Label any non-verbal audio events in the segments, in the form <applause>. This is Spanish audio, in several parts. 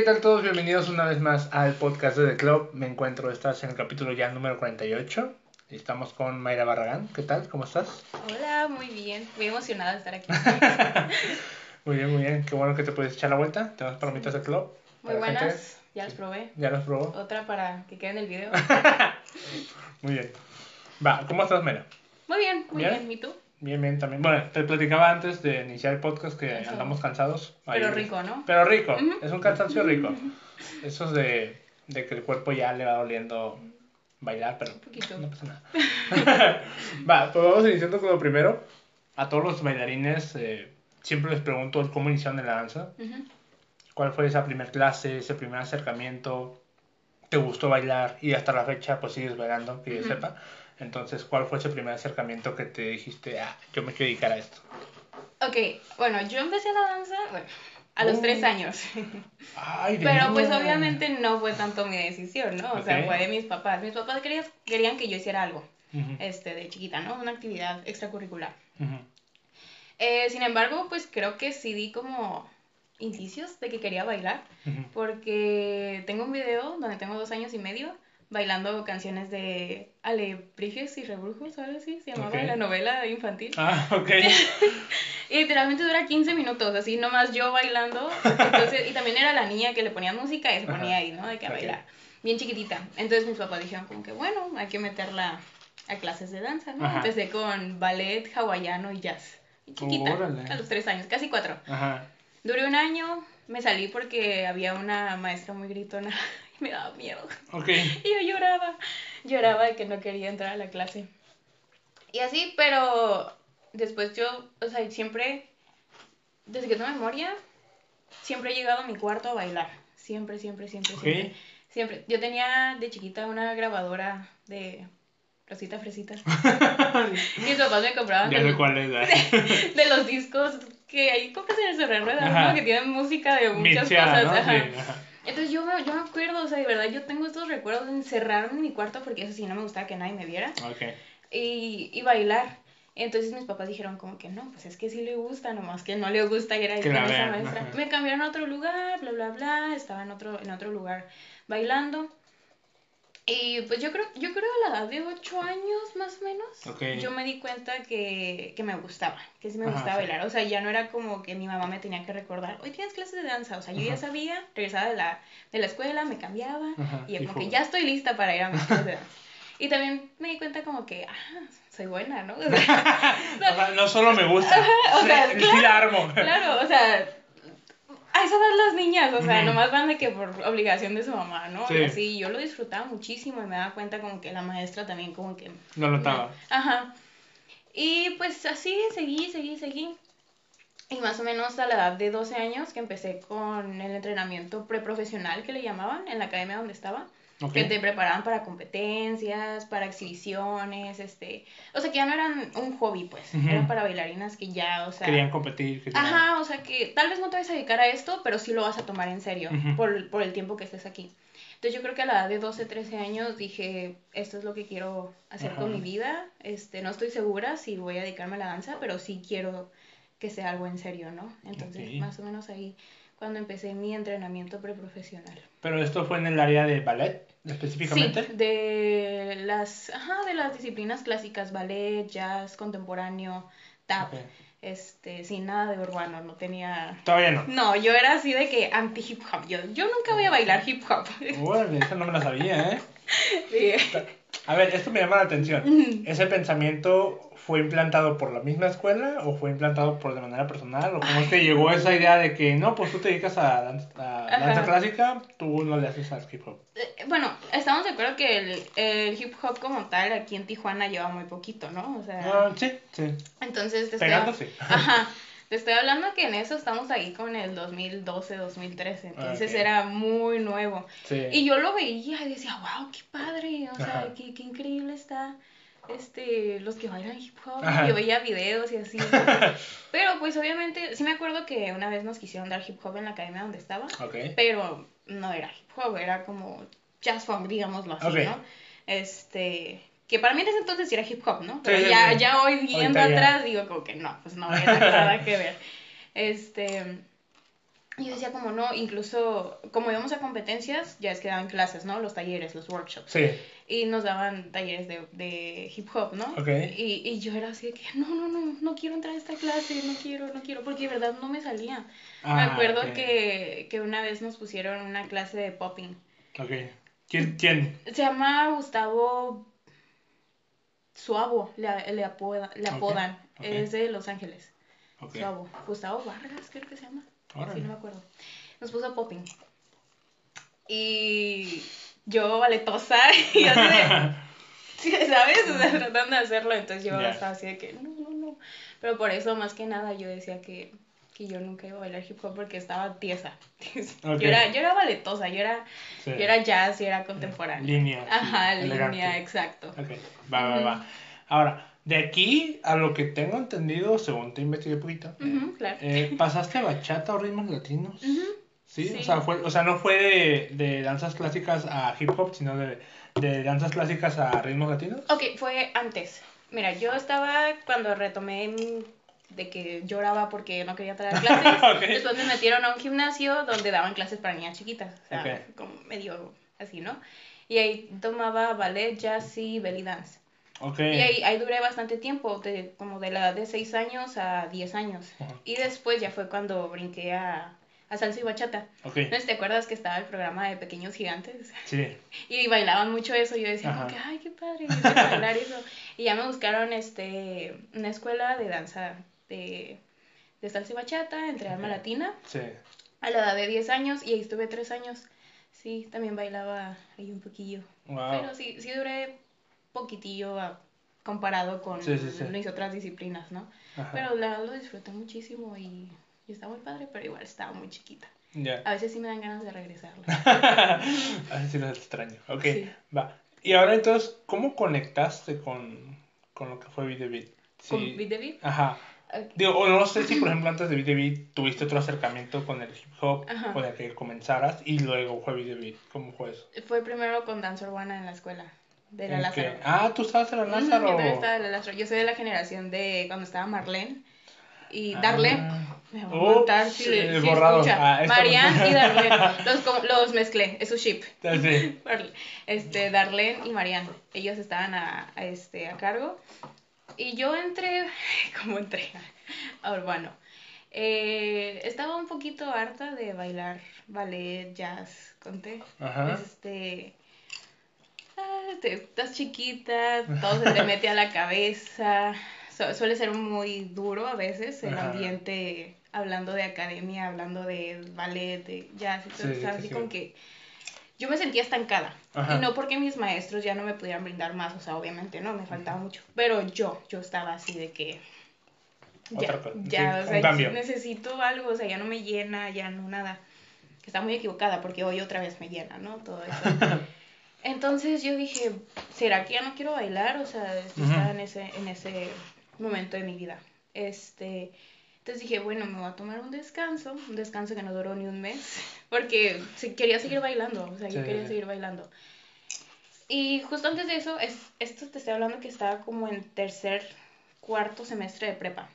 ¿qué tal todos? Bienvenidos una vez más al podcast de The Club. Me encuentro, estás en el capítulo ya número 48. Y estamos con Mayra Barragán. ¿Qué tal? ¿Cómo estás? Hola, muy bien. Muy emocionada de estar aquí. <laughs> muy bien, muy bien. Qué bueno que te puedes echar la vuelta. Tenemos palomitas de club. Muy buenas. Ya las probé. Ya las probó. Otra para que quede en el video. <laughs> muy bien. Va, ¿cómo estás, Mayra? Muy bien, muy bien. ¿Y tú? Bien, bien, también. Bueno, te platicaba antes de iniciar el podcast que andamos cansados. Pero rico, ¿no? Pero rico, es un cansancio rico. Eso es de, de, que el cuerpo ya le va doliendo bailar, pero no pasa nada. <laughs> va, pues vamos iniciando con lo primero. A todos los bailarines eh, siempre les pregunto cómo iniciaron en la danza. ¿Cuál fue esa primera clase, ese primer acercamiento? ¿Te gustó bailar? Y hasta la fecha pues sigues bailando, que yo sepa. Entonces, ¿cuál fue ese primer acercamiento que te dijiste, ah, yo me quiero dedicar a esto? Ok, bueno, yo empecé la danza, bueno, a los tres años. Ay, Pero pues obviamente no fue tanto mi decisión, ¿no? O sea, fue de mis papás. Mis papás querían, querían que yo hiciera algo, este, de chiquita, ¿no? Una actividad extracurricular. eh, sin embargo, pues creo que sí di como indicios de que quería bailar, porque tengo un video donde tengo dos años y medio bailando canciones de Alebrijes y Rebrujos, algo así se llamaba la novela infantil. Ah, ok. <laughs> y literalmente dura 15 minutos, así nomás yo bailando. Entonces, y también era la niña que le ponía música y se ponía ahí, ¿no? De que a bailar. Bien chiquitita. Entonces mis papás dijeron como que, bueno, hay que meterla a clases de danza, ¿no? Empecé con ballet, hawaiano y jazz. chiquita, a los tres años, casi cuatro. Ajá. Duré un año, me salí porque había una maestra muy gritona <laughs> me daba miedo. Okay. <laughs> Y yo lloraba, lloraba de que no quería entrar a la clase. Y así, pero después yo, o sea, siempre, desde que tengo memoria, siempre he llegado a mi cuarto a bailar. Siempre, siempre, siempre, siempre. Siempre. Yo tenía de chiquita una grabadora de Rosita Fresita. <laughs> mis papás me compraban. Ya sé cuál es, de, de, los discos que ahí compras en el sobre ruedas, ¿no? Que tienen música de muchas cosas. ¿no? Entonces yo me, yo me acuerdo, o sea, de verdad, yo tengo estos recuerdos de encerrarme en mi cuarto porque eso sí, no me gustaba que nadie me viera. Okay. Y, y bailar. Entonces mis papás dijeron como que no, pues es que sí le gusta, nomás que no le gusta ir ahí con esa maestra. Me cambiaron a otro lugar, bla, bla, bla, estaba en otro, en otro lugar bailando. Y pues yo creo, yo creo a la edad de 8 años más o menos, yo me di cuenta que, que me gustaba, que sí me gustaba bailar. O sea, ya no era como que mi mamá me tenía que recordar, hoy tienes clases de danza. O sea, yo ya sabía, regresaba de la, de la escuela, me cambiaba y como que ya estoy lista para ir a mis clases de danza. Y también me di cuenta como que, ah, soy buena, ¿no? <laughs> <laughs> O sea, no solo me gusta, <laughs> o sea, sí, armo. Claro, o sea, a eso van las niñas, o sea, nomás van de que por obligación de su mamá, ¿no? Sí. así, yo lo disfrutaba muchísimo y me daba cuenta como que la maestra también como que... Lo notaba. Ajá. Y pues así seguí, seguí, seguí. Y más o menos a la edad de 12 años que empecé con el entrenamiento preprofesional que le llamaban en la academia donde estaba que te preparaban para competencias, para exhibiciones, este, o sea, que ya no eran un hobby, pues, eran para bailarinas que ya, o sea... Querían competir. Ajá, o sea, que tal vez no te vas a dedicar a esto, pero sí lo vas a tomar en serio por, por el tiempo que estés aquí. Entonces yo creo que a la edad de 12, 13 años dije, esto es lo que quiero hacer con mi vida, este, no estoy segura si voy a dedicarme a la danza, pero sí quiero que sea algo en serio, ¿no? Entonces, más o menos ahí cuando empecé mi entrenamiento preprofesional. ¿Pero esto fue en el área de ballet específicamente? Sí, de las, ajá, de las disciplinas clásicas, ballet, jazz, contemporáneo, tap. Este, sin nada de urbano, no tenía... Todavía no. No, yo era así de que anti hip hop. Yo, yo nunca voy a bailar hip hop. Bueno, esa no me la sabía, ¿eh? <laughs> Sí. A ver, esto me llama la atención. ¿Ese pensamiento fue implantado por la misma escuela o fue implantado por de manera personal? ¿O cómo es que llegó esa idea de que no, pues tú te dedicas a, danza, clásica, tú no le haces al hip hop? Eh, bueno, estamos de acuerdo que el, el, hip hop como tal aquí en Tijuana lleva muy poquito, ¿no? O sea, ah, sí, sí. Entonces, te estoy, Ajá. Te estoy hablando que en eso estamos ahí con el 2012, 2013, entonces era muy nuevo. Sí. Y yo lo veía y decía, wow, qué padre, o sea, qué, qué increíble está este, los que bailan hip hop, yo veía videos y así. <laughs> pero pues obviamente, sí me acuerdo que una vez nos quisieron dar hip hop en la academia donde estaba, pero no era hip hop, era como jazz funk, digámoslo así, ¿no? Este, que para mí en ese entonces era hip hop, ¿no? Pero ya, ya hoy viendo atrás digo como que no, pues no era nada que ver. Este, Y yo decía como no, incluso como íbamos a competencias, ya es que daban clases, ¿no? Los talleres, los workshops. Sí. Y nos daban talleres de, de hip hop, ¿no? Okay. Y, y yo era así de que, no, no, no, no quiero entrar a esta clase, no quiero, no quiero, porque de verdad no me salía. me ah, acuerdo que, que una vez nos pusieron una clase de popping. Ok. ¿Quién? quién? Se llama Gustavo Suavo, le, le, apoda, le apodan. Es de Los Ángeles. Suavo. Gustavo Vargas, creo que se llama. Sí, no me acuerdo. Nos puso popping. Y yo valetosa, <laughs> y así <laughs> ¿sabes? O sea, tratando de hacerlo, entonces yo estaba así de que, no, no, no. Pero por eso, más que nada, yo decía que, que yo nunca iba a bailar hip hop porque estaba tiesa. <laughs> Yo, era, yo era valetosa, yo era, yo era jazz y era contemporánea. Línea. Ajá, línea, exacto. Ok, va, va, va. Ahora, de aquí a lo que tengo entendido, según te investigué un poquito, eh, pasaste a bachata o ritmos latinos. ¿Sí? O, sea, fue, o sea, no fue de, de danzas clásicas a hip hop, sino de, de danzas clásicas a ritmos latinos. Ok, fue antes. Mira, yo estaba cuando retomé de que lloraba porque no quería traer <laughs> clases. Después me metieron a un gimnasio donde daban clases para niñas chiquitas. O sea, como medio así, ¿no? Y ahí tomaba ballet, jazz y belly dance. Y ahí, ahí, duré bastante tiempo, de, como de la edad de 6 años a 10 años. Y después ya fue cuando brinqué a, a salsa y bachata. ¿No te acuerdas que estaba el programa de Pequeños Gigantes? Sí. <laughs> y bailaban mucho eso. Yo decía, como que, ay, qué padre, bailar eso. <laughs> Y ya me buscaron este, una escuela de danza de, de salsa y bachata, entre alma latina. Sí. A la edad de 10 años y ahí estuve 3 años. Sí, también bailaba ahí un poquillo. Pero sí, sí duré poquitillo comparado con mis otras disciplinas, ¿no? Pero la lo disfruté muchísimo y, está muy padre, pero igual estaba muy chiquita. A veces sí me dan ganas de regresarla. <laughs> a veces sí lo extraño. Ok, va. Y ahora entonces, ¿cómo conectaste con, con lo que fue Beat the Beat? ¿Con Beat the Beat? Ajá. Digo, o no sé si, por <laughs> ejemplo, antes de Beat tuviste otro acercamiento con el hip hop, con el que comenzaras, y luego fue Beat. ¿Cómo fue eso? Fue primero con Danza Urbana en la escuela de la Lázaro. Ah, tú estabas en la Lázaro. yo estaba en la Lázaro. Yo soy de la generación de cuando estaba Este y ah. Darlene. Me voy a montar si, le, borrado. Ah, Marianne y <laughs> Darlene. Los, los mezclé, es su ship. <laughs> Ah, sí. Este, Darlene y Marianne. Ellos estaban a, a, este, a cargo. Y yo entré, <laughs> ¿cómo entré? <laughs> A Urbano. Eh, estaba un poquito harta de bailar ballet, jazz, conté. Ajá. Este, te, estás chiquita, todo se te mete a la cabeza. suele ser muy duro a veces el ambiente, hablando de academia, hablando de ballet, de jazz, y así como que yo me sentía estancada. Y no porque mis maestros ya no me pudieran brindar más, o sea, obviamente no, me faltaba mucho. Pero yo, yo estaba así de que ya, ya, o sea, necesito algo, o sea, ya no me llena, ya no nada. Está muy equivocada porque hoy otra vez me llena, ¿no? Todo eso. <laughs> Entonces yo dije, ¿será que ya no quiero bailar? O sea, estaba en ese, en ese momento de mi vida. Este, entonces dije, bueno, me voy a tomar un descanso, un descanso que no duró ni un mes, porque quería seguir bailando, o sea, yo quería seguir bailando. Y justo antes de eso, es, esto te estoy hablando que estaba como en tercer, cuarto semestre de prepa.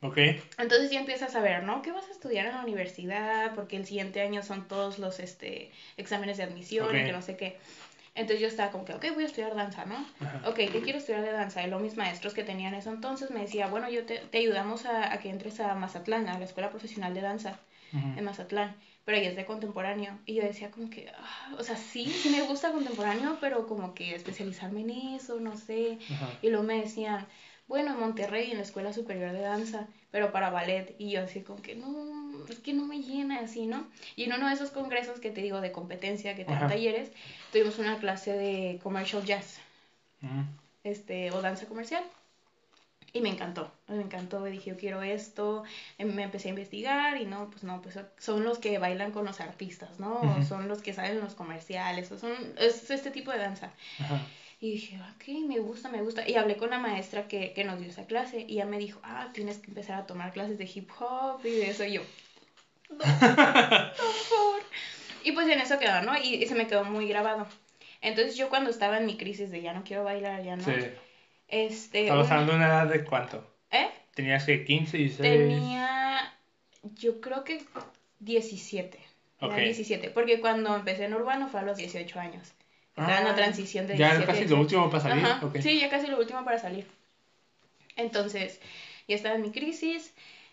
Ok. Entonces ya empiezas a ver, ¿no? ¿Qué vas a estudiar en la universidad? Porque el siguiente año son todos los este, exámenes de admisión y que no sé qué. Entonces yo estaba como que, ok, voy a estudiar danza, ¿no? Ok, ¿qué quiero estudiar de danza? Y luego mis maestros que tenían eso entonces me decía, bueno, yo te, te ayudamos a, a, que entres a Mazatlán, a la Escuela Profesional de Danza en Mazatlán, pero ahí es de contemporáneo. Y yo decía como que, ah, o sea, sí, sí me gusta contemporáneo, pero como que especializarme en eso, no sé. Y luego me decían, bueno, en Monterrey, en la Escuela Superior de Danza, pero para ballet. Y yo así como que, no, es que no me llena así, ¿no? Y en uno de esos congresos que te digo de competencia, que te dan talleres, tuvimos una clase de commercial jazz, este, o danza comercial. Y me encantó, me encantó, dije, yo quiero esto, me empecé a investigar y no, pues no, pues son los que bailan con los artistas, ¿no? Son los que salen los comerciales, son, es este tipo de danza. Y dije, ok, me gusta, me gusta. Y hablé con la maestra que, que nos dio esa clase y ella me dijo, ah, tienes que empezar a tomar clases de hip hop y de eso. Y yo, no, por favor. Y pues en eso quedó, ¿no? Y, se me quedó muy grabado. Entonces yo cuando estaba en mi crisis de ya no quiero bailar, ya no. Sí. Este, ¿Estabas hablando de una edad de cuánto? ¿Eh? ¿Tenías que 15, 16? Tenía, yo creo que 17. Okay. 17, porque cuando empecé en urbano fue a los 18 años. Estaba en la ah, transición de 17 Ya casi lo último para salir. Sí, ya casi lo último para salir. Entonces, ya estaba en mi crisis,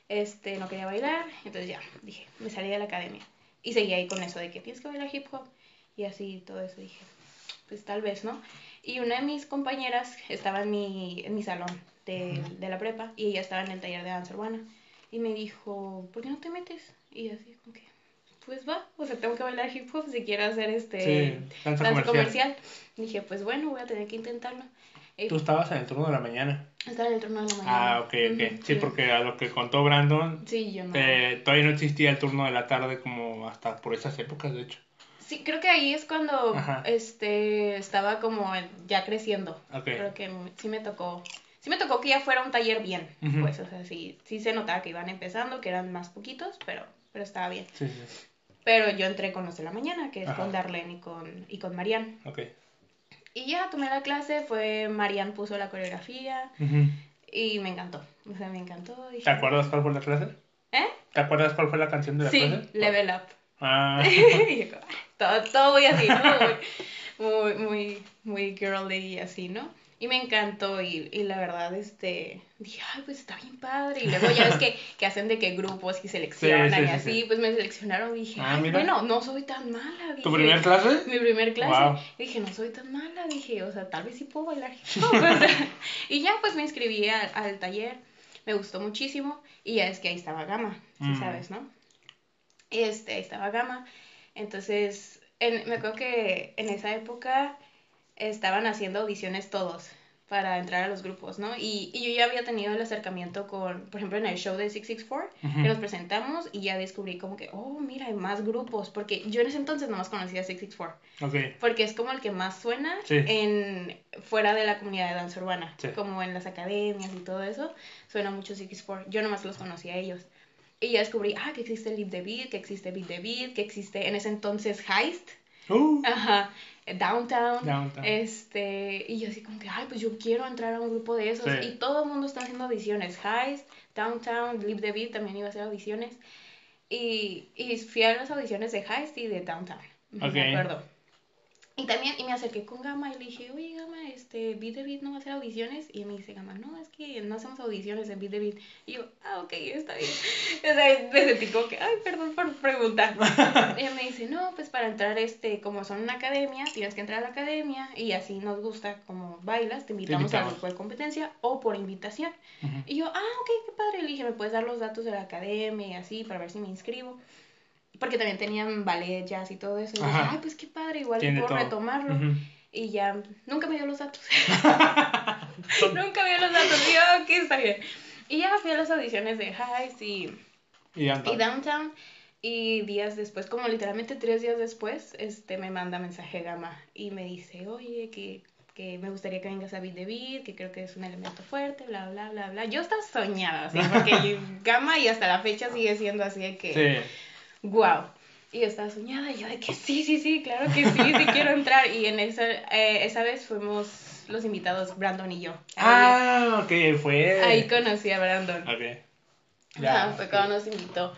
este, no quería bailar, entonces ya, dije, me salí de la academia. Y seguí ahí con eso de que tienes que bailar hip hop. Y así, todo eso, dije, pues tal vez, ¿no? Y una de mis compañeras estaba en mi, en mi salón de, de la prepa y ella estaba en el taller de danza urbana. Y me dijo, ¿por qué no te metes? Y así, como que, pues va, o sea, tengo que bailar hip hop si quiero hacer este danza, comercial. Dije, pues bueno, voy a tener que intentarlo. Tú estabas en el turno de la mañana. Estaba en el turno de la mañana. Ah, ok, ok. sí, porque a lo que contó Brandon, sí, yo no. Eh, todavía no existía el turno de la tarde como hasta por esas épocas, de hecho. Sí, creo que ahí es cuando este estaba como ya creciendo. Okay. Creo que sí me tocó sí me tocó que ya fuera un taller bien, pues, o sea, sí, sí se notaba que iban empezando, que eran más poquitos, pero, pero estaba bien. Sí, sí. Pero yo entré con los de la mañana, que es con Darlene y con, y con Marian. Ok. Y ya tomé la clase, fue Marian puso la coreografía y me encantó, o sea, me encantó. ¿Te acuerdas cuál fue la clase? ¿Eh? ¿Te acuerdas cuál fue la canción de la clase? Sí, Level Up. <laughs> Ah. todo, todo muy así, ¿no? <laughs> Muy, muy, muy girly y así, ¿no? Y me encantó y, y, la verdad, este, dije, ay, pues está bien padre. Y luego ya ves que, <laughs> que hacen de que grupos y seleccionan y así, pues me seleccionaron y dije, ah, ay, bueno, no soy tan mala. Dije, ¿Tu primer clase? Mi primer clase. dije, no soy tan mala, dije, o sea, tal vez sí puedo bailar <laughs> <laughs> y ya pues me inscribí al, al, taller, me gustó muchísimo y ya es que ahí estaba Gama, si mm. sabes, ¿no? Este, ahí estaba Gama. Entonces, en, me acuerdo que en esa época estaban haciendo audiciones todos para entrar a los grupos, ¿no? Y, y, yo ya había tenido el acercamiento con, por ejemplo, en el show de 664, que nos presentamos y ya descubrí como que, oh, mira, hay más grupos, porque yo en ese entonces nomás conocía 664. Okay. Porque es como el que más suena en fuera de la comunidad de danza urbana, como en las academias y todo eso, suena mucho 664. Yo nomás los conocía a ellos. Y ya descubrí, ah, que existe Leap the Beat, que existe Beat the Beat, que existe en ese entonces Heist. Uh. Ajá. Downtown, Este, y yo así como que, ay, pues yo quiero entrar a un grupo de esos. Y todo el mundo está haciendo audiciones. Heist, Downtown, Live the Beat también iba a hacer audiciones. Y, y fui a las audiciones de Heist y de Downtown. Me acuerdo. Y también, y me acerqué con Gama y le dije, oye Gama, este, Beat the Beat no va a hacer audiciones. Y me dice Gama, no, es que no hacemos audiciones en Beat the Beat. Y yo, ah, ok, está bien. O sea, me sentí como que, ay, perdón por preguntar. y <laughs> ella me dice, no, pues para entrar, este, como son una academia, tienes que entrar a la academia y así nos gusta como bailas, te invitamos, a al grupo de competencia o por invitación. Y yo, ah, ok, qué padre. Le dije, ¿me puedes dar los datos de la academia y así para ver si me inscribo? Porque también tenían ballet, jazz y todo eso. Y dije, ay, pues qué padre, igual puedo retomarlo. Y ya, nunca me dio los datos. <laughs> <laughs> nunca me dio los datos. Y yo, ok, está bien. Y ya fui a las audiciones de Highs y, y, Downtown. y días después, como literalmente tres días después, este, me manda mensaje Gama y me dice, oye, que, que me gustaría que vengas a Beat the Beat, que creo que es un elemento fuerte, bla, bla, bla, bla. Yo estaba soñada, así, porque <laughs> Gama y hasta la fecha sigue siendo así de que... Sí wow. Y yo estaba soñada y yo de que sí, sí, sí, claro que sí, sí quiero entrar. Y en esa, eh, esa vez fuimos los invitados, Brandon y yo. ah, ok, fue. Ahí conocí a Brandon. Ok. Ya, fue cuando nos invitó.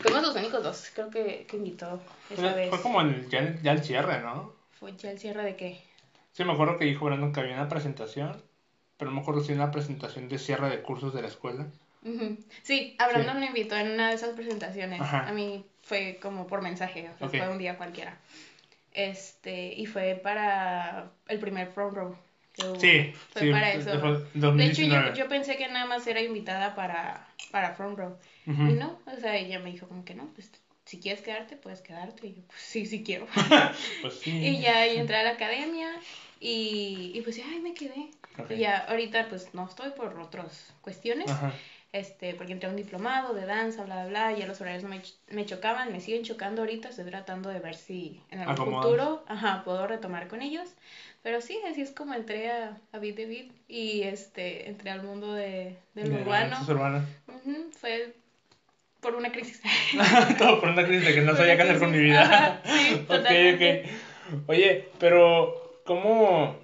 Fuimos los únicos dos, creo que, que invitó esa vez. Fue como el, ya, ya el cierre, ¿no? ¿Fue ya el cierre de qué? Sí, me acuerdo que dijo Brandon que había una presentación, pero no me acuerdo si era una presentación de cierre de cursos de la escuela. Sí, a Brandon me invitó en una de esas presentaciones. A mí fue como por mensaje, o sea, fue un día cualquiera. Este, y fue para el primer front row. Sí, fue para eso. De hecho, yo, yo, pensé que nada más era invitada para, para front row. Y no, o sea, ella me dijo como que no, pues si quieres quedarte, puedes quedarte. Y yo, pues sí, sí quiero. <laughs> pues sí. Y ya entré a la academia y, y pues ya, ahí me quedé. Y ya ahorita pues no estoy por otras cuestiones. Ajá este, porque entré a un diplomado de danza, bla, bla, bla, ya los horarios no me, me, chocaban, me siguen chocando ahorita, estoy tratando de ver si en algún futuro, ajá, puedo retomar con ellos, pero sí, así es como entré a, a Beat the Beat y este, entré al mundo de, del de urbano. fue por una crisis. <laughs> Todo por una crisis de que no <laughs> sabía qué hacer con mi vida. sí, totalmente. <laughs> ok, ok. Oye, pero, ¿cómo,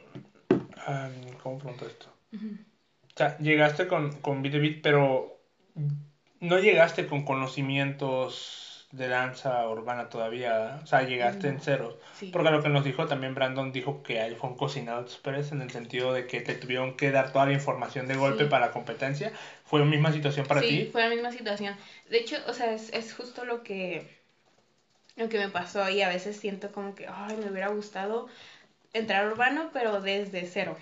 ¿cómo pregunto esto? O sea, llegaste con, con Bit pero no llegaste con conocimientos de danza urbana todavía, o sea, llegaste en cero. Porque lo que nos dijo también Brandon dijo que él fue un cocinado express en el sentido de que te tuvieron que dar toda la información de golpe para la competencia. ¿Fue la misma situación para ti? Sí, fue la misma situación. De hecho, o sea, es, es justo lo que, lo que me pasó y a veces siento como que, ay, me hubiera gustado entrar urbano, pero desde cero.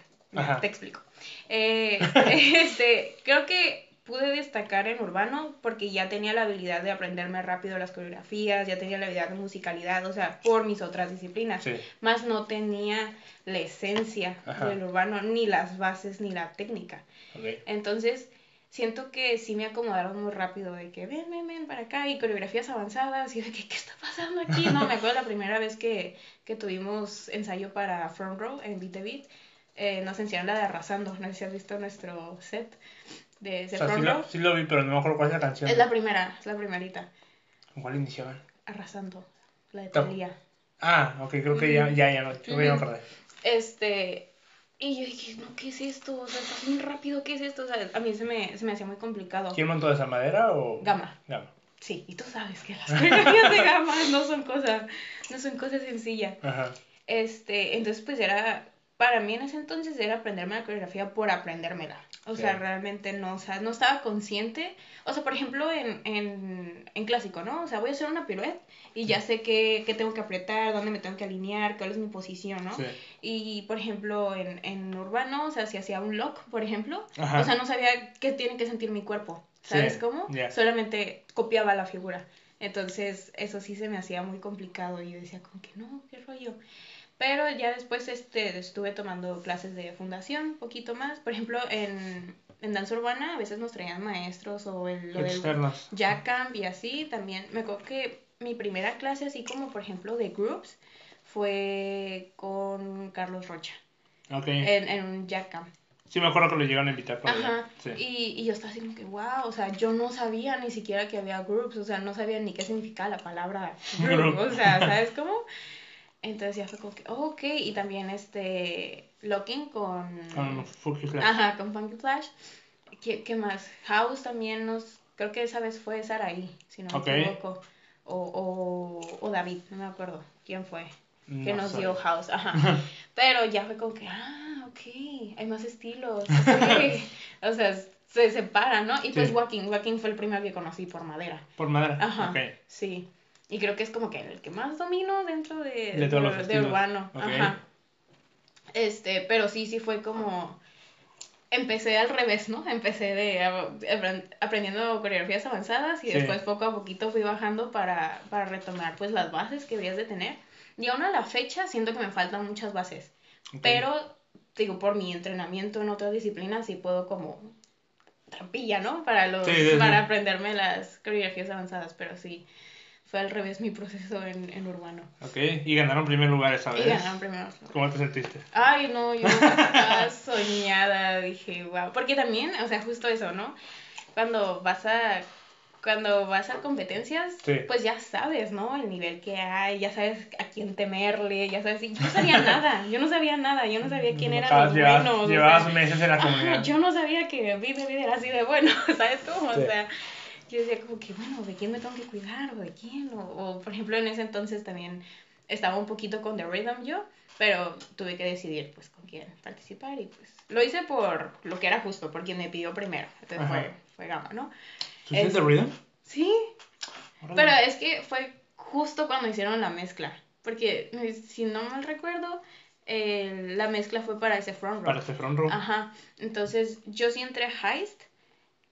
Te explico. Eh, <laughs> este, creo que pude destacar en urbano porque ya tenía la habilidad de aprenderme rápido las coreografías, ya tenía la habilidad de musicalidad, o sea, por mis otras disciplinas. Más no tenía la esencia del urbano, ni las bases, ni la técnica. Entonces, siento que sí me acomodaron muy rápido de que ven, ven, ven para acá y coreografías avanzadas y de que qué está pasando aquí. No, me acuerdo la primera vez que, que tuvimos ensayo para Front Row en Beat the Beat. Eh, nos enseñaron la de Arrasando, no sé si has visto nuestro set de ese sí, lo, sí, lo, vi, pero no me acuerdo cuál es la canción. Es la primera, es la primerita. ¿Cuál iniciaban? Arrasando, la de Talía. Ah, ok, creo que ya, ya, ya, no, creo que ya me Este, y yo dije, no, ¿qué es esto? O sea, está muy rápido, ¿qué es esto? O sea, a mí se me, se me hacía muy complicado. ¿Quién montó esa madera o...? Gama. Gama. Sí, y tú sabes que las <laughs> coreografías de gama no son cosas, no son cosas sencillas. Ajá. Este, entonces pues era, para mí en ese entonces era aprenderme la coreografía por aprendérmela. O sea, realmente no, o sea, no estaba consciente. O sea, por ejemplo, en, en, en clásico, ¿no? O sea, voy a hacer una pirueta y ya sé qué, qué, tengo que apretar, dónde me tengo que alinear, cuál es mi posición, ¿no? Sí. Y, por ejemplo, en, en urbano, o sea, si hacía un lock, por ejemplo, o sea, no sabía qué tiene que sentir mi cuerpo, ¿sabes cómo? Solamente copiaba la figura. Entonces, eso sí se me hacía muy complicado y yo decía, como que no, qué rollo. Pero ya después este, estuve tomando clases de fundación, un poquito más. Por ejemplo, en, en danza urbana a veces nos traían maestros o el, lo del Jackcamp y así también. Me acuerdo que mi primera clase, así como por ejemplo de groups, fue con Carlos Rocha. Okay. En, en un Jackcamp. Sí, me acuerdo que lo llegaron a invitar para Ajá. Y, y yo estaba así como que, wow, o sea, yo no sabía ni siquiera que había groups, o sea, no sabía ni qué significaba la palabra group, o sea, ¿sabes cómo? <laughs> Entonces ya fue como que, oh, ok, y también este, Locking con... Con Funky Flash. Ajá, con Funky Flash. ¿Qué, ¿Qué, más? House también nos, creo que esa vez fue Saraí, si no me equivoco. O, o, o, David, no me acuerdo quién fue, que nos dio House, ajá. <laughs> Pero ya fue como que, ah, ok, hay más estilos, <laughs> o sea, se separan, ¿no? Y pues Walking, Walking fue el primero que conocí por madera. Por madera, ajá, sí. Y creo que es como que el que más domino dentro de, de, urbano. Ajá. Este, pero sí, sí fue como... Empecé al revés, ¿no? Empecé de aprendiendo coreografías avanzadas y después poco a poquito fui bajando para, para retomar pues las bases que debías de tener. Y aún a la fecha siento que me faltan muchas bases. Pero, digo, por mi entrenamiento en otras disciplinas sí puedo como trampilla, ¿no? Para los, para aprenderme las coreografías avanzadas, pero sí fue al revés mi proceso en, en urbano. Ok, y ganaron primer lugar esa vez. Y ganaron primer lugar. ¿Cómo te sentiste? Ay, no, yo <laughs> estaba soñada, dije, wow. Porque también, o sea, justo eso, ¿no? Cuando vas a cuando vas a competencias, pues ya sabes, ¿no? El nivel que hay, ya sabes a quién temerle, ya sabes. Yo no sabía <laughs> nada, yo no sabía nada, yo no sabía quién eran los buenos. Llevabas meses en la comunidad. yo no sabía que Vive Vive era así de bueno, <laughs> ¿sabes cómo? O sea, yo decía como que, bueno, ¿de quién me tengo que cuidar? ¿O de quién? O, por ejemplo, en ese entonces también estaba un poquito con The Rhythm yo, pero tuve que decidir pues con quién participar y pues lo hice por lo que era justo, por quien me pidió primero. Entonces fue, fue Gama, ¿no? ¿Tú hiciste The Rhythm? Sí. Pero es que fue justo cuando hicieron la mezcla. Porque si no mal recuerdo, la mezcla fue para ese front row. Para ese front row. Ajá. Entonces yo sí entré Heist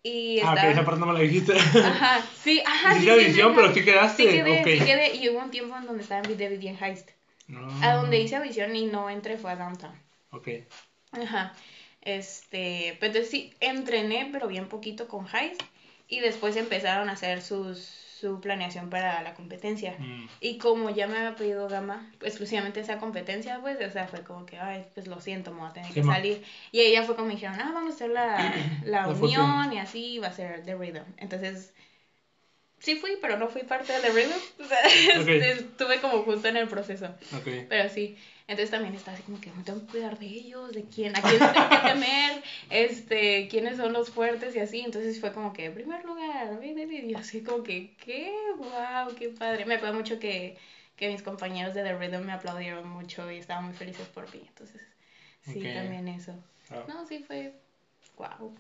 y ah, ok, esa parte no me la dijiste. Ajá, sí, <laughs> ajá. Sí, audición, pero sí quedaste. Sí quedé, sí quedé. Y hubo un tiempo en donde estaba en Video bien Heist. No. A donde hice audición y no entré fue a Downtown. Ok. Ajá. Este, pero entonces sí, entrené, pero bien poquito con Heist. Y después empezaron a hacer sus su planeación para la competencia. Mm. Y como ya me había pedido Gama exclusivamente esa competencia, pues, o sea, fue como que, ay, pues lo siento, me voy a tener que salir. Y ella fue como dijeron, ah, vamos a hacer la, <coughs> la, unión y así va a ser The Rhythm. Entonces, sí fui, pero no fui parte de The Rhythm. <laughs> O sea, estuve como justo en el proceso. Okay. Pero sí. Entonces también está así como que me tengo que cuidar de ellos, de quién, a quién tengo que temer, este, quiénes son los fuertes y así. Entonces fue como que, en primer lugar, y así como que, qué, wow, qué padre. Me acuerdo mucho que, que mis compañeros de The Rhythm me aplaudieron mucho y estaban muy felices por mí. Entonces, sí, también eso. Ah. No, sí fue, wow.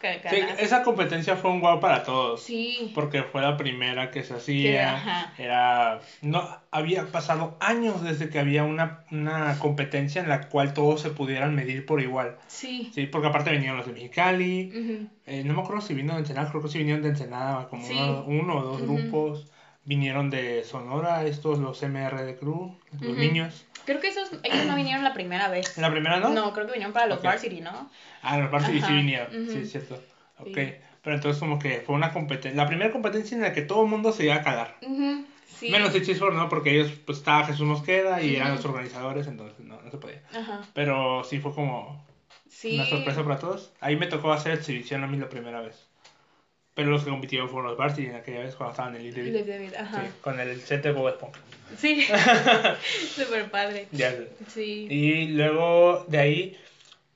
Sí, esa competencia fue un guau para todos. Sí. Porque fue la primera que se hacía. Era. No, había pasado años desde que había una, una competencia en la cual todos se pudieran medir por igual. Sí. Sí, porque aparte venían los de Mexicali. Eh, no me acuerdo si vino de Ensenada, creo que sí vinieron de Ensenada, como uno, o dos grupos. Vinieron de Sonora, estos, los MR de Cruz, los niños. Creo que esos, ellos no vinieron la primera vez. ¿La primera no? No, creo que vinieron para los Varsity, ¿no? Ah, los Varsity sí vinieron, sí, es cierto. Ok, pero entonces como que fue una competencia, la primera competencia en la que todo el mundo se iba a calar. sí. Menos Chisfor, ¿no? Porque ellos, pues estaba Jesús Mosqueda y eran los organizadores, entonces no, no se podía. Ajá. Pero sí fue como una sorpresa para todos. Ahí me tocó hacer exhibición a mí la primera vez. Pero los que compitieron fueron los Varsity en aquella vez cuando estaban en el David. David, ajá. Sí, con el set de Bob Esponja. Sí, <laughs> súper padre. Ya Sí. Y luego de ahí,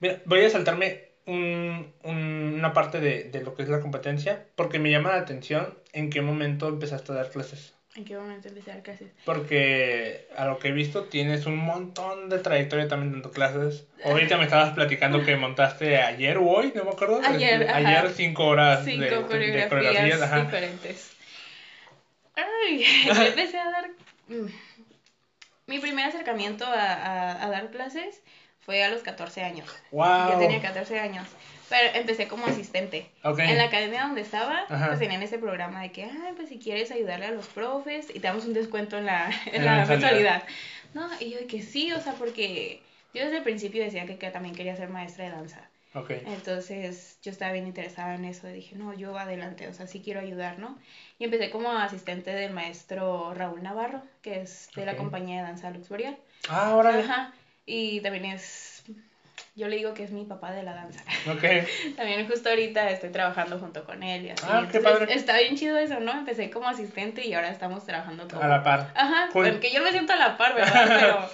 mira, voy a saltarme un, una parte de, de lo que es la competencia porque me llama la atención en qué momento empezaste a dar clases. ¿En qué momento empecé a dar clases? Porque a lo que he visto tienes un montón de trayectoria también dando clases. Ahorita me estabas platicando que montaste ayer o hoy, no me acuerdo. Ayer, este, Ayer cinco horas cinco de, coreografías, diferentes. Ay, <laughs> empecé a dar... Mm, mi primer acercamiento a, a, a dar clases fue a los 14 años. Wow. Yo tenía 14 años. Pero empecé como asistente. En la academia donde estaba, pues tenían ese programa de que, ay, pues si quieres ayudarle a los profes y te damos un descuento en la, en <laughs> la, mensualidad. No, y yo de que sí, o sea, porque yo desde el principio decía que, que también quería ser maestra de danza. Okay. Entonces yo estaba bien interesada en eso y dije, no, yo adelante, o sea, sí quiero ayudar, ¿no? Y empecé como asistente del maestro Raúl Navarro, que es de la compañía de danza Lux Boreal. Ah, ahora. Ajá. Y también es yo le digo que es mi papá de la danza. Ok. <laughs> También justo ahorita estoy trabajando junto con él y así. Ah, qué padre. Está bien chido eso, ¿no? Empecé como asistente y ahora estamos trabajando todo. A la par. Ajá, porque yo me siento a la par, ¿verdad? <laughs> Pero,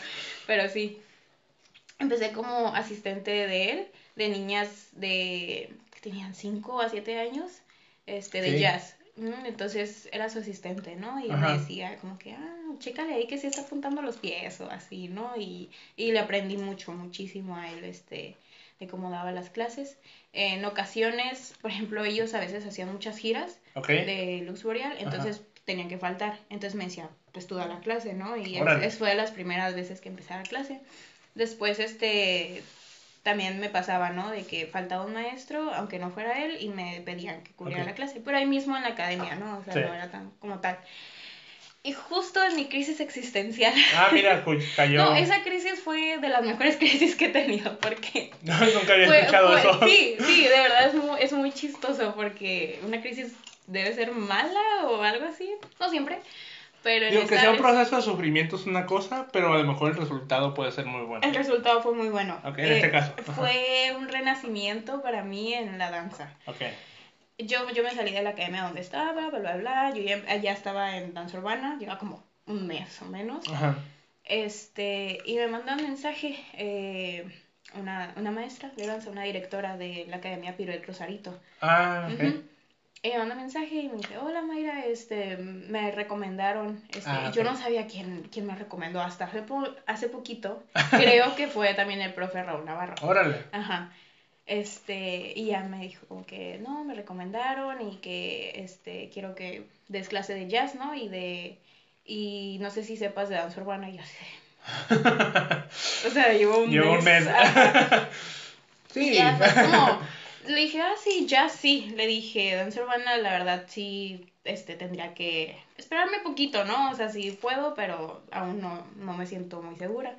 pero sí. Empecé como asistente de él, de niñas de que tenían 5 a 7 años, este, de jazz. Entonces era su asistente, ¿no? Y me decía como que, ah, chécale ahí que sí está apuntando los pies o así, ¿no? Y, y le aprendí mucho, muchísimo a él, este, de cómo daba las clases. En ocasiones, por ejemplo, ellos a veces hacían muchas giras de Lux Boreal, entonces tenían que faltar. Entonces me decía, pues tú da la clase, ¿no? Y es, fue de las primeras veces que empecé a dar clase. Después, este, también me pasaba, ¿no? De que faltaba un maestro, aunque no fuera él, y me pedían que cubriera la clase. Pero ahí mismo en la academia, ¿no? O sea, no era tan como tal. Y justo en mi crisis existencial. Ah, mira, <laughs> cayó. No, esa crisis fue de las mejores <laughs> crisis que he tenido, porque. <laughs> No, nunca había escuchado eso. Sí, sí, de verdad es muy, es muy chistoso, porque una crisis debe ser mala o algo así. No siempre. Pero Digo, que sea un proceso de sufrimiento es una cosa, pero a lo mejor el resultado puede ser muy bueno. El resultado fue muy bueno. Ok, en este eh, caso. Fue un renacimiento para mí en la danza. Ok. Yo, yo me salí de la academia donde estaba, bla, bla, bla. Yo ya, estaba en danza urbana, lleva como un mes o menos. Ajá. Este, y me mandó un mensaje eh, una, una maestra de danza, una directora de la academia Piruel Rosarito. Ah, ok. Y me manda mensaje y me dice, hola Mayra, este, me recomendaron, este, ah, yo no sabía quién, quién me recomendó hasta hace, hace poquito, <laughs> creo que fue también el profe Raúl Navarro. Órale. Ajá. Este, y ya me dijo que, no, me recomendaron y que, este, quiero que des clase de jazz, ¿no? Y de, y no sé si sepas de danza urbana, y yo sé. <laughs> o sea, llevo un llevo mes. Un mes. <laughs> sí. Y ya como le dije, ah, sí, ya sí. Le dije, danza urbana, la verdad sí, este, tendría que esperarme poquito, ¿no? O sea, sí puedo, pero aún no, no me siento muy segura.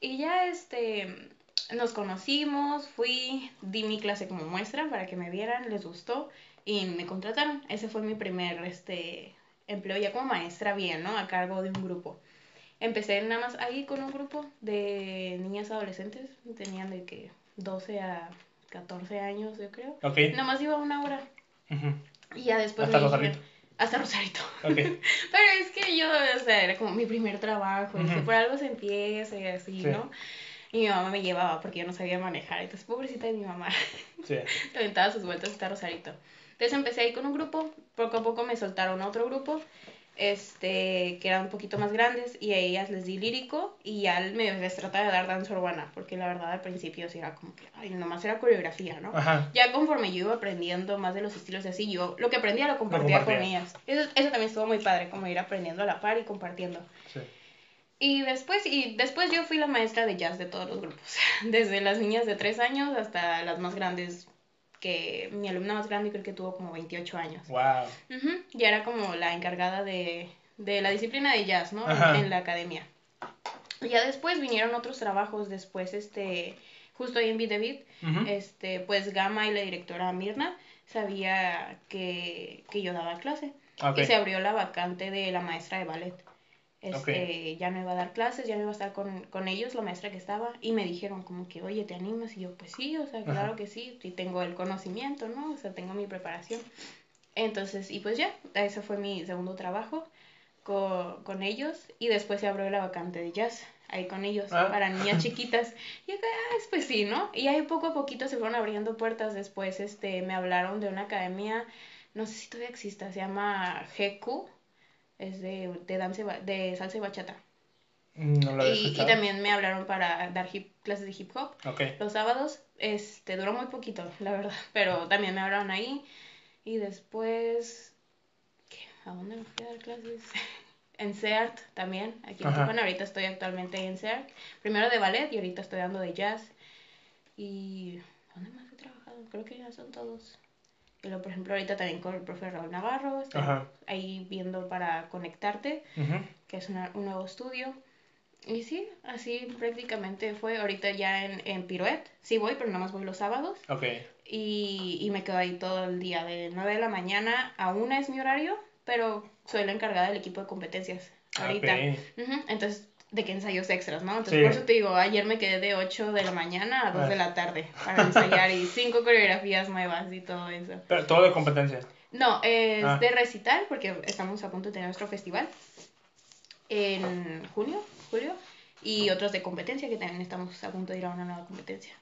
Y ya, este, nos conocimos, fui, di mi clase como muestra para que me vieran, les gustó y me contrataron. Ese fue mi primer, este, empleo ya como maestra bien, ¿no? A cargo de un grupo. Empecé nada más ahí con un grupo de niñas adolescentes, tenían de que 12 a 14 años, yo creo. Ok. Nada más iba una hora. Y ya después me dijeron, Hasta Rosarito. Okay. <laughs> Pero es que yo, o sea, era como mi primer trabajo, y que por algo se empieza y así, ¿no? Y mi mamá me llevaba porque yo no sabía manejar. Entonces, pobrecita de mi mamá. <laughs> Sí. aventaba sus vueltas hasta Rosarito. Entonces empecé ahí con un grupo, poco a poco me soltaron a otro grupo, este, que eran un poquito más grandes, y a ellas les di lírico, y ya me, les trataba de dar danza urbana, porque la verdad al principio sí era como que, ay, nomás era coreografía, ¿no? Ya conforme yo iba aprendiendo más de los estilos así, yo lo que aprendía lo compartía, con ellas. Eso, eso también estuvo muy padre, como ir aprendiendo a la par y compartiendo. Sí. Y después, y después yo fui la maestra de jazz de todos los grupos, <laughs> desde las niñas de 3 años hasta las más grandes, que mi alumna más grande creo que tuvo como 28 años. ¡Wow! Y era como la encargada de, de la disciplina de jazz, ¿no? En, la academia. Ya después vinieron otros trabajos, después, este, justo ahí en Videvid, este, pues Gama y la directora Mirna sabía que, que yo daba clase. Y se abrió la vacante de la maestra de ballet este, ya no iba a dar clases, ya no iba a estar con, con, ellos, la maestra que estaba, y me dijeron como que, oye, ¿te animas? Y yo, pues sí, o sea, claro que sí, y tengo el conocimiento, ¿no? O sea, tengo mi preparación. Entonces, y pues ya, ese fue mi segundo trabajo con, con ellos, y después se abrió la vacante de jazz, ahí con ellos, ah. para niñas <laughs> chiquitas. Y acá, ah, pues sí, ¿no? Y ahí poco a poquito se fueron abriendo puertas, después, este, me hablaron de una academia, no sé si todavía exista, se llama GQ, es de, de, danza, de salsa y bachata. Mm, no lo y, y, también me hablaron para dar hip, clases de hip hop los sábados. Este, duró muy poquito, la verdad, <laughs> pero también me hablaron ahí. Y después, ¿qué? ¿a dónde me fui a dar clases? <laughs> en CERT también, aquí en Tijuana. Ahorita estoy actualmente en CERT. Primero de ballet y ahorita estoy dando de jazz. Y, ¿dónde más he trabajado? Creo que ya son todos. Y por ejemplo, ahorita también con el profe Raúl Navarro, ahí viendo para conectarte, que es un nuevo estudio. Y sí, así prácticamente fue ahorita ya en, en Piruet. Sí voy, pero nada más voy los sábados. Okay. Y, y me quedo ahí todo el día, de 9 de la mañana a 1 es mi horario, pero soy la encargada del equipo de competencias ahorita. Entonces de que ensayos extras, ¿no? Entonces, por eso te digo, ayer me quedé de 8 de la mañana a 2 de la tarde para ensayar y 5 coreografías nuevas y todo eso. Pero todo de competencia. No, es ah. de recital porque estamos a punto de tener nuestro festival en junio, julio, y otros de competencia que también estamos a punto de ir a una nueva competencia.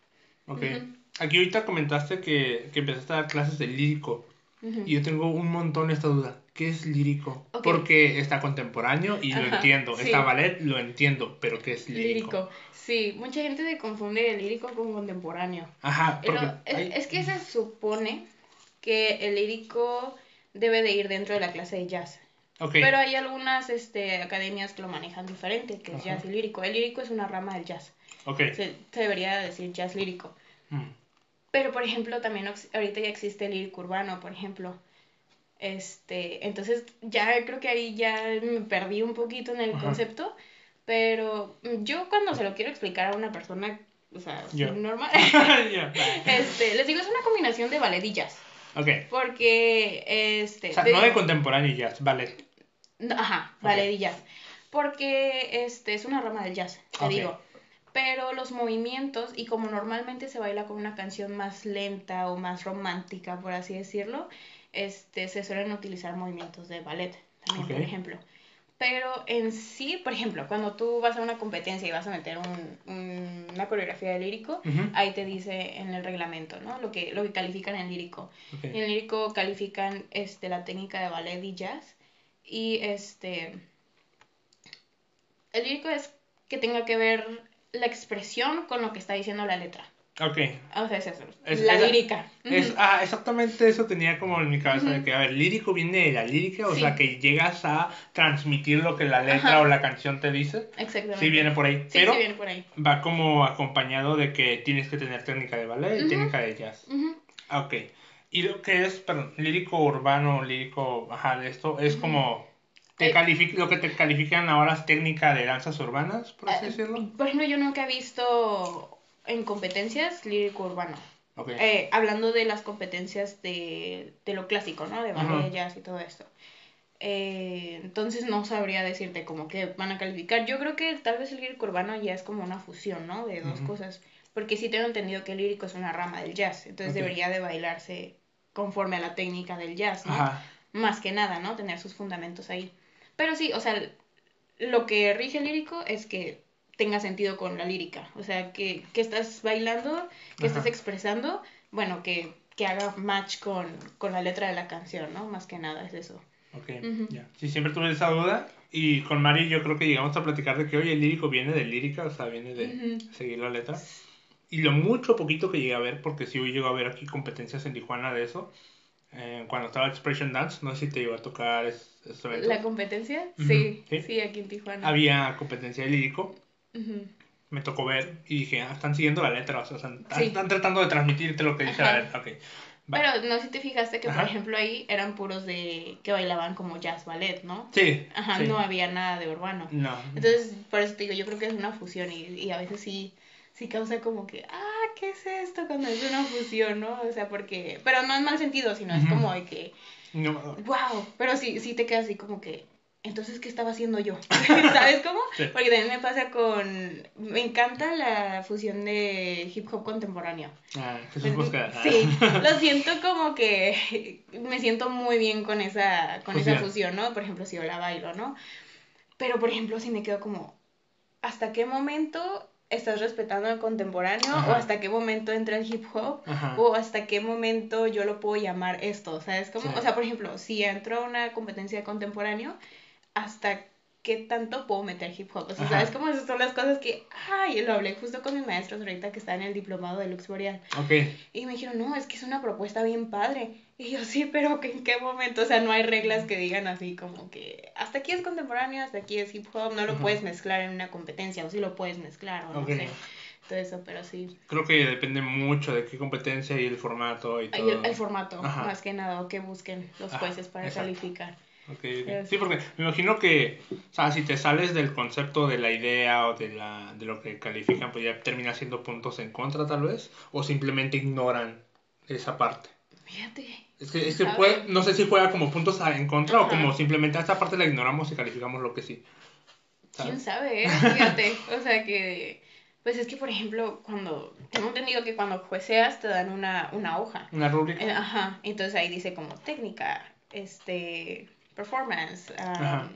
Ok. Aquí ahorita comentaste que, que empezaste a dar clases de lírico. Y yo tengo un montón esta duda. ¿Qué es lírico? Porque está contemporáneo y lo entiendo. Está ballet, lo entiendo, pero ¿qué es lírico? Lírico, sí. Mucha gente se confunde el lírico con contemporáneo. Ajá. Pero es, que se supone que el lírico debe de ir dentro de la clase de jazz. Okay. Pero hay algunas este, academias que lo manejan diferente, que es jazz y lírico. El lírico es una rama del jazz. Okay. Se, debería decir jazz lírico. Mm. Pero, por ejemplo, también ahorita ya existe el lírico urbano, por ejemplo. Este, entonces ya creo que ahí ya me perdí un poquito en el concepto, pero yo cuando se lo quiero explicar a una persona, o sea, normal, <laughs> este, les digo, es una combinación de ballet y jazz. Ok. Porque, este... O sea, no de contemporáneo y jazz, ballet. Ajá, ballet y jazz. Porque, este, es una rama del jazz, te digo pero los movimientos y como normalmente se baila con una canción más lenta o más romántica, por así decirlo, este, se suelen utilizar movimientos de ballet también, por ejemplo. Pero en sí, por ejemplo, cuando tú vas a una competencia y vas a meter un, una coreografía de lírico, ahí te dice en el reglamento, ¿no? Lo que, lo que califican en lírico. En el lírico califican este, la técnica de ballet y jazz. Y este... El lírico es que tenga que ver la expresión con lo que está diciendo la letra. Ok. O sea, es eso. la lírica. Es, ah, exactamente eso tenía como en mi cabeza, de que, a ver, lírico viene de la lírica, o sea, que llegas a transmitir lo que la letra o la canción te dice. Exactamente. Sí viene por ahí. Sí, pero sí viene por ahí. Va como acompañado de que tienes que tener técnica de ballet y técnica de jazz. Ok. Y lo que es, perdón, lírico urbano, lírico, ajá, de esto, es como... Te eh, lo que te califican ahora es técnica de danzas urbanas, por así eh, decirlo. Por ejemplo, yo nunca he visto en competencias lírico urbano. Eh, hablando de las competencias de, de lo clásico, ¿no? De ballet, y todo esto. Eh, entonces no sabría decirte como que van a calificar. Yo creo que tal vez el lírico urbano ya es como una fusión, ¿no? De dos cosas. Porque sí tengo entendido que el lírico es una rama del jazz. Entonces debería de bailarse conforme a la técnica del jazz, ¿no? más que nada, ¿no? Tener sus fundamentos ahí. Pero sí, o sea, lo que rige el lírico es que tenga sentido con la lírica, o sea, que, que estás bailando, que estás expresando, bueno, que, que haga match con, con, la letra de la canción, ¿no? Más que nada es eso. Ok, ya. Sí, siempre tuve esa duda y con Mari yo creo que llegamos a platicar de que, oye, el lírico viene de lírica, o sea, viene de seguir la letra. Y lo mucho poquito que llegué a ver, porque sí hoy llego a ver aquí competencias en Tijuana de eso, eh, cuando estaba Expression Dance, no sé si te iba a tocar eso ¿La competencia? sí, sí, aquí en Tijuana. Había competencia de lírico. Me tocó ver y dije, ah, están siguiendo la letra, o sea, están, tratando de transmitirte lo que dice la letra, ok. Pero no sé si te fijaste que, por ejemplo, ahí eran puros de que bailaban como jazz ballet, ¿no? Sí. Ajá, no había nada de urbano. No. Entonces, por eso te digo, yo creo que es una fusión y, y a veces sí, sí causa como que, ah, ¿qué es esto cuando es una fusión, no? O sea, porque, pero no en mal sentido, sino es como de que, no. wow, pero sí, sí te queda así como que, entonces, ¿qué estaba haciendo yo? <laughs> ¿Sabes cómo? Porque también me pasa con... Me encanta la fusión de hip hop contemporáneo. Ah, Jesús Busca. Sí, <laughs> lo siento como que me siento muy bien con esa, con fusión. esa fusión, ¿no? Por ejemplo, si yo la bailo, ¿no? Pero, por ejemplo, si me quedo como, ¿hasta qué momento estás respetando el contemporáneo? ¿O hasta qué momento entra el hip hop? ¿O hasta qué momento yo lo puedo llamar esto? ¿Sabes cómo? O sea, por ejemplo, si entro a una competencia de contemporáneo hasta qué tanto puedo meter hip hop. O sea, ¿sabes cómo esas son las cosas que, ay, lo hablé justo con mis maestros ahorita que están en el diplomado de Lux Boreal. Ok. Y me dijeron, no, es que es una propuesta bien padre. Y yo, sí, pero ¿en qué momento? O sea, no hay reglas que digan así como que hasta aquí es contemporáneo, hasta aquí es hip hop, no lo puedes mezclar en una competencia, o sí lo puedes mezclar, o no sé. Todo eso, pero sí. Creo que depende mucho de qué competencia y el formato y todo. El, formato, más que nada, o que busquen los jueces para calificar. Okay, Sí, porque me imagino que, o sea, si te sales del concepto de la idea o de, la, de lo que califican, pues ya termina siendo puntos en contra tal vez, o simplemente ignoran esa parte. Fíjate. Es que, es que puede, no sé si juega como puntos en contra o como simplemente a esta parte la ignoramos y calificamos lo que sí. ¿Quién sabe? Eh? Fíjate, o sea que, pues es que por ejemplo, cuando, tengo entendido que cuando jueceas te dan una, una hoja. Una rúbrica. Eh, ajá, entonces ahí dice como técnica, este, performance, um,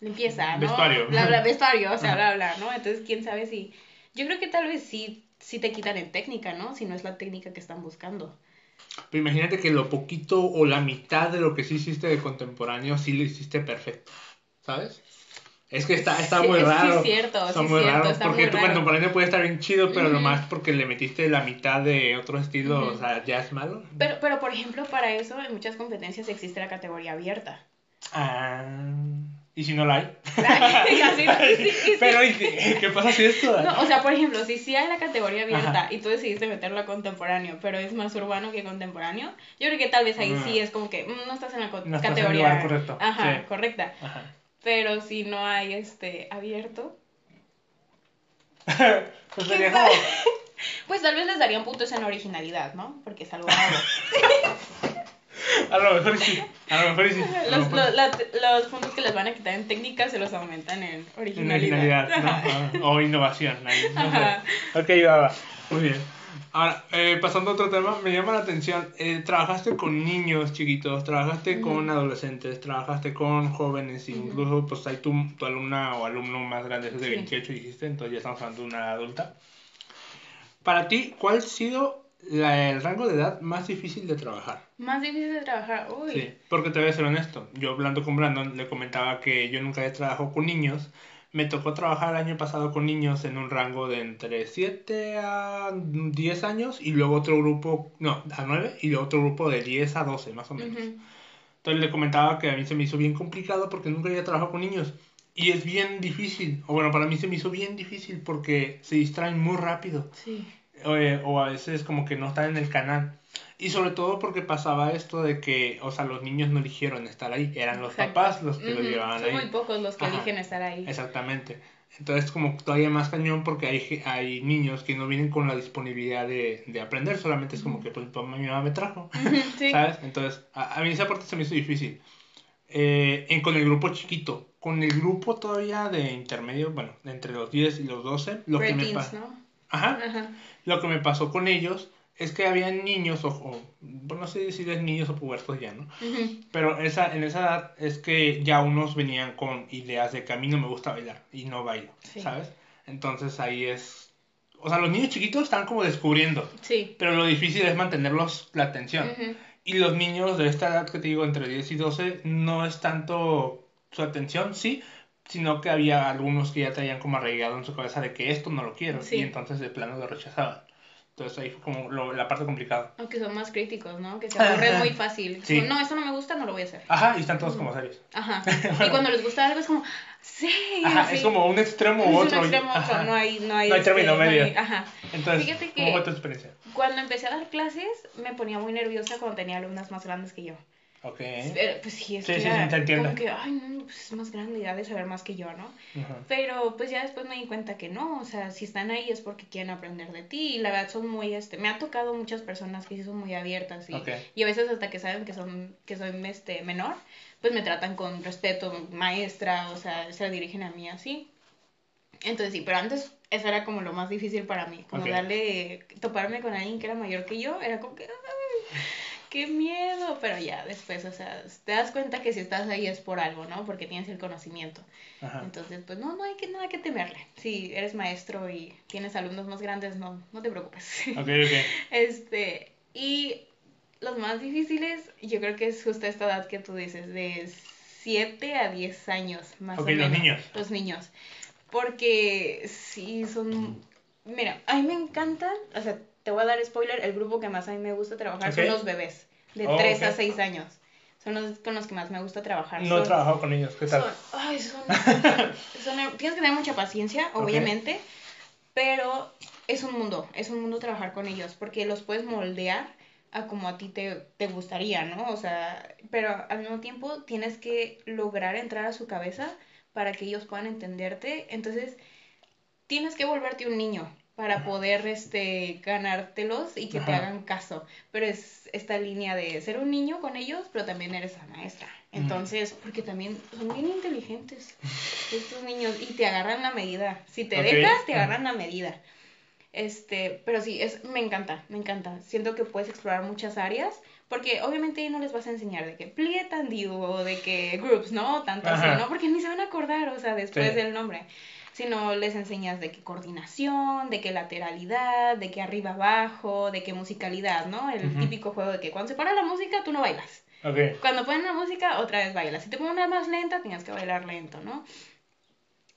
limpieza, ¿no? Vestuario. Bla, bla, <laughs> vestuario, o sea, bla, bla, ¿no? Entonces, quién sabe si... Yo creo que tal vez sí, sí te quitan en técnica, ¿no? Si no es la técnica que están buscando. Pero imagínate que lo poquito o la mitad de lo que sí hiciste de contemporáneo sí lo hiciste perfecto, ¿sabes? Es que está, está muy raro. Sí, cierto, está muy raro. porque tu contemporáneo puede estar bien chido, pero nomás porque le metiste la mitad de otro estilo, o sea, ya es malo. Pero, pero, por ejemplo, para eso en muchas competencias existe la categoría abierta. Ah, ¿y si no la hay? <laughs> Pero, ¿qué pasa si esto? No, o sea, por ejemplo, si sí hay la categoría abierta y tú decidiste meterlo a contemporáneo, pero es más urbano que contemporáneo, yo creo que tal vez ahí sí es como que mm, no estás en la categoría. correcto. Ajá, correcta. Pero si no hay este abierto. <laughs> pues sería como... <laughs> Pues tal vez les darían puntos en originalidad, ¿no? Porque es algo nuevo. A lo mejor sí. A lo mejor sí. Los, los, puntos que les van a quitar en técnica se los aumentan en originalidad. ¿no? <laughs> O innovación. No Ok, va, Muy bien. Ahora, eh, pasando a otro tema, me llama la atención. Eh, trabajaste con niños chiquitos, trabajaste con adolescentes, trabajaste con jóvenes, incluso pues hay tu, tu, alumna o alumno más grande, es de 28 dijiste, entonces ya estamos hablando de una adulta. Para ti, ¿cuál ha sido la, el rango de edad más difícil de trabajar. Más difícil de trabajar, uy. Sí, porque te voy a ser honesto. Yo hablando con Brandon le comentaba que yo nunca había trabajado con niños. Me tocó trabajar el año pasado con niños en un rango de entre 7 a 10 años y luego otro grupo, no, a 9 y luego otro grupo de 10 a 12 más o menos. Entonces le comentaba que a mí se me hizo bien complicado porque nunca había trabajado con niños. Y es bien difícil, o bueno, para mí se me hizo bien difícil porque se distraen muy rápido. Sí o, a veces como que no están en el canal. Y sobre todo porque pasaba esto de que, o sea, los niños no eligieron estar ahí, eran los papás los que lo llevaban ahí. Son muy pocos los que eligen estar ahí. Exactamente. Entonces como todavía más cañón porque hay, hay niños que no vienen con la disponibilidad de, de aprender, solamente es como que pues mi mamá me trajo, <laughs> ¿sabes? Entonces a, mí esa parte se me hizo difícil. Eh, en, con el grupo chiquito, con el grupo todavía de intermedio, bueno, entre los 10 y los 12, lo que me pasa... Ajá. Lo que me pasó con ellos es que había niños, o, pues no sé si es niños o pubertos ya, ¿no? Pero esa, en esa edad es que ya unos venían con ideas de que a mí no me gusta bailar y no bailo, ¿sabes? Entonces ahí es... O sea, los niños chiquitos están como descubriendo. Sí. Pero lo difícil es mantenerlos la atención. Y los niños de esta edad que te digo, entre 10 y 12, no es tanto su atención, sí, sino que había algunos que ya traían como arraigado en su cabeza de que esto no lo quiero. Y entonces de plano lo rechazaban. Entonces ahí fue como la parte complicada. Aunque son más críticos, ¿no? Que se aburren muy fácil. no, esto no me gusta, no lo voy a hacer. Ajá, y están todos como serios. Ajá. <laughs> Y cuando les gusta algo es como, sí. Ajá, es como un extremo u otro. un extremo otro, no hay, no hay, no hay término este, medio. ajá. Entonces, Fíjate que ¿cómo fue tu experiencia? Cuando empecé a dar clases, me ponía muy nerviosa cuando tenía alumnas más grandes que yo. Ok. Pero, pues sí, es que sí, como que, ay, no, pues es más grande, ya de saber más que yo, ¿no? Pero pues ya después me di cuenta que no, o sea, si están ahí es porque quieren aprender de ti y la verdad son muy, este, me ha tocado muchas personas que sí son muy abiertas y, y a veces hasta que saben que son, que soy, este, menor, pues me tratan con respeto, maestra, o sea, se dirigen a mí así. Entonces sí, pero antes eso era como lo más difícil para mí, como darle, toparme con alguien que era mayor que yo, era como que qué miedo, pero ya después, o sea, te das cuenta que si estás ahí es por algo, ¿no? Porque tienes el conocimiento. Entonces, pues no, no hay que, nada que temerle. Si eres maestro y tienes alumnos más grandes, no, no te preocupes. Ok, ok. <laughs> Este, y los más difíciles, yo creo que es justo esta edad que tú dices, de 7 a 10 años, más o menos. los niños. Los niños. Porque sí, son... Mira, a mí me encantan, o sea, te voy a dar spoiler, el grupo que más a mí me gusta trabajar son los bebés, de 3 a 6 años. Son los con los que más me gusta trabajar. No he trabajado con ellos, ¿qué tal? ay, <laughs> son, tienes que tener mucha paciencia, obviamente, pero es un mundo, es un mundo trabajar con ellos, porque los puedes moldear a como a ti te, te gustaría, ¿no? O sea, pero al mismo tiempo tienes que lograr entrar a su cabeza para que ellos puedan entenderte. Entonces, tienes que volverte un niño para poder este, ganártelos y que te hagan caso. Pero es esta línea de ser un niño con ellos, pero también eres la maestra. Entonces, porque también son bien inteligentes estos niños y te agarran la medida. Si te dejas, te agarran la medida. Este, pero sí, es, me encanta, me encanta. Siento que puedes explorar muchas áreas, porque obviamente no les vas a enseñar de que plie o de que groups, ¿no? Tanto así, ¿no? Porque ni se van a acordar, o sea, después del nombre sino les enseñas de qué coordinación, de qué lateralidad, de qué arriba abajo, de qué musicalidad, ¿no? El típico juego de que cuando se para la música tú no bailas. Okay. Cuando ponen la música otra vez bailas. Si te ponen una más lenta tienes que bailar lento, ¿no?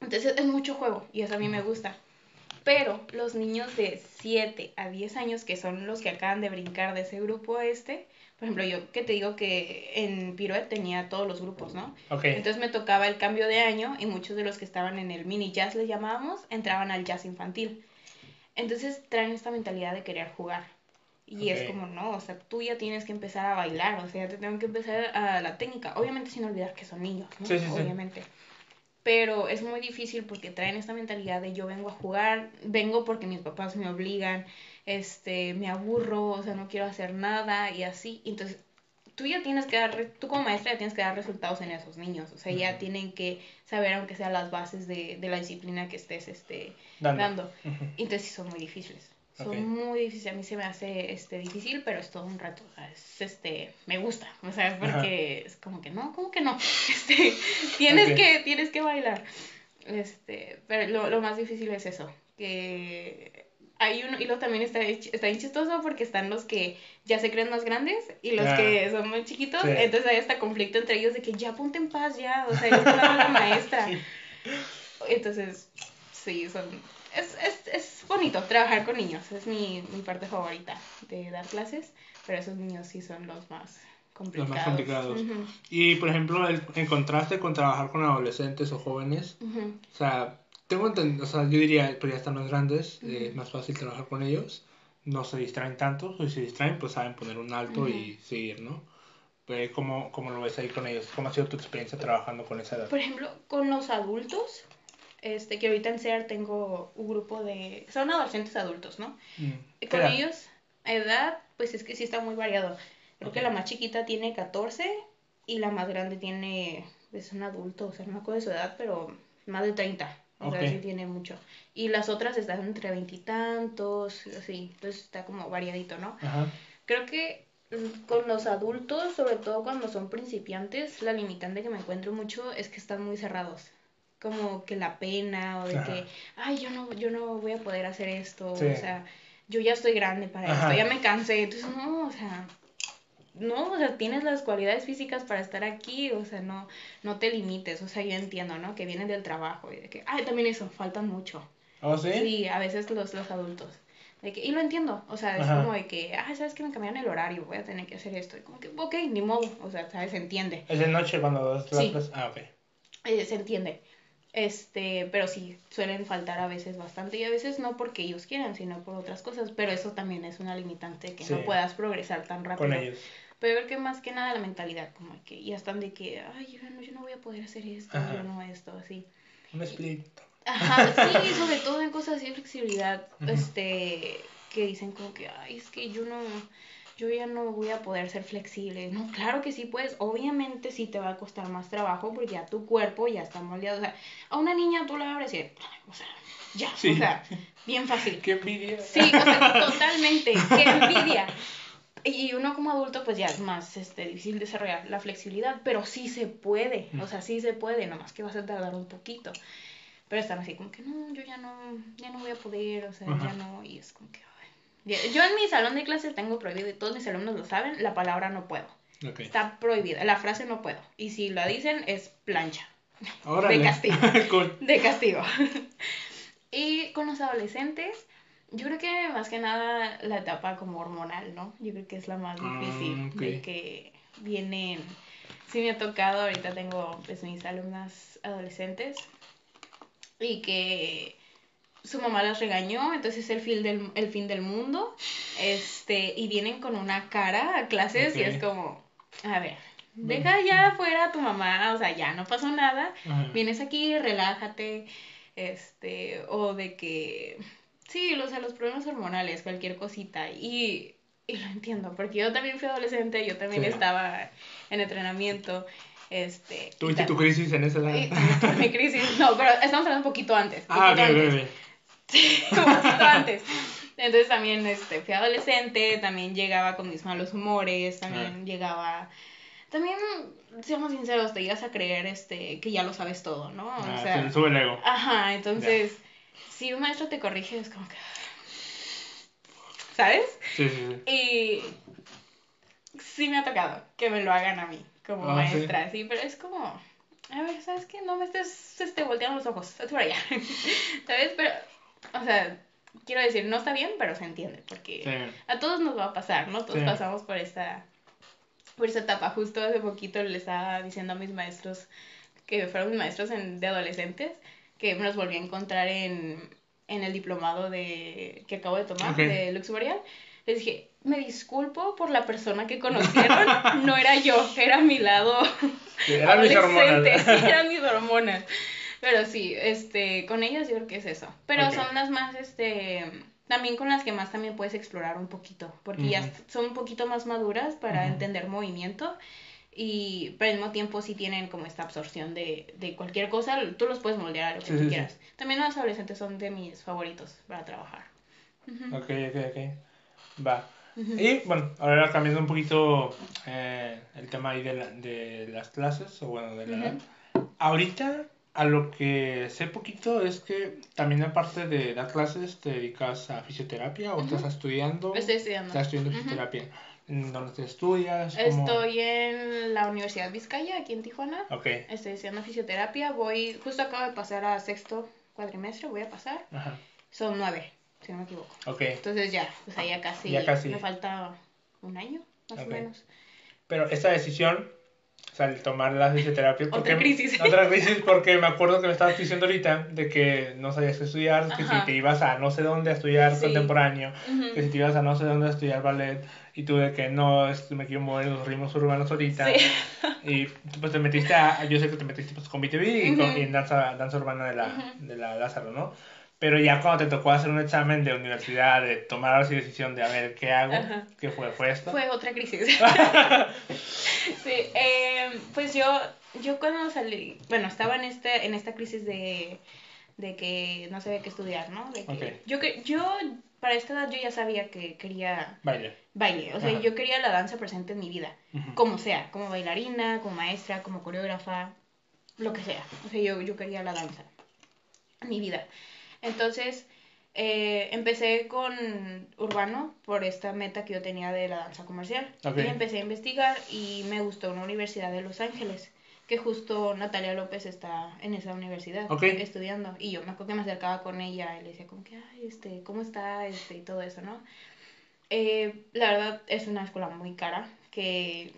Entonces es mucho juego y eso a mí me gusta. Pero los niños de 7 a 10 años, que son los que acaban de brincar de ese grupo este, por ejemplo, yo que te digo que en Pirouette tenía todos los grupos, ¿no? Entonces me tocaba el cambio de año y muchos de los que estaban en el mini jazz, le llamábamos, entraban al jazz infantil. Entonces traen esta mentalidad de querer jugar. Y es como, no, o sea, tú ya tienes que empezar a bailar, o sea, te tengo que empezar a la técnica. Obviamente sin olvidar que son niños, ¿no? Sí, sí, Obviamente. Pero es muy difícil porque traen esta mentalidad de yo vengo a jugar, vengo porque mis papás me obligan, este, me aburro, o sea, no quiero hacer nada y así. Entonces, tú ya tienes que dar, tú como maestra ya tienes que dar resultados en esos niños, o sea, ya tienen que saber aunque sea las bases de, de la disciplina que estés este, dando. Entonces, sí son muy difíciles. Son muy difíciles, a mí se me hace este, difícil, pero es todo un reto, es, este, me gusta, o sea, porque es como que no, como que no, <laughs> este, tienes, que, tienes que bailar, este, pero lo, lo más difícil es eso, que hay uno, y luego también está, está bien chistoso porque están los que ya se creen más grandes y los que son muy chiquitos, entonces hay este conflicto entre ellos de que ya ponte en paz ya, o sea, yo soy la maestra. <laughs> Entonces, sí, son, es, es, es bonito trabajar con niños, es mi, mi parte favorita de dar clases, pero esos niños sí son los más complicados. Los más complicados. Y, por ejemplo, el, en contraste con trabajar con adolescentes o jóvenes, o sea, tengo entendido, o sea, yo diría, pues ya están más grandes, eh, es más fácil trabajar con ellos, no se distraen tanto, si se distraen, pues saben poner un alto y seguir, ¿no? Pues, ¿cómo, ¿Cómo lo ves ahí con ellos? ¿Cómo ha sido tu experiencia trabajando con esa edad? Por ejemplo, con los adultos, este, que ahorita en SEAR tengo un grupo de... Son adolescentes adultos, ¿no? Mm. Con ellos, edad, pues es que sí está muy variado. Creo que la más chiquita tiene 14 y la más grande tiene... Es un adulto, o sea, no me acuerdo de su edad, pero más de 30. O sea, sí tiene mucho. Y las otras están entre veintitantos, así. Entonces está como variadito, ¿no? Ajá. Creo que mm, con los adultos, sobre todo cuando son principiantes, la limitante que me encuentro mucho es que están muy cerrados. Como que la pena o de que, ay, yo no, yo no voy a poder hacer esto. O sea, yo ya estoy grande para esto, ya me cansé. Entonces, no, o sea, no, o sea, tienes las cualidades físicas para estar aquí, o sea, no, no te limites, o sea, yo entiendo, ¿no? Que vienen del trabajo y de que, ay, también eso, faltan mucho. ¿Oh, sí? Sí, a veces los, los adultos. De que, y lo entiendo, o sea, es como de que, ah, sabes que me cambiaron el horario, voy a tener que hacer esto. Y como que, ok, ni modo, o sea, ¿sabes? Se entiende. ¿Es de noche cuando sí. Ah, ok. Eh, se entiende. Este, pero sí, suelen faltar a veces bastante y a veces no porque ellos quieran, sino por otras cosas. Pero eso también es una limitante que no puedas progresar tan rápido. Con ellos. Pero creo que más que nada la mentalidad, como que ya están de que, ay, yo no, yo no voy a poder hacer esto, yo no esto, así. Un split. Ajá, sí, sobre todo en cosas así de flexibilidad, este, que dicen como que, ay, es que yo no, yo ya no voy a poder ser flexible. No, claro que sí puedes. Obviamente sí te va a costar más trabajo porque ya tu cuerpo ya está moldeado. O sea, a una niña tú la abres y, o sea, ya, o sea, bien fácil. Qué envidia. Sí, o sea, totalmente, qué envidia. Y uno como adulto pues ya es más este, difícil desarrollar la flexibilidad, pero sí se puede, o sea, sí se puede, nomás que vas a tardar un poquito. Pero están así como que no, yo ya no, ya no voy a poder, o sea, ya no, y es como que... Ay. Yo en mi salón de clases tengo prohibido, y todos mis alumnos lo saben, la palabra no puedo. Está prohibida, la frase no puedo. Y si la dicen es plancha. De castigo. <laughs> De castigo. <laughs> y con los adolescentes yo creo que más que nada la etapa como hormonal, ¿no? Yo creo que es la más ah, difícil, de que vienen, sí me ha tocado, ahorita tengo pues mis alumnas adolescentes y que su mamá las regañó, entonces es el fin del, el fin del mundo, este, y vienen con una cara a clases y es como, a ver, deja ya afuera a tu mamá, o sea, ya no pasó nada, vienes aquí, relájate, este, o de que Sí, o sea, los problemas hormonales, cualquier cosita. Y, y lo entiendo, porque yo también fui adolescente, yo también estaba en entrenamiento. Este, ¿Tuviste tu crisis en esa edad? mi crisis, no, pero estamos hablando un poquito antes. ah, ok, antes. Sí, <laughs> un poquito antes. Entonces también este, fui adolescente, también llegaba con mis malos humores, también ah. llegaba... También, seamos sinceros, te llegas a creer este, que ya lo sabes todo, ¿no? O ah, sea, sube el ego. Ajá, entonces si un maestro te corrige, es como que... ¿Sabes? Sí, sí, sí. Y sí me ha tocado que me lo hagan a mí, como ah, maestra, ¿sí? pero es como, a ver, ¿sabes qué? No me estés este, volteando los ojos, por allá, <laughs> ¿sabes? Pero, o sea, quiero decir, no está bien, pero se entiende, porque a todos nos va a pasar, ¿no? Todos pasamos por esta, por esta etapa. Justo hace poquito le estaba diciendo a mis maestros, que fueron mis maestros en, de adolescentes, que me los volví a encontrar en, en el diplomado de, que acabo de tomar de Lux Boreal. Les dije, me disculpo por la persona que conocieron, no era yo, era mi lado eran mis hormonas. Sí, eran mis hormonas. Pero sí, este, con ellas yo creo que es eso. Pero son las más, este, también con las que más también puedes explorar un poquito, porque ya son un poquito más maduras para entender movimiento y pero al mismo tiempo sí tienen como esta absorción de, de cualquier cosa, tú los puedes moldear a lo que tú quieras. También los adolescentes son de mis favoritos para trabajar. Ok, ok, ok. Va. Y bueno, ahora cambiando un poquito eh, el tema ahí de, la, de las clases, o bueno, de la Ahorita, a lo que sé poquito es que también aparte de dar clases, te dedicas a fisioterapia o estás estudiando. Estoy estudiando. Estás estudiando fisioterapia. ¿Dónde te estudias? Estoy en la Universidad Vizcaya, aquí en Tijuana. Ok. Estoy estudiando fisioterapia. Voy, justo acabo de pasar a sexto cuatrimestre, voy a pasar. Ajá. Son nueve, si no me equivoco. Ok. Entonces ya, pues ahí ya casi, ya casi. me falta un año, más o menos. Pero esta decisión, o sea, el tomar la fisioterapia... Porque, otra crisis. <laughs> Otra crisis, porque me acuerdo que me estabas diciendo ahorita de que no sabías qué estudiar, que si te ibas a no sé dónde a estudiar contemporáneo, que si te ibas a no sé dónde a estudiar ballet y tú de que no, me quiero mover los ritmos urbanos ahorita. <laughs> Y pues te metiste a, yo sé que te metiste pues, con BTV y, con, en danza, danza urbana de la, de la Lázaro, ¿no? Pero ya cuando te tocó hacer un examen de universidad, de tomar la decisión de a ver qué hago, ¿qué fue? ¿Fue esto? Fue otra crisis. <laughs> sí, eh, pues yo, yo cuando salí, bueno, estaba en, este, en esta crisis de de que no sabía qué estudiar, ¿no? De que yo, que, yo, para esta edad, yo ya sabía que quería... Baile. Baile, o sea, yo quería la danza presente en mi vida, como sea, como bailarina, como maestra, como coreógrafa, lo que sea. O sea, yo, yo quería la danza en mi vida. Entonces, eh, empecé con urbano por esta meta que yo tenía de la danza comercial. Y empecé a investigar y me gustó una universidad de Los Ángeles, que justo Natalia López está en esa universidad estudiando. Y yo me acuerdo que me acercaba con ella y le decía como que, ay, este, ¿cómo está? Este, y todo eso, ¿no? Eh, la verdad es una escuela muy cara que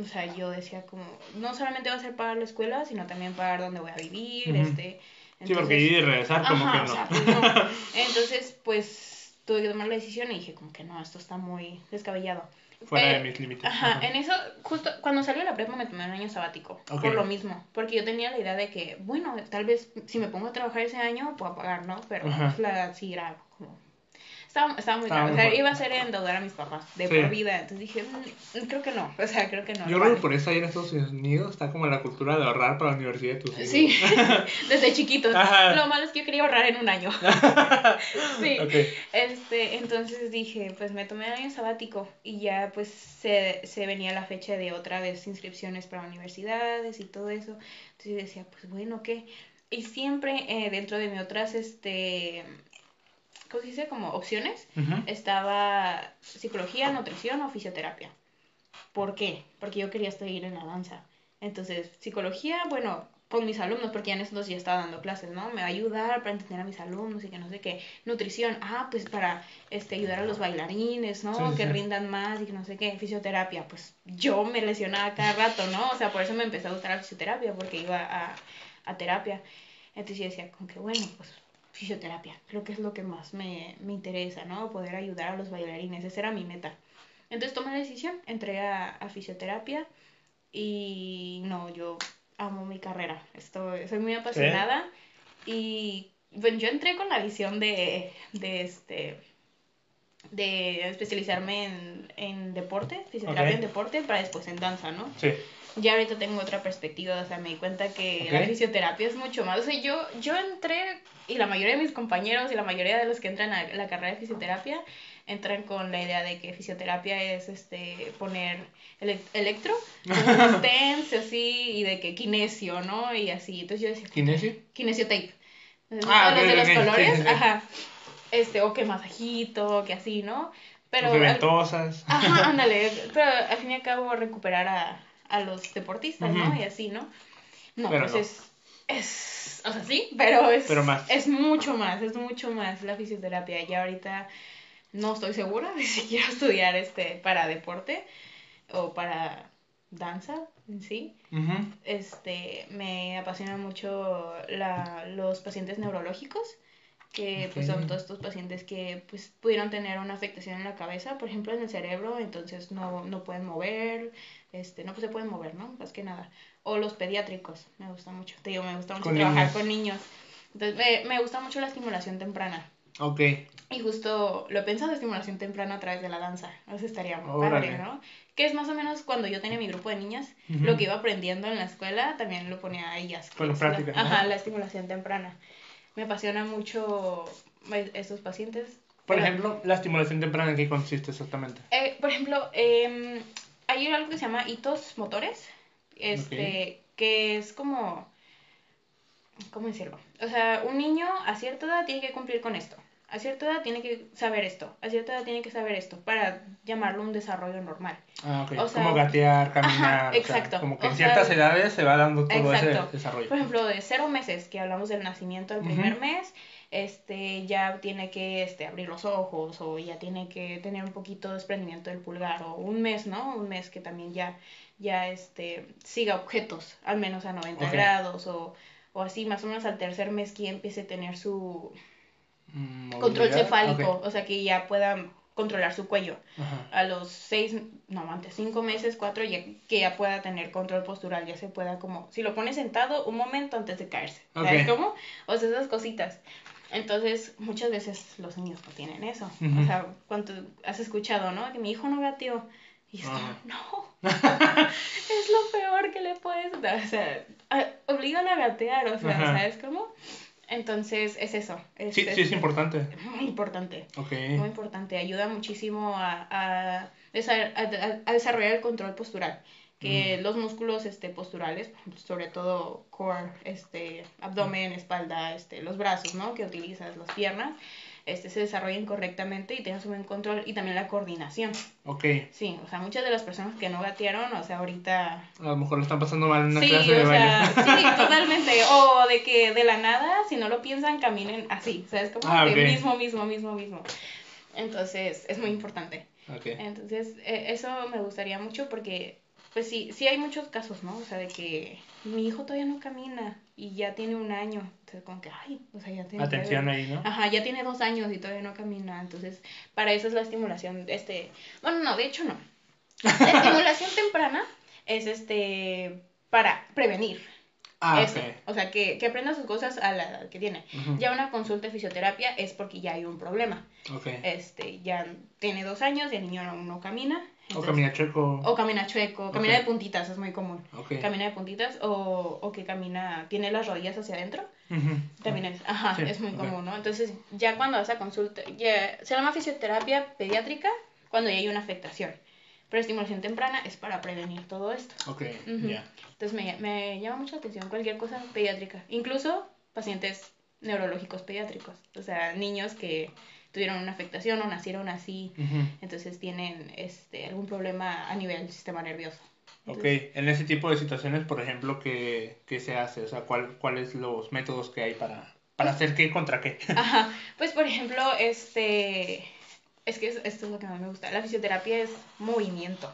o sea, yo decía como, no solamente va a ser para la escuela, sino también para donde voy a vivir, este, sí, porque ir y regresar como que no. Pues <laughs> Entonces, pues tuve que tomar la decisión y dije como que no, esto está muy descabellado. Fuera de mis límites. Ajá, en eso, justo cuando salió la prepa me tomé un año sabático, por lo mismo, porque yo tenía la idea de que, bueno, tal vez si me pongo a trabajar ese año puedo pagar, ¿no? Pero la sí era estaba, estaba muy caro. O sea, iba a ser endeudar a mis papás de por vida. Entonces dije, mm, creo que no. O sea, creo que no. Yo creo que por eso ahí en Estados Unidos está como la cultura de ahorrar para la universidad de tus hijos. Sí, <laughs> desde chiquitos. Lo malo es que yo quería ahorrar en un año. <laughs> sí. Este, entonces dije, pues me tomé el año sabático y ya pues se, se venía la fecha de otra vez inscripciones para universidades y todo eso. Entonces decía, pues bueno, ¿qué? Y siempre eh, dentro de mi otras, este ¿cómo se dice? Como opciones, estaba psicología, nutrición o fisioterapia. ¿Por qué? Porque yo quería seguir en la danza. Entonces, psicología, bueno, con mis alumnos, porque ya en estos ya estaba dando clases, ¿no? Me va a ayudar para entender a mis alumnos y que no sé qué. Nutrición, ah, pues para este, ayudar a los bailarines, ¿no? que rindan más y que no sé qué. Fisioterapia, pues yo me lesionaba cada rato, ¿no? O sea, por eso me empezó a gustar la fisioterapia, porque iba a, a terapia. Entonces yo decía, con que bueno, pues fisioterapia. Creo que es lo que más me, me interesa, ¿no? Poder ayudar a los bailarines. Esa era mi meta. Entonces tomé la decisión, entré a, fisioterapia y no, yo amo mi carrera. Estoy, soy muy apasionada y bueno, yo entré con la visión de, de este de especializarme en, en deporte, fisioterapia en deporte, para después en danza, ¿no? Sí ya ahorita tengo otra perspectiva, o sea, me di cuenta que la fisioterapia es mucho más, o sea, yo, yo entré, y la mayoría de mis compañeros y la mayoría de los que entran a la carrera de fisioterapia, entran con la idea de que fisioterapia es este poner electro, <laughs> stents, así, y de que kinesio, ¿no? Y así, entonces yo decía... ¿Kinesio? Kinesio tape. Ah, los de los colores, ajá. Este, o que masajito, que así, ¿no? Pero... Ventosas. <laughs> Ajá, <laughs> ándale, pero al fin y al cabo recuperar a a los deportistas, ¿no? Y así, ¿no? No, pues es, es, o sea, sí, pero es, es mucho más, es mucho más la fisioterapia. Ya ahorita no estoy segura de si <laughs> quiero estudiar este para deporte o para danza en sí. Este, me apasiona mucho la, los pacientes neurológicos que pues son todos estos pacientes que pues pudieron tener una afectación en la cabeza, por ejemplo en el cerebro, entonces no, no pueden mover, este, no pues se pueden mover, ¿no? Más que nada. O los pediátricos, me gusta mucho, te digo, me gusta mucho trabajar con niños. Entonces me, me, gusta mucho la estimulación temprana. Ok. Y justo lo he pensado estimulación temprana a través de la danza, eso estaría muy padre, ¿no? Que es más o menos cuando yo tenía mi grupo de niñas, lo que iba aprendiendo en la escuela también lo ponía a ellas. Con práctica. Ajá, la estimulación temprana me apasiona mucho estos pacientes. Por ejemplo, la estimulación temprana, ¿en qué consiste exactamente? Eh, por ejemplo, eh, hay algo que se llama hitos motores, este, que es como, ¿cómo decirlo? O sea, un niño a cierta edad tiene que cumplir con esto a cierta edad tiene que saber esto, a cierta edad tiene que saber esto, para llamarlo un desarrollo normal. Ah, ok. como gatear, caminar. exacto. como que en ciertas edades se va dando todo ese desarrollo. Por ejemplo, de cero meses, que hablamos del nacimiento del primer mes, este, ya tiene que este, abrir los ojos o ya tiene que tener un poquito de desprendimiento del pulgar o un mes, ¿no? Un mes que también ya, ya este, siga objetos, al menos a 90 grados o, o así, más o menos al tercer mes que empiece a tener su Mm, control cefálico, o sea, que ya pueda controlar su cuello. A los seis, no, antes cinco meses, cuatro, ya, que ya pueda tener control postural, ya se pueda como, si lo pone sentado un momento antes de caerse, ¿sabes cómo? O sea, esas cositas. Entonces, muchas veces los niños no tienen eso. O sea, cuando has escuchado, ¿no? Que mi hijo no gateó. Y es no, <laughs> es lo peor que le puedes dar. O sea, obligan a gatear, o sea, ¿sabes cómo? Entonces, es eso. sí, sí, es importante. Muy importante. Muy importante. Ayuda muchísimo a, a, a, desarrollar el control postural. Que mm. los músculos este, posturales, sobre todo core, este, abdomen, espalda, este, los brazos, ¿no? Que utilizas, las piernas, este, se desarrollen correctamente y tengas un buen control y también la coordinación. Ok. Sí, o sea, muchas de las personas que no gatearon, o sea, ahorita... A lo mejor lo están pasando mal en una clase de baile. sí, <laughs> totalmente. O de que de la nada, si no lo piensan, caminen así, ¿sabes? Como ah, mismo, mismo, mismo, mismo. Entonces, es muy importante. Okay. Entonces, e, eso me gustaría mucho porque pues sí, sí hay muchos casos, ¿no? O sea, de que mi hijo todavía no camina y ya tiene un año. Entonces, como que, ay, o sea, ya tiene... Atención ahí, ¿no? Ajá, ya tiene dos años y todavía no camina. Entonces, para eso es la estimulación, este... Bueno, no, de hecho no. La estimulación <laughs> temprana es, este, para prevenir. Ah, eso. O sea, que, que aprenda sus cosas a la edad que tiene. Ya una consulta de fisioterapia es porque ya hay un problema. Okay. Este, ya tiene dos años y el niño aún no camina o camina chueco. O camina chueco, camina de puntitas, es muy común. Camina de puntitas o, o, que camina, tiene las rodillas hacia adentro. También es, ajá, es muy común, ¿no? Entonces, ya cuando vas a consulta, ya, se llama fisioterapia pediátrica cuando ya hay una afectación. Pero estimulación temprana es para prevenir todo esto. Ok, ya. Entonces, me, me llama mucho la atención cualquier cosa pediátrica. Incluso pacientes neurológicos pediátricos. O sea, niños que tuvieron una afectación o nacieron así, entonces tienen este, algún problema a nivel del sistema nervioso. ok, en ese tipo de situaciones, por ejemplo, ¿qué, qué se hace? O sea, ¿cuál, ¿cuáles los métodos que hay para, para hacer qué contra qué? Ajá, pues por ejemplo, este, es que esto es lo que más me gusta, la fisioterapia es movimiento.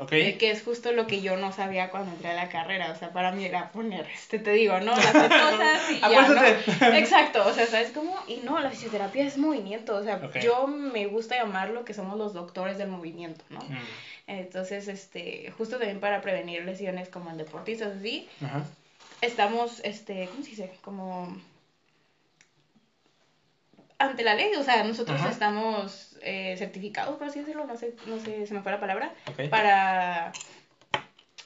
Okay. que es justo lo que yo no sabía cuando entré a la carrera. O sea, para mí era poner, este, te digo, ¿no? Las <laughs> cosas y ya, ¿no? Exacto, o sea, ¿sabes cómo? Y no, la fisioterapia es movimiento. O sea, yo me gusta llamarlo que somos los doctores del movimiento, ¿no? Mm. Entonces, este, justo también para prevenir lesiones como en deportistas, así, estamos, este, ¿cómo se dice? Como ante la ley, o sea, nosotros estamos eh, certificados, por así decirlo, no sé, no sé, se me fue la palabra, para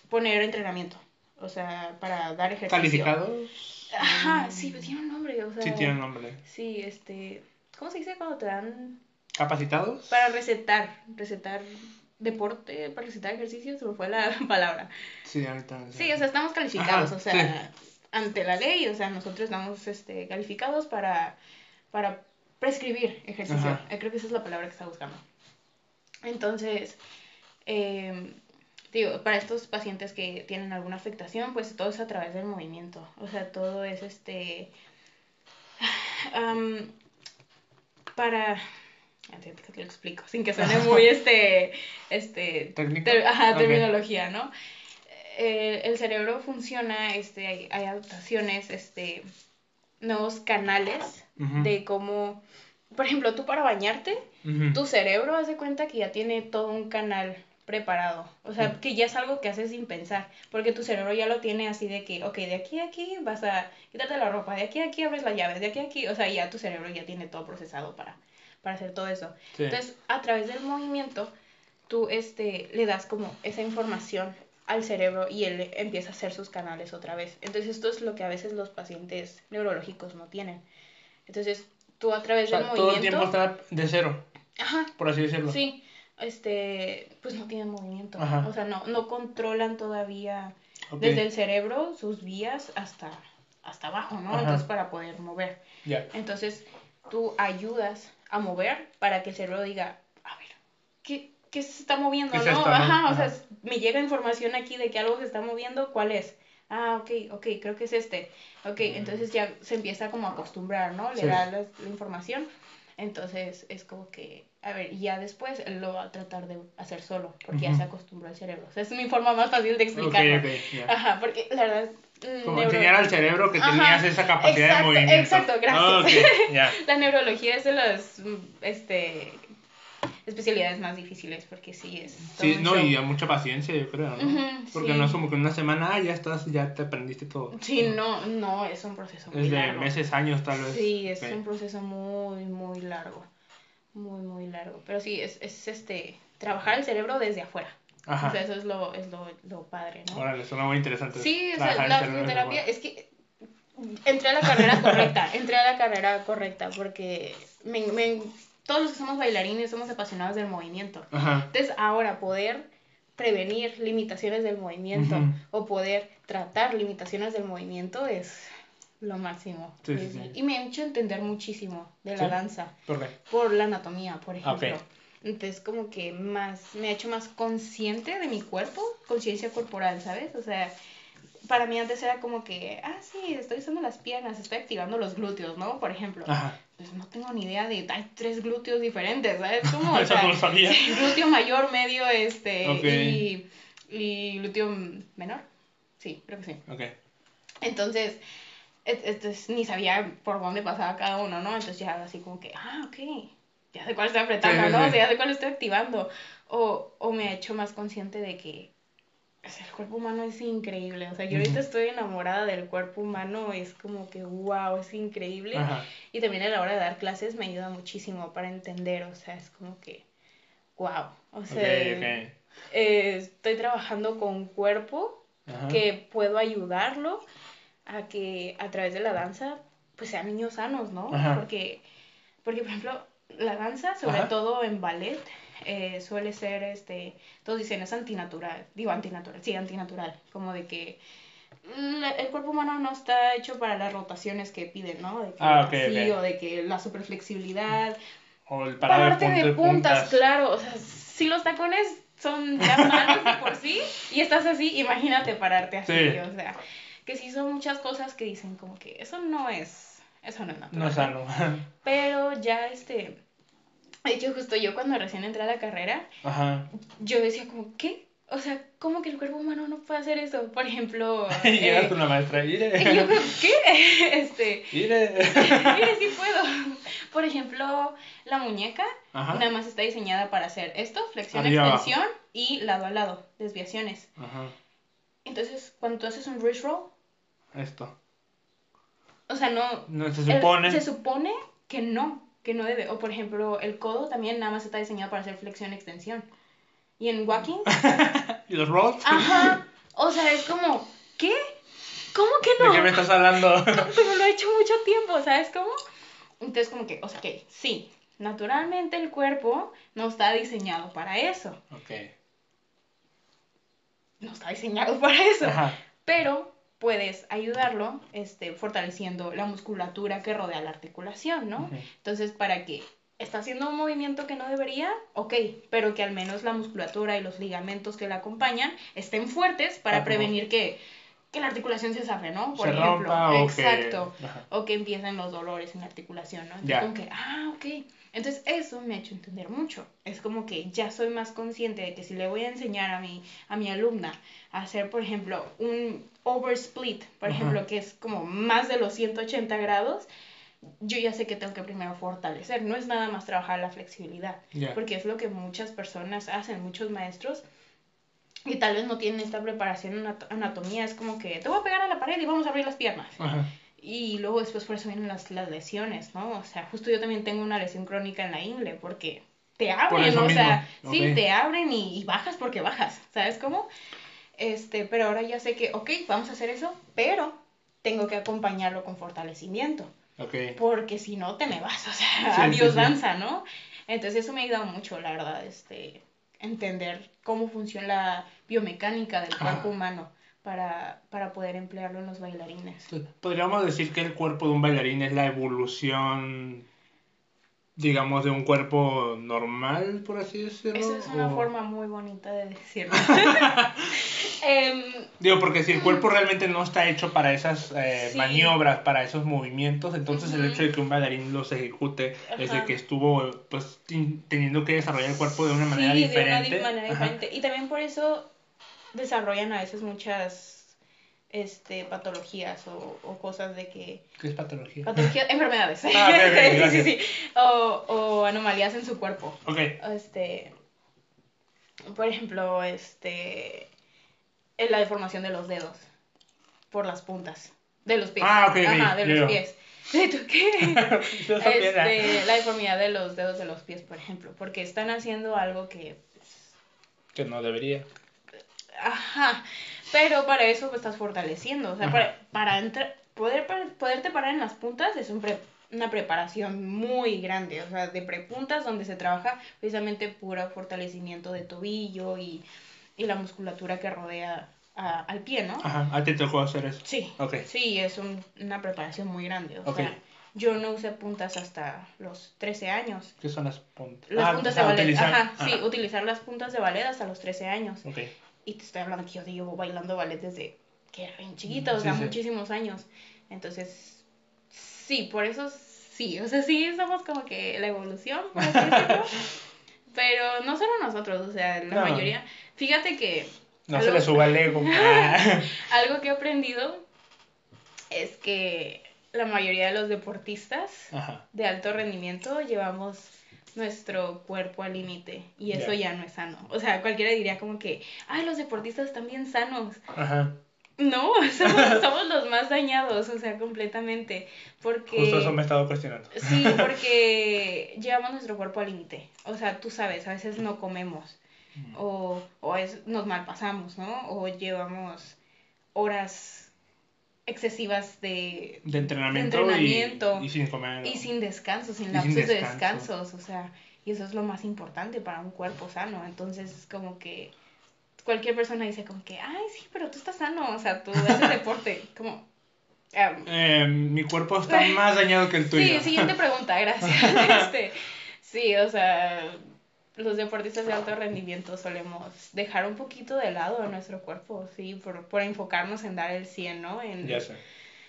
poner entrenamiento, o sea, para dar ejercicio. ¿Calificados? Ajá, sí, pero tiene un nombre, o sea. Sí, tiene un nombre. Sí, este, ¿cómo se dice cuando te dan? ¿Capacitados? Para recetar, recetar deporte, para recetar ejercicio, se me fue la <laughs> palabra. Sí, ahorita. Sí, o sea, estamos calificados, o sea, ante la ley, o sea, nosotros estamos este, calificados para, para prescribir ejercicio. Eh, creo que esa es la palabra que está buscando. Entonces, em, digo, para estos pacientes que tienen alguna afectación, pues todo es a través del movimiento. O sea, todo es este... <sighs> para... que lo explico, sin que suene muy <laughs> este... este ajá, terminología, ¿no? Eh, el cerebro funciona, este, hay, hay adaptaciones, este, nuevos canales de cómo, por ejemplo, tú para bañarte, tu cerebro hace cuenta que ya tiene todo un canal preparado, o sea, que ya es algo que haces sin pensar, porque tu cerebro ya lo tiene así de que, ok, de aquí a aquí vas a quitarte la ropa, de aquí a aquí abres la llave, de aquí a aquí, o sea, ya tu cerebro ya tiene todo procesado para, para hacer todo eso. Entonces, a través del movimiento, tú este, le das como esa información al cerebro y él empieza a hacer sus canales otra vez. Entonces esto es lo que a veces los pacientes neurológicos no tienen. Entonces tú a través del movimiento... Todo el tiempo está de cero. Ajá. Por así decirlo. Sí, este, pues no tienen movimiento. O sea, no, no controlan todavía desde el cerebro sus vías hasta, hasta abajo, ¿no? Entonces para poder mover. Ya. Entonces tú ayudas a mover para que el cerebro diga, a ver, ¿qué, qué se está moviendo, ¿no? Ajá, o sea, me llega información aquí de que algo se está moviendo, ¿cuál es? Ah, ok, ok, creo que es este. Ok, entonces ya se empieza como a acostumbrar, ¿no? Le da la, información. Entonces es como que, a ver, ya después lo va a tratar de hacer solo, porque ya se acostumbró al cerebro. O sea, es mi forma más fácil de explicarlo. Ajá, porque la verdad... Como enseñar al cerebro que tenías esa capacidad de movimiento. Exacto, gracias. <laughs> La neurología es de las, este, especialidades más difíciles porque sí es. Sí, no, y a mucha paciencia, yo creo, ¿no? porque no es como que en una semana ah, ya estás, ya te aprendiste todo. Sí, no, no, es un proceso muy es de meses, años tal vez. Sí, es un proceso muy, muy largo. Muy, muy largo. Pero sí, es, es este, trabajar el cerebro desde afuera. Ajá. O sea, eso es lo, es lo, lo padre, ¿no? Órale, suena muy interesante. Sí, o sea, la fisioterapia es que entré a la carrera correcta, entré a la carrera correcta porque me, me, todos los que somos bailarines somos apasionados del movimiento. Entonces, ahora poder prevenir limitaciones del movimiento o poder tratar limitaciones del movimiento es lo máximo. Y me ha hecho entender muchísimo de la danza. ¿Por qué? Por la anatomía, por ejemplo. Entonces, como que más, me ha hecho más consciente de mi cuerpo, conciencia corporal, ¿sabes? O sea, para mí antes era como que, ah, sí, estoy usando las piernas, estoy activando los glúteos, ¿no? Por ejemplo. Ajá. Pues no tengo ni idea de, hay tres glúteos diferentes, ¿sabes? Como, <laughs> o sea, <laughs> glúteo mayor, medio, este, y, y glúteo menor. Sí, creo que sí. Ok. Entonces, entonces, ni sabía por dónde pasaba cada uno, ¿no? Entonces ya así como que, ah, ok, ya sé cuál estoy apretando, ¿no? O sea, ya sé cuál estoy activando. O, o me ha hecho más consciente de que el cuerpo humano es increíble. O sea, yo ahorita estoy enamorada del cuerpo humano, es como que, wow, es increíble. Y también a la hora de dar clases me ayuda muchísimo para entender, o sea, es como que, wow. O sea, eh, estoy trabajando con cuerpo que puedo ayudarlo a que a través de la danza, pues sean niños sanos, ¿no? Porque, porque, por ejemplo, la danza, sobre todo en ballet, eh, suele ser, este, todos dicen es antinatural, digo antinatural, sí, antinatural, como de que el cuerpo humano no está hecho para las rotaciones que piden, ¿no? De que ah, sí, o de que la superflexibilidad. O el pararte de, puntas, claro, o sea, si los tacones son ya malos de por sí y estás así, imagínate pararte así, o sea, que sí son muchas cosas que dicen como que eso no es, eso no es natural. No es sano. <laughs> Pero ya este <laughs> de hecho, justo yo cuando recién entré a la carrera, yo decía como, ¿qué? O sea, ¿cómo que el cuerpo humano no puede hacer eso? Por ejemplo... <laughs> y llegas con una maestra, ¡ire! <laughs> Y yo, ¿qué? Este... ¡Ire! ¡Ire, sí puedo! Por ejemplo, la muñeca nada más está diseñada para hacer esto, flexión, extensión y lado a lado, desviaciones. Ajá. Entonces, cuando tú haces un wrist roll... Esto. O sea, no... No se supone... se supone que no que no debe. O por ejemplo, el codo también nada más está diseñado para hacer flexión-extensión. Y en walking... <laughs> ¿Y los rolls? Ajá. O sea, es como, ¿qué? ¿Cómo que no? ¿De qué me estás hablando? <laughs> pero lo he hecho mucho tiempo, ¿sabes cómo? Entonces como que, o sea, que sí, naturalmente el cuerpo no está diseñado para eso. Ok. No está diseñado <laughs> para eso. Ajá. Pero puedes ayudarlo este, fortaleciendo la musculatura que rodea la articulación, ¿no? Entonces, para que está haciendo un movimiento que no debería, ok, pero que al menos la musculatura y los ligamentos que la acompañan estén fuertes para prevenir que, la articulación se zafe, ¿no? Por ejemplo. Exacto. O que empiecen los dolores en la articulación, ¿no? Entonces, como que, ah, ok. Entonces eso me ha hecho entender mucho. Es como que ya soy más consciente de que si le voy a enseñar a mi, a mi alumna a hacer, por ejemplo, un oversplit, por ejemplo, que es como más de los 180 grados, yo ya sé que tengo que primero fortalecer. No es nada más trabajar la flexibilidad, porque es lo que muchas personas hacen, muchos maestros. Y tal vez no tienen esta preparación en anatomía, es como que te voy a pegar a la pared y vamos a abrir las piernas. Y luego después por eso vienen las, las lesiones, ¿no? O sea, justo yo también tengo una lesión crónica en la ingle porque te abren, o sea, sí, te abren y, bajas porque bajas, ¿sabes cómo? Este, pero ahora ya sé que, ok, vamos a hacer eso, pero tengo que acompañarlo con fortalecimiento. Okay. Porque si no, te me vas, o sea, adiós danza, ¿no? Entonces eso me ha ayudado mucho, la verdad, este, entender cómo funciona la biomecánica del cuerpo humano para, para poder emplearlo en los bailarines. Podríamos decir que el cuerpo de un bailarín es la evolución, digamos, de un cuerpo normal, por así decirlo. Esa es una forma muy bonita de decirlo. <laughs> <laughs> Em, Digo, porque si el cuerpo realmente no está hecho para esas eh, maniobras, para esos movimientos, entonces el hecho de que un bailarín los ejecute desde que estuvo pues teniendo que desarrollar el cuerpo de una manera diferente. De una manera diferente. Y también por eso desarrollan a veces muchas este, patologías o, o cosas de que... ¿Qué es patología? Patologías, <laughs> enfermedades. Ah, <laughs> sí, sí, sí. O, o, anomalías en su cuerpo. Ok. Este, por ejemplo, este, la deformación de los dedos por las puntas de los pies. Ah, ok. Ajá, de los pies. <laughs> ¿De tú qué? este, la deformidad de los dedos de los pies, por ejemplo, porque están haciendo algo que... Que no debería Ajá, pero para eso estás fortaleciendo, o sea, para, para poder, para, poderte parar en las puntas es un una preparación muy grande, o sea, de prepuntas donde se trabaja precisamente puro fortalecimiento de tobillo y, y la musculatura que rodea al pie, ¿no? Ajá, a ti te tocó hacer eso. Sí, okay. sí, es una preparación muy grande, o sea, yo no usé puntas hasta los 13 años. ¿Qué son las puntas? Las ah, puntas de ballet. Ajá, sí, utilizar las puntas de ballet hasta los 13 años. Okay. Y te estoy hablando que yo llevo bailando ballet desde que era bien chiquita, o sea, muchísimos años. Entonces, sí, por eso sí, o sea, sí somos como que la evolución, por así decirlo. <laughs> Pero no solo nosotros, o sea, la mayoría. Fíjate que. No se le suba el ego. <laughs> algo que he aprendido es que la mayoría de los deportistas de alto rendimiento llevamos nuestro cuerpo al límite y eso ya no es sano. O sea, cualquiera diría como que, ay, los deportistas están bien sanos. Ajá. No, <laughs> somos, los más dañados, o sea, completamente. Porque... Justo eso me he estado cuestionando. Sí, <laughs> porque llevamos nuestro cuerpo al límite. O sea, tú sabes, a veces no comemos mm. o, o es, nos malpasamos, ¿no? O llevamos horas excesivas de, de entrenamiento, y, sin comer. Y sin descanso, sin lapsos de descansos, o sea, y eso es lo más importante para un cuerpo sano. Entonces, como que cualquier persona dice como que, ay, sí, pero tú estás sano, o sea, tú haces <laughs> deporte, como... eh, mi cuerpo está <laughs> más dañado que el tuyo. Sí, siguiente pregunta, gracias. <laughs> este, sí, o sea, los deportistas de alto rendimiento solemos dejar un poquito de lado a nuestro cuerpo, sí, por, por enfocarnos en dar el 100, ¿no? En, ya sé.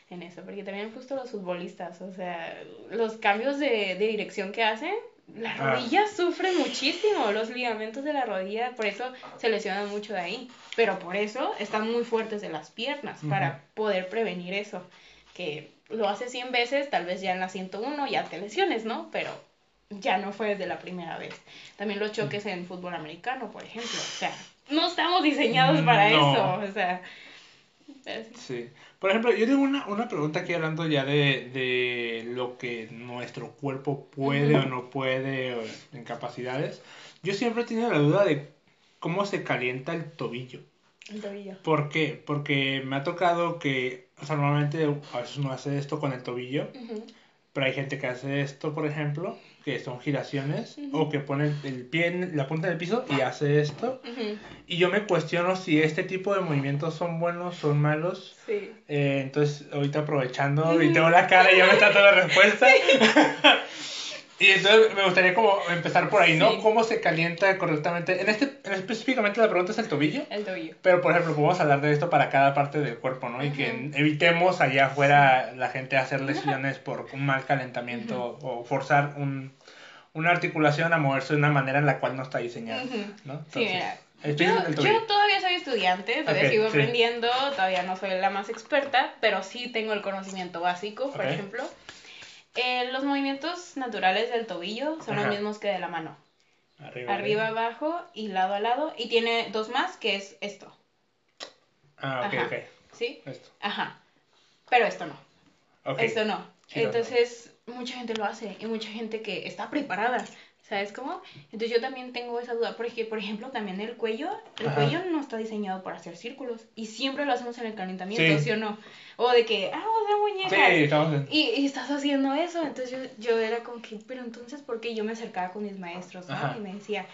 En eso, porque también justo los futbolistas, o sea, los cambios de, de dirección que hacen, la ah. rodilla sufre muchísimo, los ligamentos de la rodilla, por eso se lesionan mucho de ahí, pero por eso están muy fuertes de las piernas, para poder prevenir eso, que lo hace 100 veces, tal vez ya en la 101 ya te lesiones, ¿no? Pero ya no fue desde la primera vez. También los choques en fútbol americano, por ejemplo. O sea, no estamos diseñados para eso. O sea. Sí. Por ejemplo, yo tengo una, una pregunta aquí hablando ya de, de lo que nuestro cuerpo puede o no puede, en capacidades. Yo siempre he tenido la duda de cómo se calienta el tobillo. El tobillo. ¿Por qué? Porque me ha tocado que, o sea, normalmente a veces uno hace esto con el tobillo, pero hay gente que hace esto, por ejemplo, que son giraciones, o que pone el pie en la punta del piso y hace esto. Y yo me cuestiono si este tipo de movimientos son buenos, son malos. Sí. Eh, entonces, ahorita aprovechando, y tengo la cara y ya me está toda la respuesta. <laughs> Y entonces me gustaría como empezar por ahí, ¿no? ¿Cómo se calienta correctamente? En este, específicamente la pregunta es el tobillo. El tobillo. Pero, por ejemplo, podemos hablar de esto para cada parte del cuerpo, ¿no? Y que evitemos allá afuera la gente hacer lesiones por un mal calentamiento o forzar un, una articulación a moverse de una manera en la cual no está diseñada, ¿no? sí, mira. Yo, todavía soy estudiante, todavía sigo aprendiendo, todavía no soy la más experta, pero sí tengo el conocimiento básico, por ejemplo. Eh, los movimientos naturales del tobillo son los mismos que de la mano. Arriba, Arriba abajo y lado a lado. Y tiene dos más, que es esto. Ah, ok, ok. ¿Sí? Esto. Ajá. Pero esto no. Esto no. Entonces, mucha gente lo hace y mucha gente que está preparada ¿Sabes cómo? Entonces yo también tengo esa duda, porque por ejemplo también el cuello, el cuello no está diseñado para hacer círculos y siempre lo hacemos en el calentamiento, ¿sí, o no? O de que, ah, vamos a hacer muñecas. Sí, estamos y, y, estás haciendo eso, entonces yo, yo era como que, pero entonces, ¿por qué yo me acercaba con mis maestros, ¿no? Y me decía,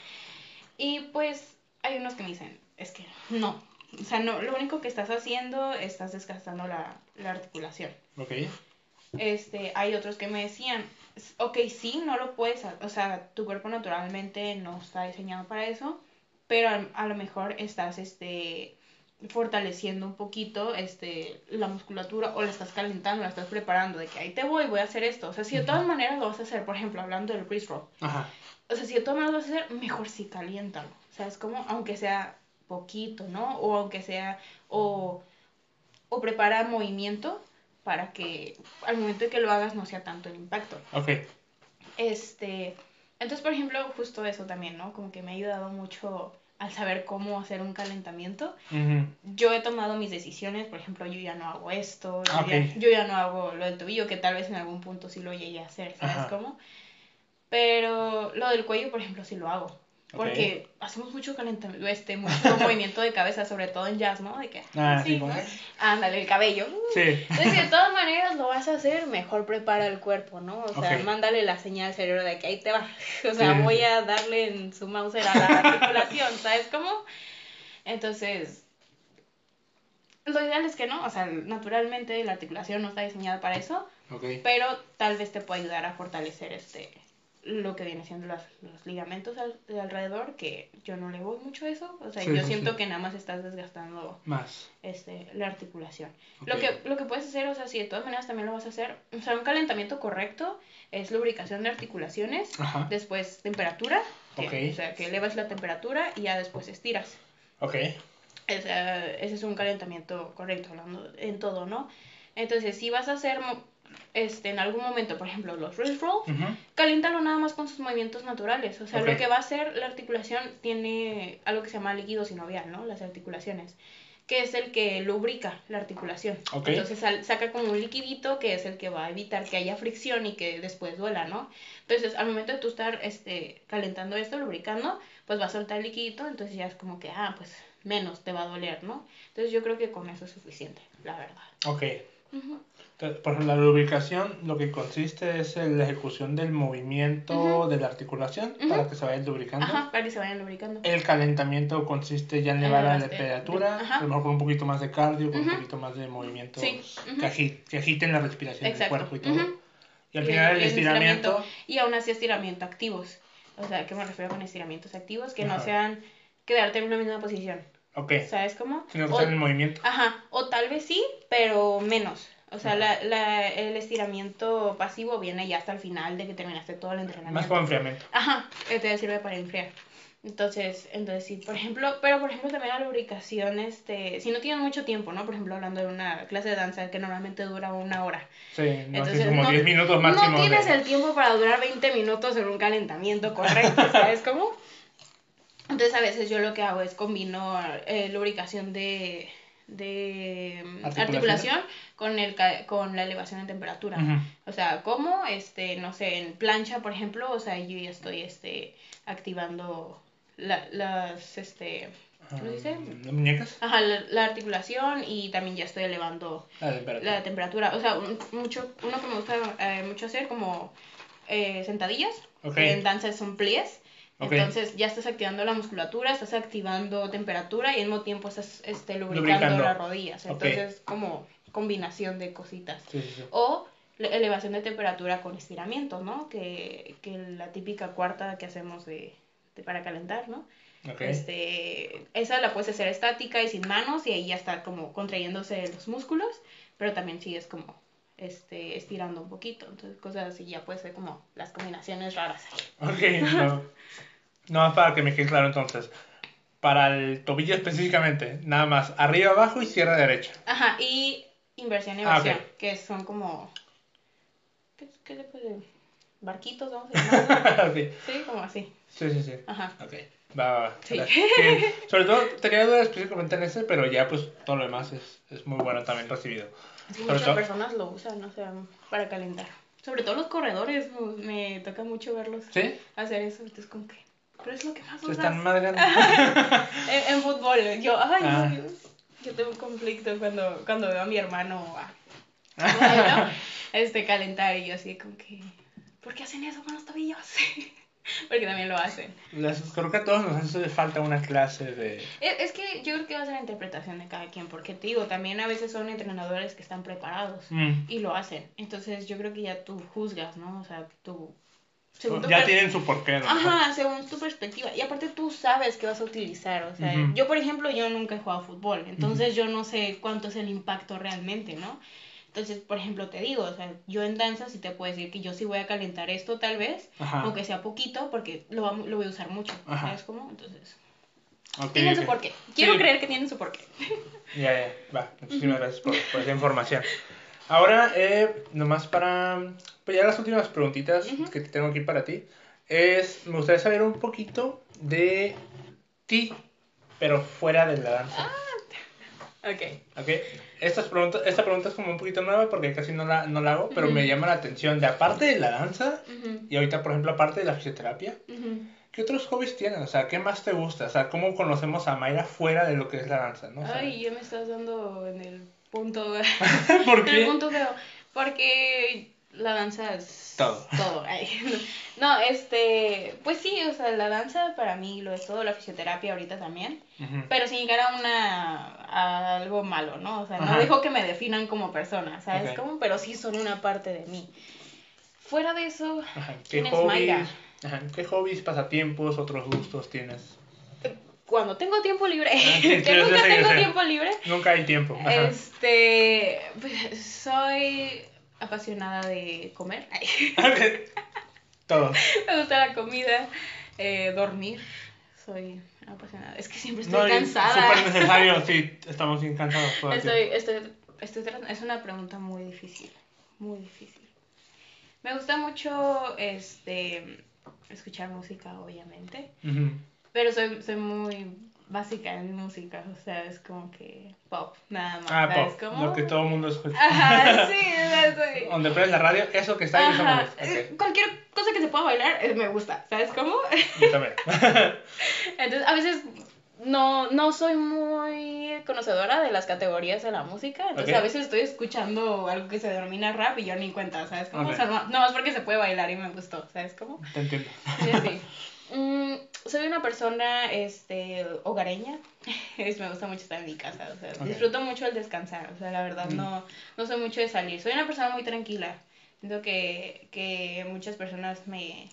y pues hay unos que me dicen, es que no, o sea, no, lo único que estás haciendo, estás desgastando la, la articulación. Ok. Este, hay otros que me decían, ok, sí, no lo puedes, o sea, tu cuerpo naturalmente no está diseñado para eso, pero a, lo mejor estás, este, fortaleciendo un poquito, este, la musculatura o la estás calentando, la estás preparando, de que ahí te voy, voy a hacer esto. O sea, si de todas maneras lo vas a hacer, por ejemplo, hablando del wrist roll. O sea, si de todas maneras lo vas a hacer, mejor sí caliéntalo. O sea, es como, aunque sea poquito, ¿no? O aunque sea, o, o prepara movimiento para que al momento de que lo hagas no sea tanto el impacto. Ok. Este, entonces, por ejemplo, justo eso también, ¿no? Como que me ha ayudado mucho al saber cómo hacer un calentamiento. Yo he tomado mis decisiones, por ejemplo, yo ya no hago esto, yo, ya, no hago lo del tobillo, que tal vez en algún punto sí lo llegué a hacer, ¿sabes cómo? Pero lo del cuello, por ejemplo, sí lo hago. Porque hacemos mucho calentamiento, este, mucho <laughs> movimiento de cabeza, sobre todo en jazz, ¿no? De que, ah, sí, ándale, el cabello. Sí. Entonces, de todas maneras lo vas a hacer, mejor prepara el cuerpo, ¿no? O sea, mándale la señal al cerebro de que ahí te va. <laughs> O sea, voy a darle en su mouse a la articulación, ¿sabes cómo? Entonces, lo ideal es que no, o sea, naturalmente la articulación no está diseñada para eso, pero tal vez te pueda ayudar a fortalecer este lo que viene siendo los, los ligamentos de alrededor, que yo no le voy mucho a eso, o sea, yo siento que nada más estás desgastando más este, la articulación. Lo, que, lo que puedes hacer, o sea, si de todas maneras también lo vas a hacer, o sea, un calentamiento correcto es lubricación de articulaciones, después temperatura, o sea, que elevas la temperatura y ya después estiras. Ok. O sea, ese es un calentamiento correcto, hablando en todo, ¿no? Entonces, si vas a hacer este, en algún momento, por ejemplo, los wrist roll, caliéntalo nada más con sus movimientos naturales. O sea, lo que va a hacer la articulación tiene algo que se llama líquido sinovial, ¿no? Las articulaciones, que es el que lubrica la articulación. Entonces saca como un liquidito que es el que va a evitar que haya fricción y que después duela, ¿no? Entonces, al momento de tú estar este, calentando esto, lubricando, pues va a soltar el liquidito, entonces ya es como que, ah, pues menos te va a doler, ¿no? Entonces yo creo que con eso es suficiente, la verdad. Ok por ejemplo, la lubricación lo que consiste es en la ejecución del movimiento de la articulación para que se vaya lubricando. Ajá, para que se vayan lubricando. El calentamiento consiste ya en elevar la temperatura, a lo mejor con un poquito más de cardio, con un poquito más de movimiento que, agiten la respiración del cuerpo y todo. Y al final el, estiramiento... Y aún así estiramiento activos. O sea, ¿qué me refiero con estiramientos activos? Que no sean quedarte en una misma posición. Ok. ¿Sabes cómo? Sino que están en movimiento. Ajá, o tal vez sí, pero menos. O sea, la, la, el estiramiento pasivo viene ya hasta el final de que terminaste todo el entrenamiento. Más como enfriamiento. Ajá, te sirve para enfriar. Entonces, entonces sí, por ejemplo, pero por ejemplo también la lubricación, este, si no tienes mucho tiempo, ¿no? Por ejemplo, hablando de una clase de danza que normalmente dura una hora. Sí, entonces, como 10 minutos máximo. No tienes el tiempo para durar 20 minutos en un calentamiento correcto, <laughs> ¿sabes cómo? Entonces a veces yo lo que hago es combino eh, lubricación de, de mm, articulación con, el, con la elevación de temperatura. O sea, como, este, no sé, en plancha, por ejemplo, o sea, yo ya estoy este, activando la, las, este, ¿cómo dice? ¿Las muñecas? Ajá, la, articulación y también ya estoy elevando la temperatura. O sea, mucho, uno que me gusta eh, mucho hacer como eh, sentadillas, en danza son plies. Entonces ya estás activando la musculatura, estás activando temperatura y al mismo tiempo estás este, lubricando, las rodillas. Entonces como combinación de cositas. O elevación de temperatura con estiramiento, ¿no? Que, que la típica cuarta que hacemos de, para calentar, ¿no? Este, esa la puedes hacer estática y sin manos y ahí ya está como contrayéndose los músculos, pero también sigues como este, estirando un poquito. Entonces, cosas así ya puede ser como las combinaciones raras. Ok, no. <laughs> No, para que me quede claro entonces. Para el tobillo específicamente, nada más arriba, abajo y cierre derecha. Ajá, y inversión y inversión, ah, que son como. ¿Qué, qué se puede Barquitos, vamos a llamarlo. <laughs> Sí, como así. Sí, sí, sí. Ajá. Ok. Va, va, va. Sí. Sobre todo tenía dudas específicamente en ese, pero ya pues todo lo demás es, es muy bueno también recibido. muchas personas lo usan, o sea, para calentar. Sobre todo los corredores, me toca mucho verlos ¿Sí? hacer eso. Entonces, como que pero es lo que más Se están madreando. <laughs> en, en, fútbol, yo, ay, ah. yo tengo un conflicto cuando, cuando veo a mi hermano <laughs> a, este, calentar y yo así como que, ¿por qué hacen eso con los tobillos? <laughs> Porque también lo hacen. creo que a todos nos hace falta una clase de... Es, que yo creo que va a ser la interpretación de cada quien, porque te digo, también a veces son entrenadores que están preparados mm. y lo hacen. Entonces yo creo que ya tú juzgas, ¿no? O sea, tú ya tienen su porqué, ¿no? Ajá, según tu perspectiva. Y aparte tú sabes que vas a utilizar. O sea, yo, por ejemplo, yo nunca he jugado fútbol. Entonces yo no sé cuánto es el impacto realmente, ¿no? Entonces, por ejemplo, te digo, o sea, yo en danza sí te puedo decir que yo sí voy a calentar esto tal vez, aunque sea poquito, porque lo, lo voy a usar mucho. ¿Sabes cómo? Entonces... tienen su porqué. Quiero creer que tienen su porqué. Ya, ya, va. Muchísimas gracias por, por esa información. <laughs> Ahora, eh, nomás para pues ya las últimas preguntitas que tengo aquí para ti, es, me gustaría saber un poquito de ti, pero fuera de la danza. Ah, ok. Ok. Estas preguntas, esta pregunta es como un poquito nueva porque casi no la, no la hago, pero me llama la atención de aparte de la danza y ahorita, por ejemplo, aparte de la fisioterapia, ¿qué otros hobbies tienes? O sea, ¿qué más te gusta? O sea, ¿cómo conocemos a Mayra fuera de lo que es la danza? ¿no? Ay, ya me estás dando en el punto. <laughs> ¿Por qué? El punto feo. Porque la danza es todo. Todo. <laughs> no, este, pues sí, o sea, la danza para mí lo es todo, la fisioterapia ahorita también, pero sin llegar a una, a algo malo, ¿no? O sea, no dejo que me definan como persona, ¿sabes cómo? Pero sí son una parte de mí. Fuera de eso, ¿qué hobbies, ¿Qué hobbies, pasatiempos, otros gustos tienes? Cuando tengo tiempo libre, ah, <laughs> nunca tengo tiempo libre. Nunca hay tiempo. Este, pues, soy apasionada de comer. <laughs> Todo. Me gusta la comida, eh, dormir. Soy apasionada. Es que siempre estoy cansada. Súper necesario, <laughs> sí, estamos bien cansados. estoy, estoy, estoy, es una pregunta muy difícil, muy difícil. Me gusta mucho este escuchar música, obviamente. Pero soy, soy muy básica en música, o sea, es como que pop, nada más. Ah, pop, como... lo que todo el mundo escucha. Ajá, <laughs> sí. Donde prendes la radio, eso que está ahí, Ajá. Okay. Cualquier cosa que se pueda bailar, eh, me gusta, ¿sabes cómo? Yo también. <laughs> Entonces, a veces no, no soy muy conocedora de las categorías de la música, entonces a veces estoy escuchando algo que se denomina rap y yo ni cuenta, ¿sabes cómo? O sea, no, no más porque se puede bailar y me gustó, ¿sabes cómo? Te entiendo. Sí, sí. <laughs> Mm, soy una persona este, hogareña. <laughs> me gusta mucho estar en mi casa. O sea, Disfruto mucho el descansar. O sea, la verdad, mm. no, no soy mucho de salir. Soy una persona muy tranquila. Siento que, que muchas personas me,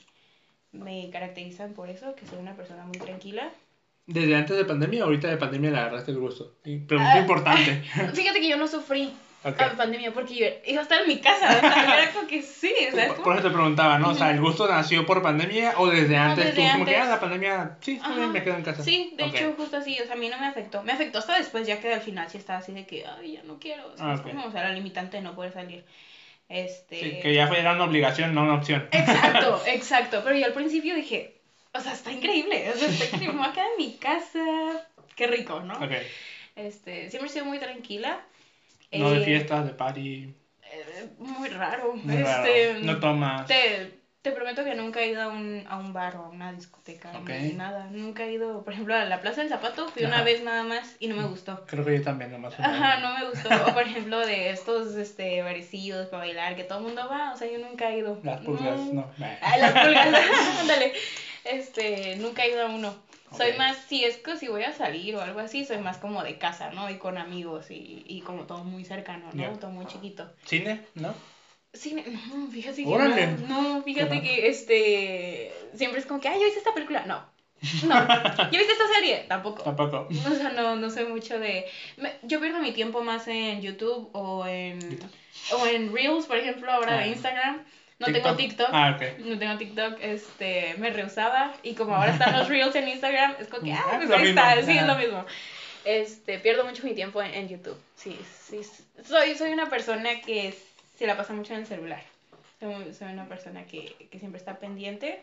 me caracterizan por eso, que soy una persona muy tranquila. ¿Desde antes de pandemia ahorita de pandemia le agarraste el gusto? Pregunta ah, importante. <laughs> Fíjate que yo no sufrí okay. a pandemia, porque yo iba a estar en mi casa, o sea, era como que sí, ¿sabes? Por, eso te preguntaba, ¿no? O sea, ¿el gusto nació por pandemia o desde antes? tú como que, ah, la pandemia, sí, bien, me quedo en casa. Sí, de hecho, justo así, o sea, a mí no me afectó. Me afectó hasta después, ya que al final sí estaba así de que, ay, ya no quiero, o sea, ah, como, o sea, la limitante de no poder salir. Este... Sí, que ya era una obligación, no una opción. Exacto, <laughs> exacto, pero yo al principio dije, o sea, está increíble, o sea, está increíble, me voy a quedar en mi casa, qué rico, ¿no? Ok. Este, siempre he sido muy tranquila. No de eh, fiestas, de party. Eh, muy raro. este, No tomas. Te, te, prometo que nunca he ido a un, a un bar o a una discoteca. Ni nada. Nunca he ido, por ejemplo, a la Plaza del Zapato. Fui una vez nada más y no me gustó. Creo que yo también, nomás. Ajá, no me gustó. o por ejemplo, de estos este, barecidos para bailar que todo el mundo va. O sea, yo nunca he ido. Las pulgas, no. las pulgas, <laughs> <laughs> ándale. Este, nunca he ido a uno. Soy más, si es que si voy a salir o algo así, soy más como de casa, ¿no? Y con amigos y, y como todo muy cercano, ¿no? Todo muy chiquito. ¿Cine? ¿No? Cine, no, fíjate que no, no, fíjate que este, siempre es como que, ay, ¿yo hice esta película? No, <laughs> no. ¿Ya viste esta serie? Tampoco. Tampoco. O sea, no, no soy mucho de... yo pierdo mi tiempo más en YouTube o en... O en Reels, por ejemplo, ahora de ah. Instagram. No tengo TikTok. Ah. No tengo TikTok, este, me rehusaba. Y como ahora están los Reels en Instagram, es como que, ah, pues ahí está, sí, es lo mismo. Este, pierdo mucho mi tiempo en, YouTube. Sí, sí. Soy, soy una persona que se la pasa mucho en el celular. Soy, soy una persona que, que siempre está pendiente.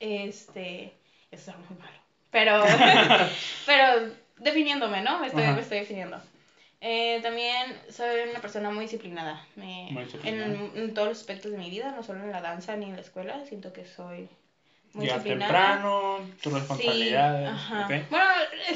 Este, eso es muy malo. Pero, <laughs> pero definiéndome, ¿no? Estoy, me estoy definiendo. Eh, también soy una persona muy disciplinada. Me, En, todos los aspectos de mi vida, no solo en la danza ni en la escuela, siento que soy muy llegar temprano, tus responsabilidades. Sí, ajá. Bueno,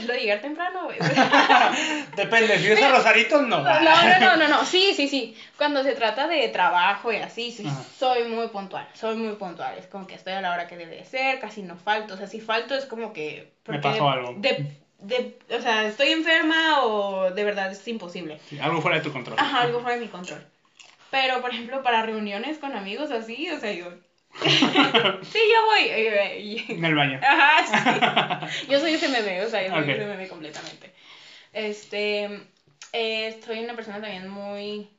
lo de llegar temprano. <laughs> Depende, si es a Rosaritos, no. No, no, no, no, no, sí, sí, sí. Cuando se trata de trabajo y así, sí, soy muy puntual, soy muy puntual. Es como que estoy a la hora que debe de ser, casi no falto. O sea, si falto es como que... Me pasó algo. De, de, o sea, estoy enferma o de verdad es imposible. algo fuera de tu control. Ajá, algo fuera de mi control. Pero, por ejemplo, para reuniones con amigos así, o sea, yo... <laughs> sí, yo voy. En el baño. Ajá, sí. <laughs> Yo soy ese meme, o sea, yo soy ese meme completamente. Este, eh, soy una persona también muy...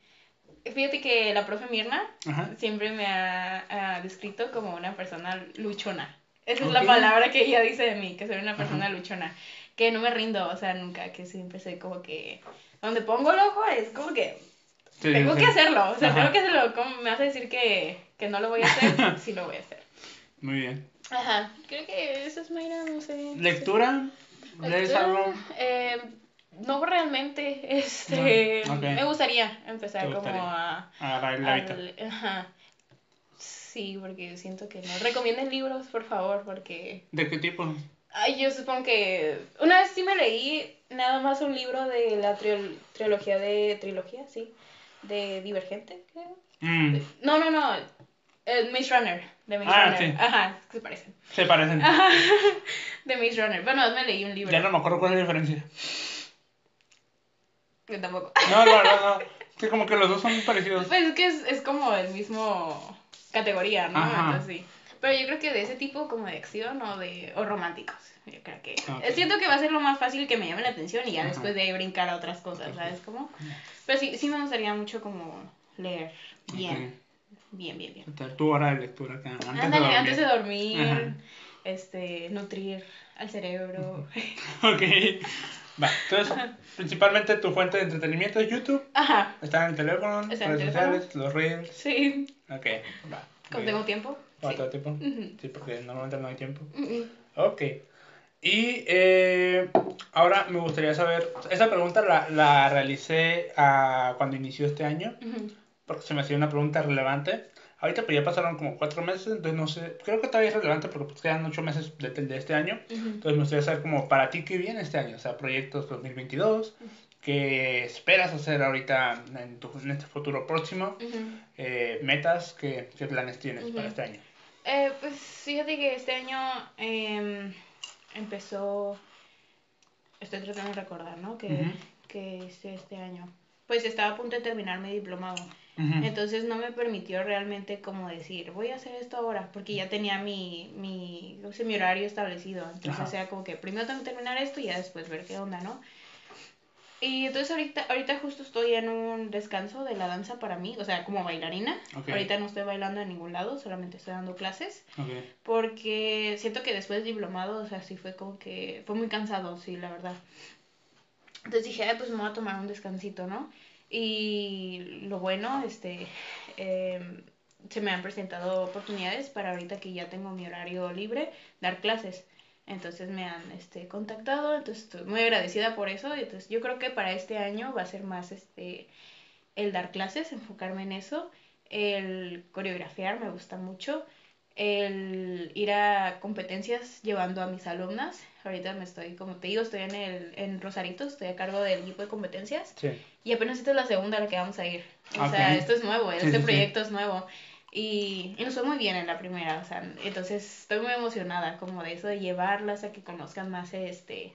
Fíjate que la profe Mirna siempre me ha, descrito como una persona luchona. Esa es la palabra que ella dice de mí, que soy una persona luchona que no me rindo, o sea, nunca, que siempre soy como que, donde pongo el ojo es como que tengo que hacerlo, o sea, tengo que hacerlo, ¿cómo me vas a decir que, que no lo voy a hacer? <laughs> sí lo voy a hacer. Muy bien. Ajá, creo que eso es Mayra, no sé. ¿Lectura? ¿Lees algo? Eh, no realmente, <laughs> este, me gustaría empezar como a... A la Ajá. Sí, porque siento que no. Recomienden libros, por favor, porque... ¿De qué tipo? Ay, yo supongo que... Una vez sí me leí nada más un libro de la trilogía de... ¿Trilogía? Sí. De Divergente, creo. Mm. No, no, no. El Maze Runner. De Maze ah, Runner. Sí. Ajá, se parecen. Se parecen. Ajá. <laughs> De Maze Runner. Bueno, me leí un libro. Ya no me acuerdo cuál es la diferencia. Yo tampoco. No, no, no, <laughs> no. Sí, como que los dos son parecidos. Pues es que es, es como el mismo categoría, ¿no? Ajá. sí. Pero yo creo que de ese tipo como de acción o de o románticos. Yo creo que siento que va a ser lo más fácil que me llame la atención y ya después de brincar a otras cosas, ¿sabes cómo? Pero sí, sí me gustaría mucho como leer bien. Bien, bien, bien. Tu hora de lectura acá. Antes, de dormir. antes de dormir, este, nutrir al cerebro. <laughs> ok. Va, entonces, <laughs> principalmente tu fuente de entretenimiento es YouTube. Ajá. Está en el teléfono, redes sociales, los reels. Sí. Ok, va. ¿Cuando tengo tiempo? ¿Cuánto sí. tiempo? Sí, porque normalmente no hay tiempo. Ok. Y eh, ahora me gustaría saber, esa pregunta la, la realicé a, cuando inició este año, porque se me hacía una pregunta relevante. Ahorita pues ya pasaron como cuatro meses, entonces no sé, creo que todavía es relevante porque pues quedan ocho meses de, de este año. Entonces me gustaría saber como para ti qué viene este año, o sea, proyectos 2022, qué esperas hacer ahorita en, tu, en este futuro próximo, eh, metas, qué, qué, planes tienes para este año. Eh, pues fíjate que este año eh, empezó, estoy tratando de recordar, ¿no? Que, que este, este año, pues estaba a punto de terminar mi diplomado. Entonces no me permitió realmente como decir, voy a hacer esto ahora, porque ya tenía mi, mi, no sé, mi horario establecido. Entonces, o sea, como que primero tengo que terminar esto y ya después ver qué onda, ¿no? Y entonces ahorita, ahorita justo estoy en un descanso de la danza para mí, o sea, como bailarina. Ahorita no estoy bailando en ningún lado, solamente estoy dando clases. Porque siento que después del diplomado, o sea, sí fue como que fue muy cansado, sí, la verdad. Entonces dije, Ay, pues me voy a tomar un descansito, ¿no? Y lo bueno, este, em, se me han presentado oportunidades para ahorita que ya tengo mi horario libre, dar clases. Entonces me han este, contactado, entonces estoy muy agradecida por eso. Entonces yo creo que para este año va a ser más este, el dar clases, enfocarme en eso, el coreografiar me gusta mucho, el ir a competencias llevando a mis alumnas. Ahorita me estoy, como te digo, estoy en, el, en Rosarito, estoy a cargo del equipo de competencias. Sí. Y apenas esta es la segunda a la que vamos a ir. O sea, esto es nuevo, este proyecto es nuevo. Y, y nos fue muy bien en la primera, o sea, entonces estoy muy emocionada como de eso, de llevarlas a que conozcan más este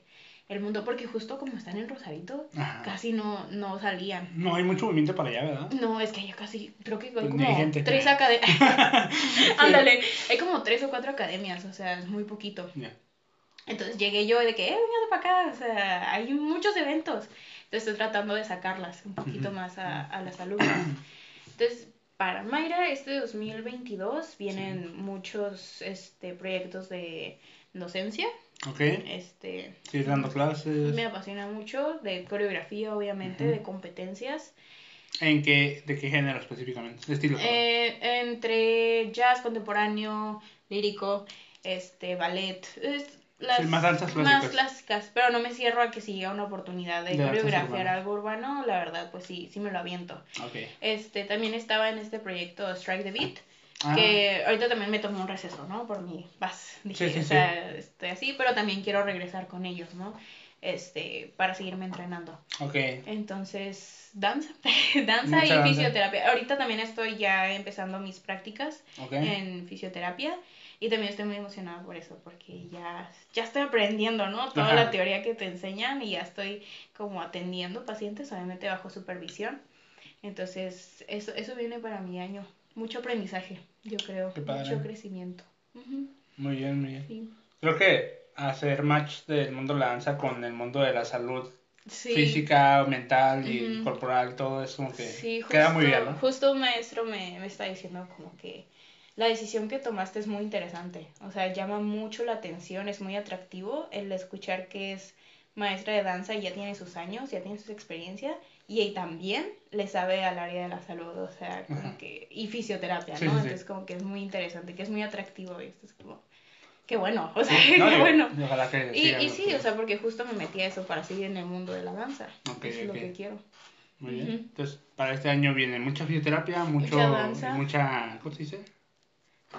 el mundo, porque justo como están en Rosarito, casi no, no salían. No hay mucho movimiento para allá, ¿verdad? No, es que ya casi, creo que hay como tres academias. <laughs> <laughs> Ándale, hay como tres o cuatro academias, o sea, es muy poquito. Entonces llegué yo de que, eh, venga para acá, o sea, hay muchos eventos. Entonces estoy tratando de sacarlas un poquito más a, a las alumnas. Entonces, para Mayra, este 2022 vienen muchos este, proyectos de docencia. Ok. Este, sí, dando clases. Me apasiona mucho, de coreografía, obviamente, de competencias. ¿En qué, de qué género específicamente? ¿De estilo? Eh, entre jazz contemporáneo, lírico, este, ballet, las más danzas clásicas. Más clásicas, pero no me cierro a que si llega una oportunidad de, coreografiar algo urbano, la verdad, pues sí, sí me lo aviento. Okay. Este, también estaba en este proyecto Strike the Beat, ah. que ahorita también me tomé un receso, ¿no? Por mi paz, dije, sí, sí, o sea, estoy así, pero también quiero regresar con ellos, ¿no? Este, para seguirme entrenando. Ok. Entonces, danza, <laughs> danza y fisioterapia. Ahorita también estoy ya empezando mis prácticas en fisioterapia y también estoy muy emocionada por eso, porque ya, ya estoy aprendiendo, ¿no? Toda la teoría que te enseñan y ya estoy como atendiendo pacientes, obviamente bajo supervisión. Entonces, eso, eso viene para mi año. Mucho aprendizaje, yo creo. Mucho crecimiento. Muy bien, muy bien. Creo que hacer match del mundo de la danza con el mundo de la salud física, mental y corporal, todo eso como que queda muy bien, ¿no? Justo un maestro me, me está diciendo como que la decisión que tomaste es muy interesante. O sea, llama mucho la atención, es muy atractivo el escuchar que es maestra de danza y ya tiene sus años, ya tiene sus experiencias y también le sabe al área de la salud, o sea, como que, y fisioterapia, ¿no? Entonces como que es muy interesante, que es muy atractivo y esto es como, qué bueno, o sea, <laughs> qué bueno. Y, y, sí, o sea, porque justo me metí a eso para seguir en el mundo de la danza, es lo que quiero. Muy bien. Entonces, para este año viene mucha fisioterapia, mucho, mucha, mucha ¿cómo se dice?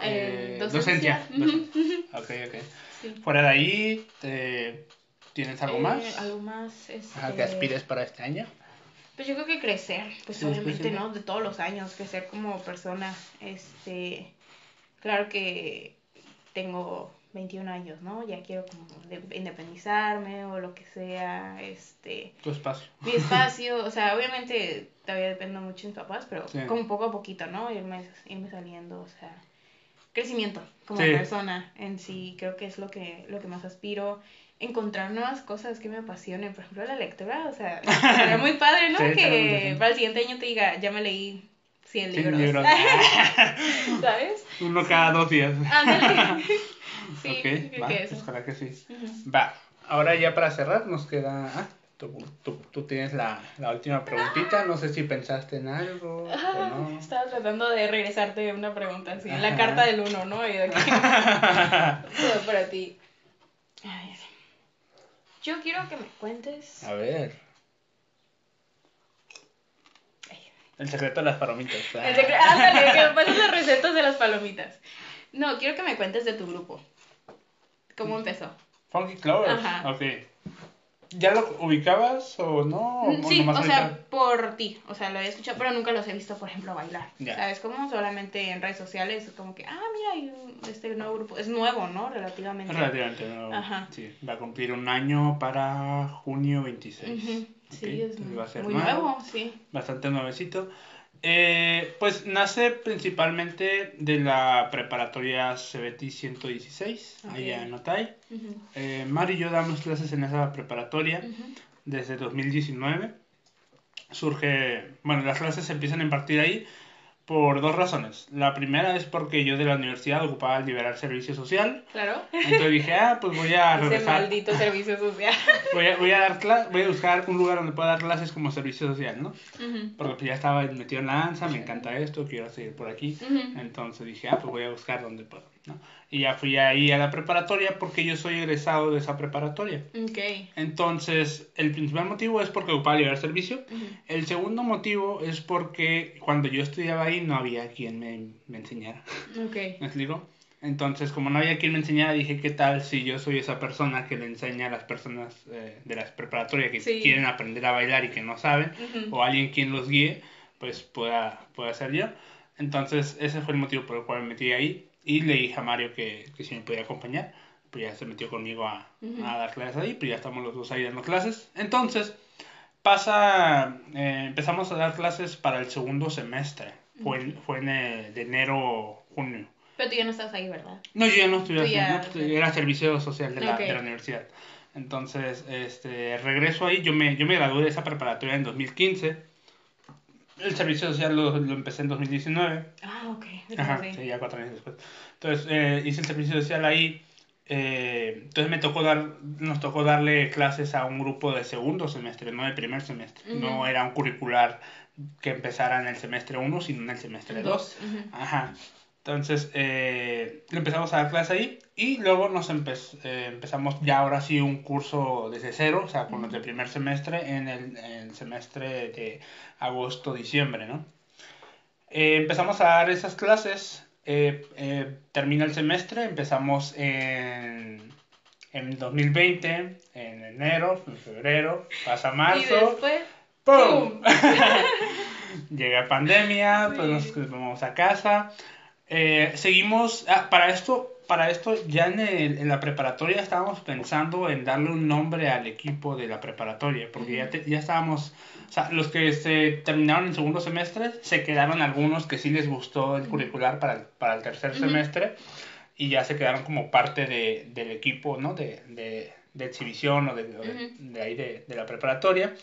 Eh, docencia. <laughs> ok, ok. Fuera de ahí, ¿tienes algo más? Eh, algo más. Este... ¿Qué aspires para este año? Pues yo creo que crecer, pues obviamente, ¿no? De todos los años, crecer como persona. Este, claro que tengo 21 años, ¿no? Ya quiero como independizarme o lo que sea, este... Tu espacio. Mi espacio, o sea, obviamente todavía dependo mucho de mis papás, pero como poco a poquito, ¿no? Irme, irme saliendo, o sea, crecimiento como persona en sí, creo que es lo que, lo que más aspiro. Encontrar nuevas cosas que me apasionen, por ejemplo, la lectura, o sea, <laughs> sería muy padre, ¿no? que para el siguiente año te diga, ya me leí 100 libros. <laughs> ¿Sabes? Uno cada dos días. Ándale. <laughs> sí, ok, va, pues ojalá que sí. Va, ahora ya para cerrar nos queda... Ah, tú, tú, tú tienes la, la, última preguntita, no sé si pensaste en algo o no. Estaba tratando de regresarte una pregunta así, en la carta del uno, ¿no? Y de aquí, <laughs> todo para ti. A ver. Yo quiero que me cuentes... A ver. El secreto de las palomitas. El secreto, ándale, que me pases las recetas de las palomitas. No, quiero que me cuentes de tu grupo. ¿Cómo empezó? Funky Clovers. Ajá. Ok. ¿Ya lo ubicabas o no? Mm, sí, o sea, por ti. O sea, lo había escuchado, pero nunca los he visto, por ejemplo, bailar. ¿Sabes cómo? Solamente en redes sociales, como que, ah, mira, hay este nuevo grupo. Es nuevo, ¿no? Relativamente. Relativamente nuevo. Ajá. Sí, va a cumplir un año para junio 26. Sí, es muy nuevo. sí. Bastante nuevecito. Eh, pues nace principalmente de la preparatoria CBT 116, allá en Otay. eh, Mari y yo damos clases en esa preparatoria desde 2019. Surge, bueno, las clases se empiezan a impartir ahí por dos razones. La primera es porque yo de la universidad ocupaba el liberar servicio social. Claro. Entonces dije, ah, pues voy a regresar. Ese maldito servicio social. <laughs> Voy a, voy a dar voy a buscar un lugar donde pueda dar clases como servicio social, ¿no? Porque pues ya estaba metido en la danza, me encanta esto, quiero seguir por aquí. Entonces dije, ah, pues voy a buscar donde puedo, ¿no? Y ya fui ahí a la preparatoria porque yo soy egresado de esa preparatoria. Ok. Entonces, el principal motivo es porque ocupaba liberar servicio. El segundo motivo es porque cuando yo estudiaba ahí no había quien me, me enseñara. Ok. <laughs> ¿Me explico? Entonces, como no había quien me enseñara, dije, ¿qué tal si yo soy esa persona que le enseña a las personas eh, de la preparatoria que quieren aprender a bailar y que no saben? O alguien quien los guíe, pues pueda, pueda ser yo. Entonces, ese fue el motivo por el cual me metí ahí. Y le dije a Mario que, que si me podía acompañar. Pues ya se metió conmigo a, a, dar clases ahí, pues ya estamos los dos ahí dando clases. Entonces, pasa, eh, empezamos a dar clases para el segundo semestre. Fue, fue en de enero, junio. Pero tú ya no estás ahí, ¿verdad? No, yo ya no estoy ahí, era servicio social de la, de la universidad. Entonces, este, regreso ahí, yo me, yo me gradué de esa preparatoria en 2015 el servicio social lo, lo, empecé en 2019. Ah, ok. Ajá, sí, ya cuatro años después. Entonces, eh, hice el servicio social ahí. Eh, entonces me tocó dar, nos tocó darle clases a un grupo de segundo semestre, no de primer semestre. No era un curricular que empezara en el semestre 1, sino en el semestre 2. Ajá. Entonces, eh, empezamos a dar clases ahí y luego nos eh, empezamos ya ahora sí un curso desde cero, o sea, con los de primer semestre en el, en el semestre de agosto-diciembre, ¿no? Eh, empezamos a dar esas clases, termina el semestre, empezamos en, en 2020, en enero, en febrero, pasa marzo. Y después, ¡pum! <laughs> Llega pandemia, pues nos vamos a casa. Eh, seguimos, ah, para esto, para esto ya en, el, en, la preparatoria estábamos pensando en darle un nombre al equipo de la preparatoria, porque ya, ya estábamos, o sea, los que se terminaron el segundo semestre, se quedaron algunos que sí les gustó el curricular para el, para el tercer semestre y ya se quedaron como parte de, del equipo, ¿no? De, de, de exhibición o de, de, ahí de, de la preparatoria.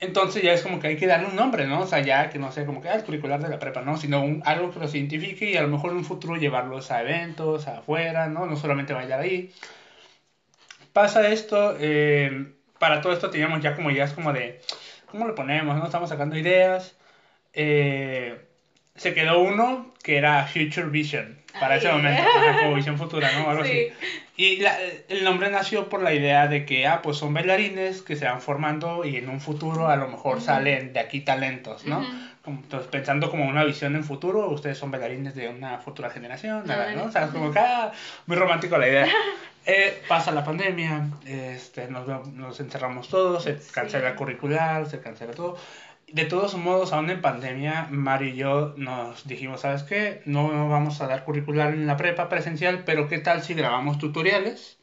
Entonces ya es como que hay que darle un nombre, ¿no? O sea, ya que no sea como que ah, el curricular de la prepa, ¿no? Sino algo que lo identifique y a lo mejor en un futuro llevarlos a eventos, afuera, ¿no? No solamente bailar ahí. Pasa esto, eh, para todo esto teníamos ya como ideas como de, ¿cómo lo ponemos? ¿No? Estamos sacando ideas. Eh, se quedó uno que era Future Vision, para ese momento, como visión futura, ¿no? Algo así. Y el nombre nació por la idea de que, ah, pues son bailarines que se van formando y en un futuro a lo mejor salen de aquí talentos, ¿no? Entonces, pensando como una visión en futuro, ustedes son bailarines de una futura generación, nada, ¿no? O sea, como que, ah, muy romántico la idea. <laughs> Eh, pasa la pandemia, este, nos, nos encerramos todos, se cancela curricular, se cancela todo de todos modos, aún en pandemia, Mari y yo nos dijimos, ¿sabes qué? No vamos a dar curricular en la prepa presencial, pero ¿qué tal si grabamos tutoriales?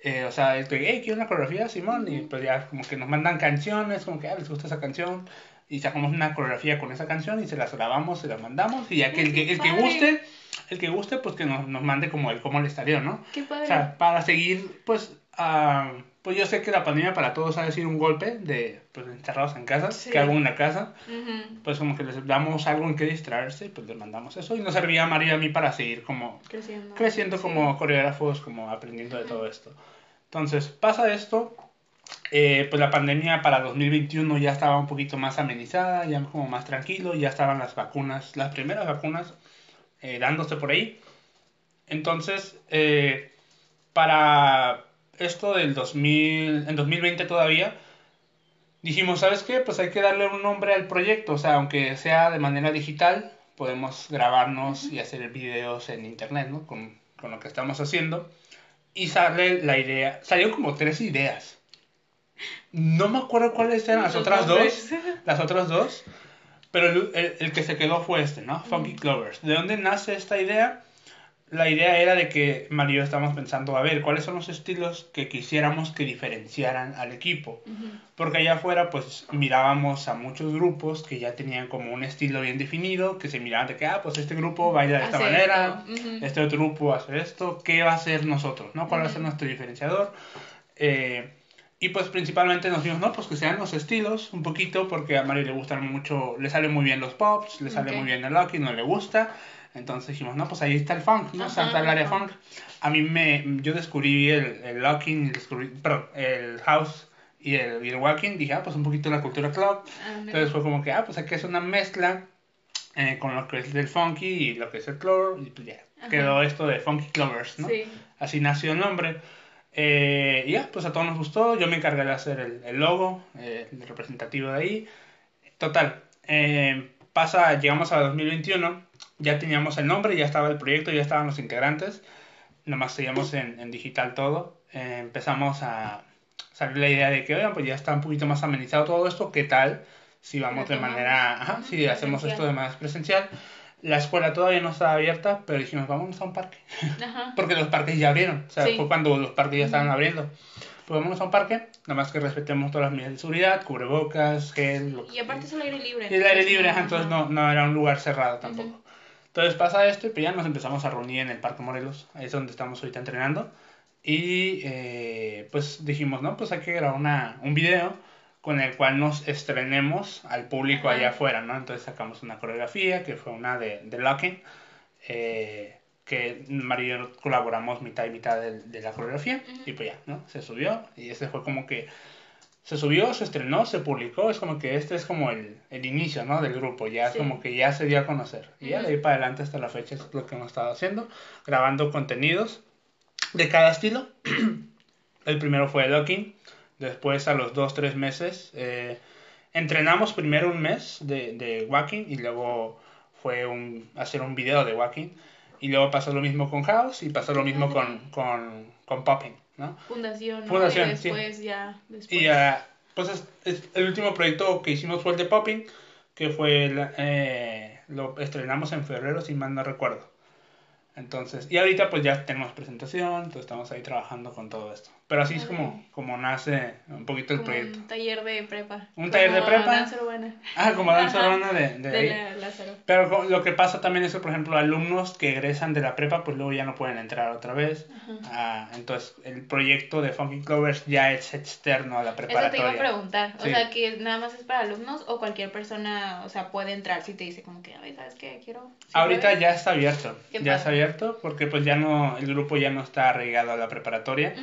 Eh, o sea, estoy, hey, quiero una coreografía, Simón, y pues ya como que nos mandan canciones, como que, ah, les gusta esa canción, y sacamos una coreografía con esa canción y se las grabamos, se las mandamos, y ya que el que, el que guste, el que guste, pues que nos, nos mande como el cómo le estaría, ¿no? Qué padre. O sea, para seguir, pues, a pues yo sé que la pandemia para todos ha sido un golpe de pues encerrados en casa, que hago en la casa, pues como que les damos algo en que distraerse, pues les mandamos eso. Y nos servía a María y a mí para seguir como creciendo, creciendo como coreógrafos, como aprendiendo de todo esto. Entonces pasa esto, eh, pues la pandemia para 2021 ya estaba un poquito más amenizada, ya como más tranquilo, ya estaban las vacunas, las primeras vacunas eh, dándose por ahí. Entonces, eh, para esto del 2000, en 2020 todavía, dijimos, ¿sabes qué? Pues hay que darle un nombre al proyecto, o sea, aunque sea de manera digital, podemos grabarnos y hacer videos en internet, ¿no? Con, con lo que estamos haciendo. Y sale la idea, salieron como tres ideas. No me acuerdo cuáles eran las otras dos, las otras dos, pero el, el, que se quedó fue este, ¿no? Funky Clovers. ¿De dónde nace esta idea? La idea era de que Mario estábamos pensando, a ver, ¿cuáles son los estilos que quisiéramos que diferenciaran al equipo? Porque allá afuera, pues mirábamos a muchos grupos que ya tenían como un estilo bien definido, que se miraban de que, ah, pues este grupo baila de esta manera, este otro grupo hace esto, ¿qué va a ser nosotros? ¿no? ¿Cuál va a ser nuestro diferenciador? Eh, y pues principalmente nos dijimos, no, pues que sean los estilos un poquito, porque a Mario le gustan mucho, le salen muy bien los pops, le sale muy bien el lucky, no le gusta. Entonces dijimos, no, pues ahí está el funk, ¿no? está el área funk. A mí me, yo descubrí el, el locking, descubrí, perdón, el house y el, y el walking. Dije, ah, pues un poquito la cultura club. Ah, Entonces fue como que, ah, pues aquí es una mezcla eh, con lo que es del funky y lo que es el club. Y pues ya, quedó esto de Funky Clovers, ¿no? Sí. Así nació el nombre. Eh, y ya, pues a todos nos gustó. Yo me encargué de hacer el, el logo, eh, el representativo de ahí. Total, eh, pasa, llegamos a 2021 ya teníamos el nombre, ya estaba el proyecto, ya estaban los integrantes, nomás seguíamos en, en digital todo. Eh, empezamos a salir la idea de que, oigan, pues ya está un poquito más amenizado todo esto, ¿qué tal si vamos de manera, ajá, si hacemos esto de manera presencial? La escuela todavía no estaba abierta, pero dijimos, vamos a un parque. <laughs> Porque los parques ya abrieron, o sea, fue cuando los parques ya estaban abriendo. Pues vamos a un parque, nada más que respetemos todas las medidas de seguridad, cubrebocas, gel. y aparte es el aire libre. Y el aire libre, entonces no, no era un lugar cerrado tampoco. Entonces pasa esto y pues ya nos empezamos a reunir en el Parque Morelos, ahí es donde estamos ahorita entrenando. Y eh, pues dijimos, no, pues hay que grabar una, un video con el cual nos estrenemos al público allá afuera, ¿no? Entonces sacamos una coreografía que fue una de, de Locking, eh, que María y yo colaboramos mitad y mitad de, de la coreografía, y pues ya, ¿no? Se subió y ese fue como que se subió, se estrenó, se publicó, es como que este es como el, el inicio, ¿no? Del grupo, ya es como que ya se dio a conocer. Y ya de ahí para adelante hasta la fecha es lo que hemos estado haciendo, grabando contenidos de cada estilo. <clears throat> el primero fue Docking, después a los dos, tres meses eh, entrenamos primero un mes de, de walking y luego fue un, hacer un video de walking y luego pasó lo mismo con House y pasó lo mismo con, con, con Popping. ¿No? Fundación, ¿no? Fundación, y después ya. Después. Y uh, pues es, el último proyecto que hicimos fue el de Popping, que fue, eh, lo estrenamos en febrero, si mal no recuerdo. Entonces, y ahorita pues ya tenemos presentación, entonces estamos ahí trabajando con todo esto. Pero así es como, como nace un poquito el proyecto. Un taller de prepa. Un taller de prepa. Danza urbana. Ah, como danza urbana de, de, de Lázaro. Pero lo que pasa también es que, por ejemplo, alumnos que egresan de la prepa, pues luego ya no pueden entrar otra vez. Ah, entonces, el proyecto de Funky Clovers ya es externo a la preparatoria. Eso te iba a preguntar. O sea, que nada más es para alumnos o cualquier persona, o sea, puede entrar si te dice como que, ay, ¿sabes qué? Quiero... Ahorita ya está abierto. Ya está abierto porque pues ya no, el grupo ya no está arraigado a la preparatoria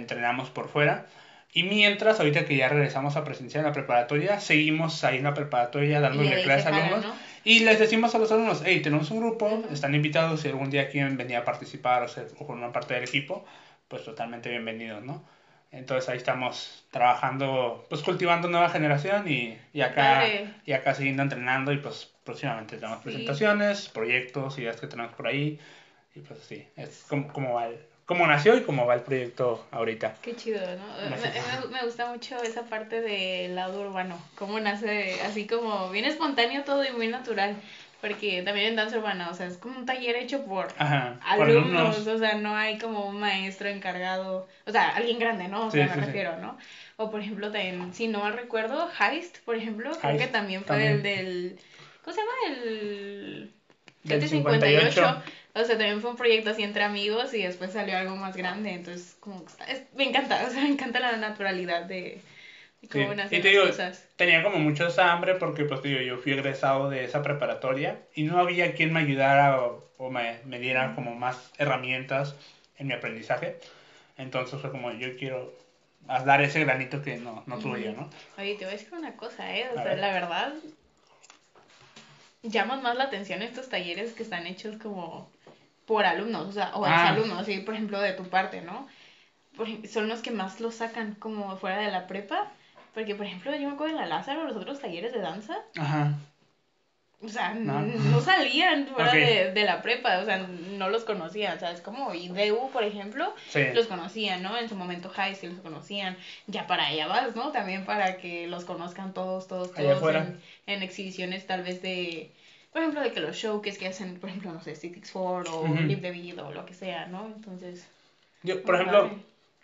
entrenamos por fuera. Y mientras, ahorita que ya regresamos a presenciar en la preparatoria, seguimos ahí en la preparatoria dándole clases a alumnos. Y les decimos a los alumnos, hey, tenemos un grupo, están invitados, si algún día quieren venir a participar o, ser, o formar parte del equipo, pues totalmente bienvenidos, ¿no? Entonces ahí estamos trabajando, pues cultivando nueva generación y, y acá, y acá siguiendo entrenando y pues próximamente tenemos presentaciones, proyectos, ideas que tenemos por ahí y pues sí, es como, como va el, cómo nació y cómo va el proyecto ahorita. Qué chido, ¿no? Me, me, gusta mucho esa parte del lado urbano, cómo nace así como bien espontáneo todo y muy natural. Porque también en danza urbana, o sea, es como un taller hecho por, alumnos, o sea, no hay como un maestro encargado, o sea, alguien grande, ¿no? O sea, me refiero, ¿no? O por ejemplo, también, si no mal recuerdo, Heist, por ejemplo, creo que también fue el del, ¿cómo se llama? El... Del 58. O sea, también fue un proyecto así entre amigos y después salió algo más grande, entonces como me encanta, <laughs> o sea, me encanta la naturalidad de, cómo nacen las cosas. Tenía como mucho hambre porque pues digo, yo fui egresado de esa preparatoria y no había quien me ayudara o, me, me, diera como más herramientas en mi aprendizaje. Entonces fue como yo quiero dar ese granito que no, no tuve yo, ¿no? Oye, te voy a decir una cosa, ¿eh? O sea, la verdad, llaman más la atención estos talleres que están hechos como por alumnos, o sea, o ah. alumnos, sí, por ejemplo, de tu parte, ¿no? son los que más lo sacan como fuera de la prepa, porque, por ejemplo, yo me acuerdo en la Lázaro, los otros talleres de danza, Ajá. O sea, no, salían fuera de, de, la prepa, o sea, no los conocían, o sea, es como IDEU, por ejemplo, los conocían, ¿no? En su momento High sí los conocían, ya para allá vas, ¿no? También para que los conozcan todos, todos, todos en, en, exhibiciones tal vez de, por ejemplo, de que los showcase que hacen, por ejemplo, no sé, Citix 4 o Live the Beat o lo que sea, ¿no? Entonces... Yo, por ejemplo,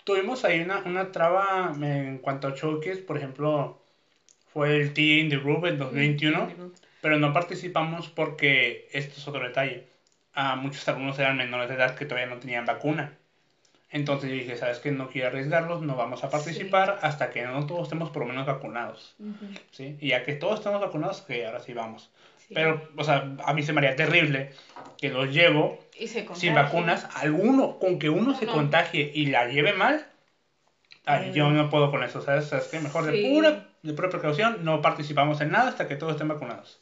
tuvimos ahí una, una traba en cuanto a showcase, por ejemplo, fue el T in the Group en 2021, pero no participamos porque, esto es otro detalle, a muchos alumnos eran menores de edad que todavía no tenían vacuna. Entonces yo dije, ¿sabes qué? No quiero arriesgarlos, no vamos a participar hasta que no todos estemos por lo menos vacunados. ¿sí? Y ya que todos estemos vacunados, que ahora sí vamos. Pero, o sea, a mí se me haría terrible que los llevo sin vacunas. Alguno, con que uno se contagie y la lleve mal, ay, yo no puedo con eso, ¿sabes? es que mejor de pura, de pura precaución no participamos en nada hasta que todos estén vacunados.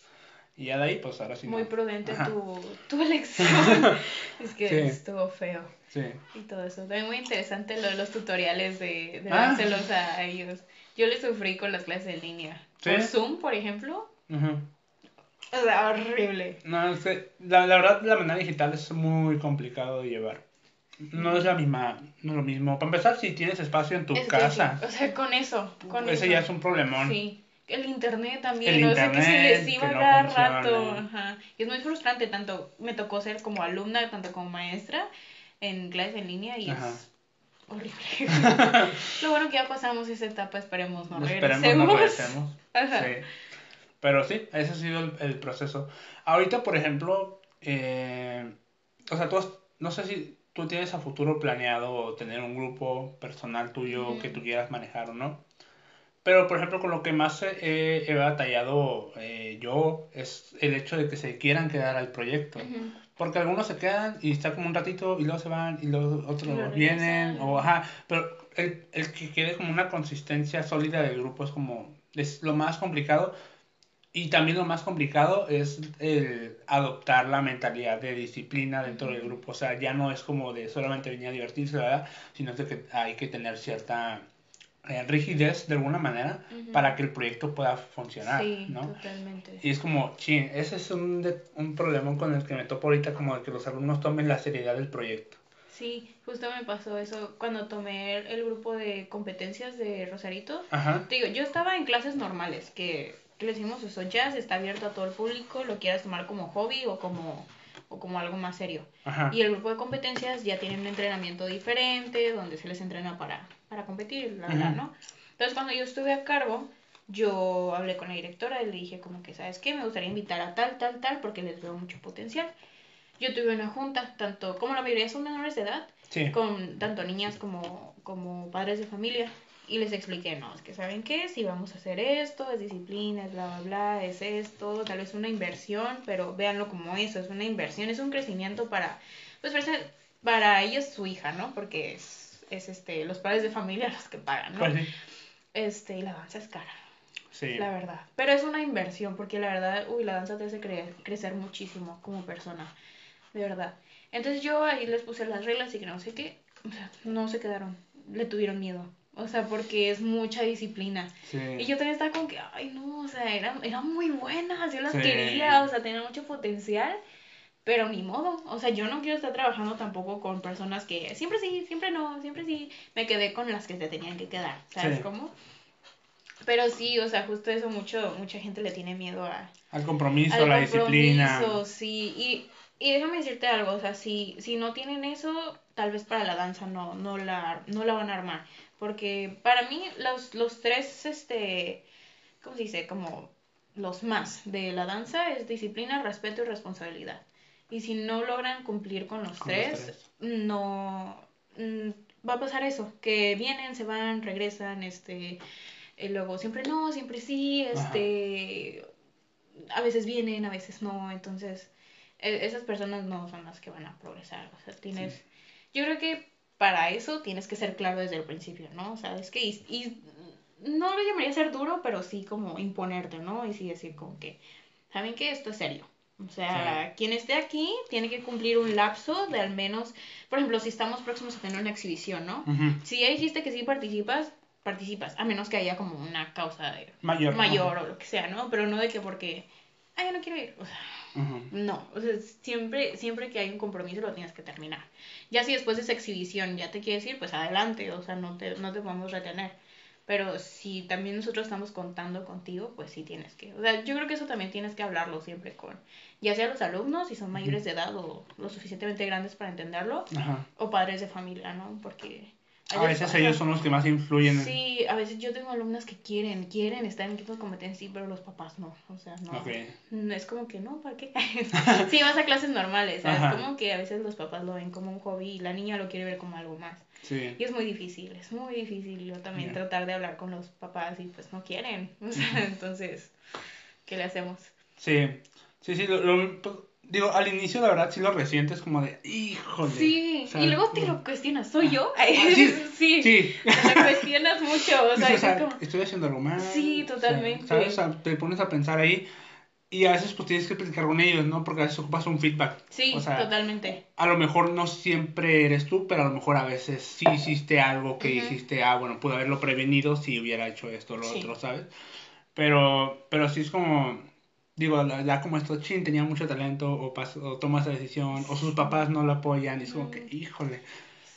Y ya de ahí, pues ahora sí. Muy prudente tu, tu, elección. <laughs> es que estuvo feo. Sí. Y todo eso. También muy interesante lo de los tutoriales de, de ah. dárselos a ellos. Yo le sufrí con las clases en línea. Por Zoom, por ejemplo. O sea, horrible. No, es la, la verdad, la manera digital es muy complicado de llevar. No es la misma, no es lo mismo. Para empezar, si tienes espacio en tu casa. O sea, con eso. Con ese ya es un problemón. Sí. El internet también, el internet, que se les iba cada rato. Ajá. Y es muy frustrante, tanto me tocó ser como alumna, tanto como maestra, en clases en línea y es horrible. <laughs> <laughs> lo bueno que ya pasamos esa etapa, esperemos no regresemos. Esperemos no regresemos. Ajá. Sí. Pero sí, ese ha sido el, proceso. Ahorita, por ejemplo, eh, o sea, tú no sé si tú tienes a futuro planeado tener un grupo personal tuyo que tú quieras manejar o no. Pero, por ejemplo, con lo que más he batallado eh, yo es el hecho de que se quieran quedar al proyecto. Porque algunos se quedan y están como un ratito y luego se van y los otros vienen. O, ajá, pero el, el que quede como una consistencia sólida del grupo es como es lo más complicado y también lo más complicado es el adoptar la mentalidad de disciplina dentro del grupo. O sea, ya no es como de solamente venir a divertirse, ¿verdad? Sino de que hay que tener cierta eh, rigidez de alguna manera para que el proyecto pueda funcionar, sí, totalmente. Y es como, chin, ese es un, un problema con el que me topo ahorita, como de que los alumnos tomen la seriedad del proyecto. Sí, justo me pasó eso cuando tomé el, grupo de competencias de Rosarito. Te digo, yo estaba en clases normales, que le decimos eso, jazz está abierto a todo el público, lo quieras tomar como hobby o como, o como algo más serio. Y el grupo de competencias ya tiene un entrenamiento diferente, donde se les entrena para, para competir, la verdad, ¿no? Entonces, cuando yo estuve a cargo, yo hablé con la directora y le dije como que, ¿sabes qué? Me gustaría invitar a tal, tal, tal, porque les veo mucho potencial. Yo tuve una junta, tanto como la mayoría son menores de edad, con tanto niñas como, como padres de familia. Y les expliqué, no, es que saben qué, si vamos a hacer esto, es disciplina, es bla, bla, bla, es esto, tal vez una inversión, pero véanlo como eso, es una inversión, es un crecimiento para, pues para ellos su hija, ¿no? Porque es, es este, los padres de familia <laughs> los que pagan, ¿no? Pues este, y la danza es cara. Sí. La verdad. Pero es una inversión, porque la verdad, uy, la danza te hace crecer muchísimo como persona. De verdad. Entonces yo ahí les puse las reglas y que no sé qué. O sea, no se quedaron. Le tuvieron miedo. O sea, porque es mucha disciplina. Y yo también estaba como que, ay, no, o sea, eran, muy buenas, yo las quería, o sea, tenían mucho potencial, pero ni modo. O sea, yo no quiero estar trabajando tampoco con personas que siempre sí, siempre no, siempre sí. Me quedé con las que se tenían que quedar, ¿sabes cómo? Pero sí, o sea, justo eso mucho, mucha gente le tiene miedo a... Al compromiso, a la disciplina. sí. Y, y déjame decirte algo, o sea, si, si no tienen eso, tal vez para la danza no, no, la, no la van a armar. Porque para mí los, los tres, este, ¿cómo se dice? Como los más de la danza es disciplina, respeto y responsabilidad. Y si no logran cumplir con los, tres, no mm, va a pasar eso, que vienen, se van, regresan, este, y luego siempre no, siempre sí, este, a veces vienen, a veces no, entonces e, esas personas no son las que van a progresar, o sea, tienes, yo creo que para eso tienes que ser claro desde el principio, ¿no? O sea, es que, y, no lo llamaría ser duro, pero sí como imponerte, ¿no? Y sí decir como que, ¿saben que Esto es serio. O sea, quien esté aquí tiene que cumplir un lapso de al menos, por ejemplo, si estamos próximos a tener una exhibición, ¿no? Si ya dijiste que sí participas, participas, a menos que haya como una causa de mayor, mayor o lo que sea, ¿no? Pero no de que porque, ay, yo no quiero ir. O sea, no, o sea, siempre, siempre que hay un compromiso lo tienes que terminar. Ya si después de esa exhibición ya te quieres ir, pues adelante, o sea, no te, no te podemos retener. Pero si también nosotros estamos contando contigo, pues sí tienes que. O sea, yo creo que eso también tienes que hablarlo siempre con, ya sea los alumnos, si son mayores de edad o lo suficientemente grandes para entenderlo, o padres de familia, ¿no? Porque a veces ellos son los que más influyen. Sí, a veces yo tengo alumnas que quieren, quieren estar en equipos de competencia, sí, pero los papás no. O sea, no. no es como que no, ¿para qué? <laughs> sí, vas a clases normales, ¿sabes? Como que a veces los papás lo ven como un hobby y la niña lo quiere ver como algo más. Sí. Y es muy difícil, es muy difícil yo también tratar de hablar con los papás y pues no quieren. O sea, entonces, ¿qué le hacemos? Sí, sí, sí, lo, lo pues, Digo, al inicio la verdad sí lo resientes como de, híjole. Sí, y luego te lo cuestionas, ¿soy yo? Ah, sí, <laughs> sí, sí. Te cuestionas mucho, o sea, estoy haciendo algo mal. Sí, totalmente. ¿sabes? O sea, te pones a pensar ahí y a veces pues tienes que platicar con ellos, ¿no? Porque a veces ocupas un feedback. Sí, o sea, totalmente. A lo mejor no siempre eres tú, pero a lo mejor a veces sí hiciste algo que hiciste, ah, bueno, pude haberlo prevenido si hubiera hecho esto o lo otro, ¿sabes? Pero, pero sí es como digo, ya como esto, chin, tenía mucho talento o, o toma esa decisión, o sus papás no lo apoyan, y es como que, híjole.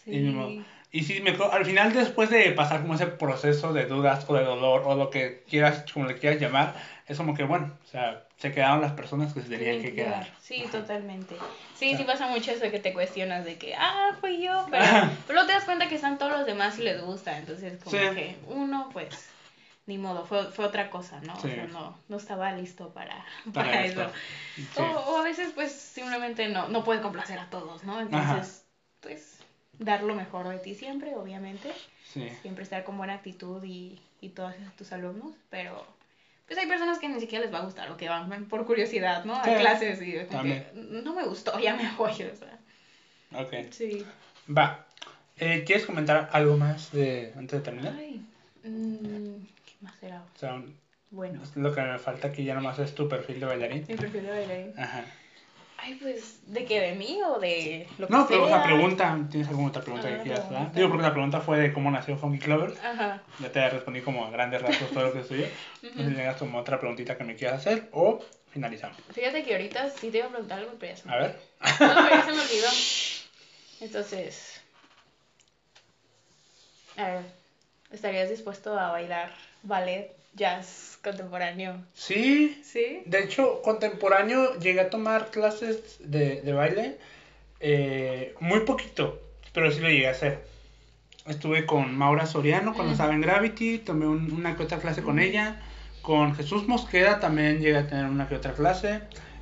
Sí. Y, sí, me, al final después de pasar como ese proceso de dudas o de dolor o lo que quieras, como le quieras llamar, es como que, bueno, o sea, se quedaron las personas que se tenían que quedar. Sí, totalmente. Sí, sí pasa mucho eso que te cuestionas de que, ah, fui yo, <laughs> pero, pero te das cuenta que están todos los demás y les gusta, entonces como que uno, pues ni modo, fue, fue otra cosa, ¿no? O sea, no, no estaba listo para, para, eso. O, o, a veces, pues, simplemente no, no puede complacer a todos, ¿no? Entonces, pues, dar lo mejor de ti siempre, obviamente. Sí. Siempre estar con buena actitud y, y todos tus alumnos, pero pues hay personas que ni siquiera les va a gustar o que van por curiosidad, ¿no? A clases y como que, no me gustó, ya me voy, o sea. Ok. Sí. Va. Eh, ¿Quieres comentar algo más de, antes de terminar? Ay, mmm, más será? O sea, bueno. Lo que me falta aquí ya nomás es tu perfil de bailarín. Mi perfil de bailarín. Ajá. Ay, pues, ¿de qué? ¿De mí o de lo que No, pero la pregunta, ¿tienes alguna otra pregunta que ah, quieras dar? Digo, porque la pregunta fue de cómo nació Funky Clover. Ajá. Ya te respondí como a grandes rasgos todo lo que estudié. No sé si tienes como otra preguntita que me quieras hacer o finalizamos. Fíjate que ahorita sí te iba a preguntar algo, pero ya se me A ver. No, pero ya se me olvidó. Entonces, a ver, ¿estarías dispuesto a bailar ballet, jazz contemporáneo. Sí. Sí. De hecho, contemporáneo llegué a tomar clases de, de baile eh, muy poquito, pero sí lo llegué a hacer. Estuve con Maura Soriano cuando estaba en Gravity, tomé una que otra clase con ella. Con Jesús Mosqueda también llegué a tener una que otra clase.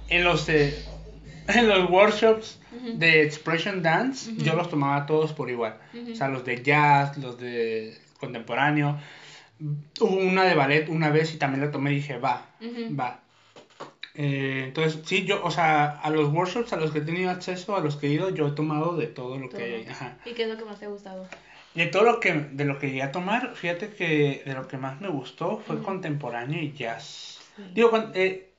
En los, <laughs> en los workshops de Expression Dance, yo los tomaba todos por igual. O sea, los de jazz, los de contemporáneo. Hubo una de ballet una vez y también la tomé y dije, va, va. Eh, entonces, sí, yo, o sea, a los workshops a los que he tenido acceso, a los que he ido, yo he tomado de todo lo que. ¿Y qué es lo que más te ha gustado? de todo lo que, de lo que llegué a tomar, fíjate que de lo que más me gustó fue contemporáneo y jazz. Digo, eh,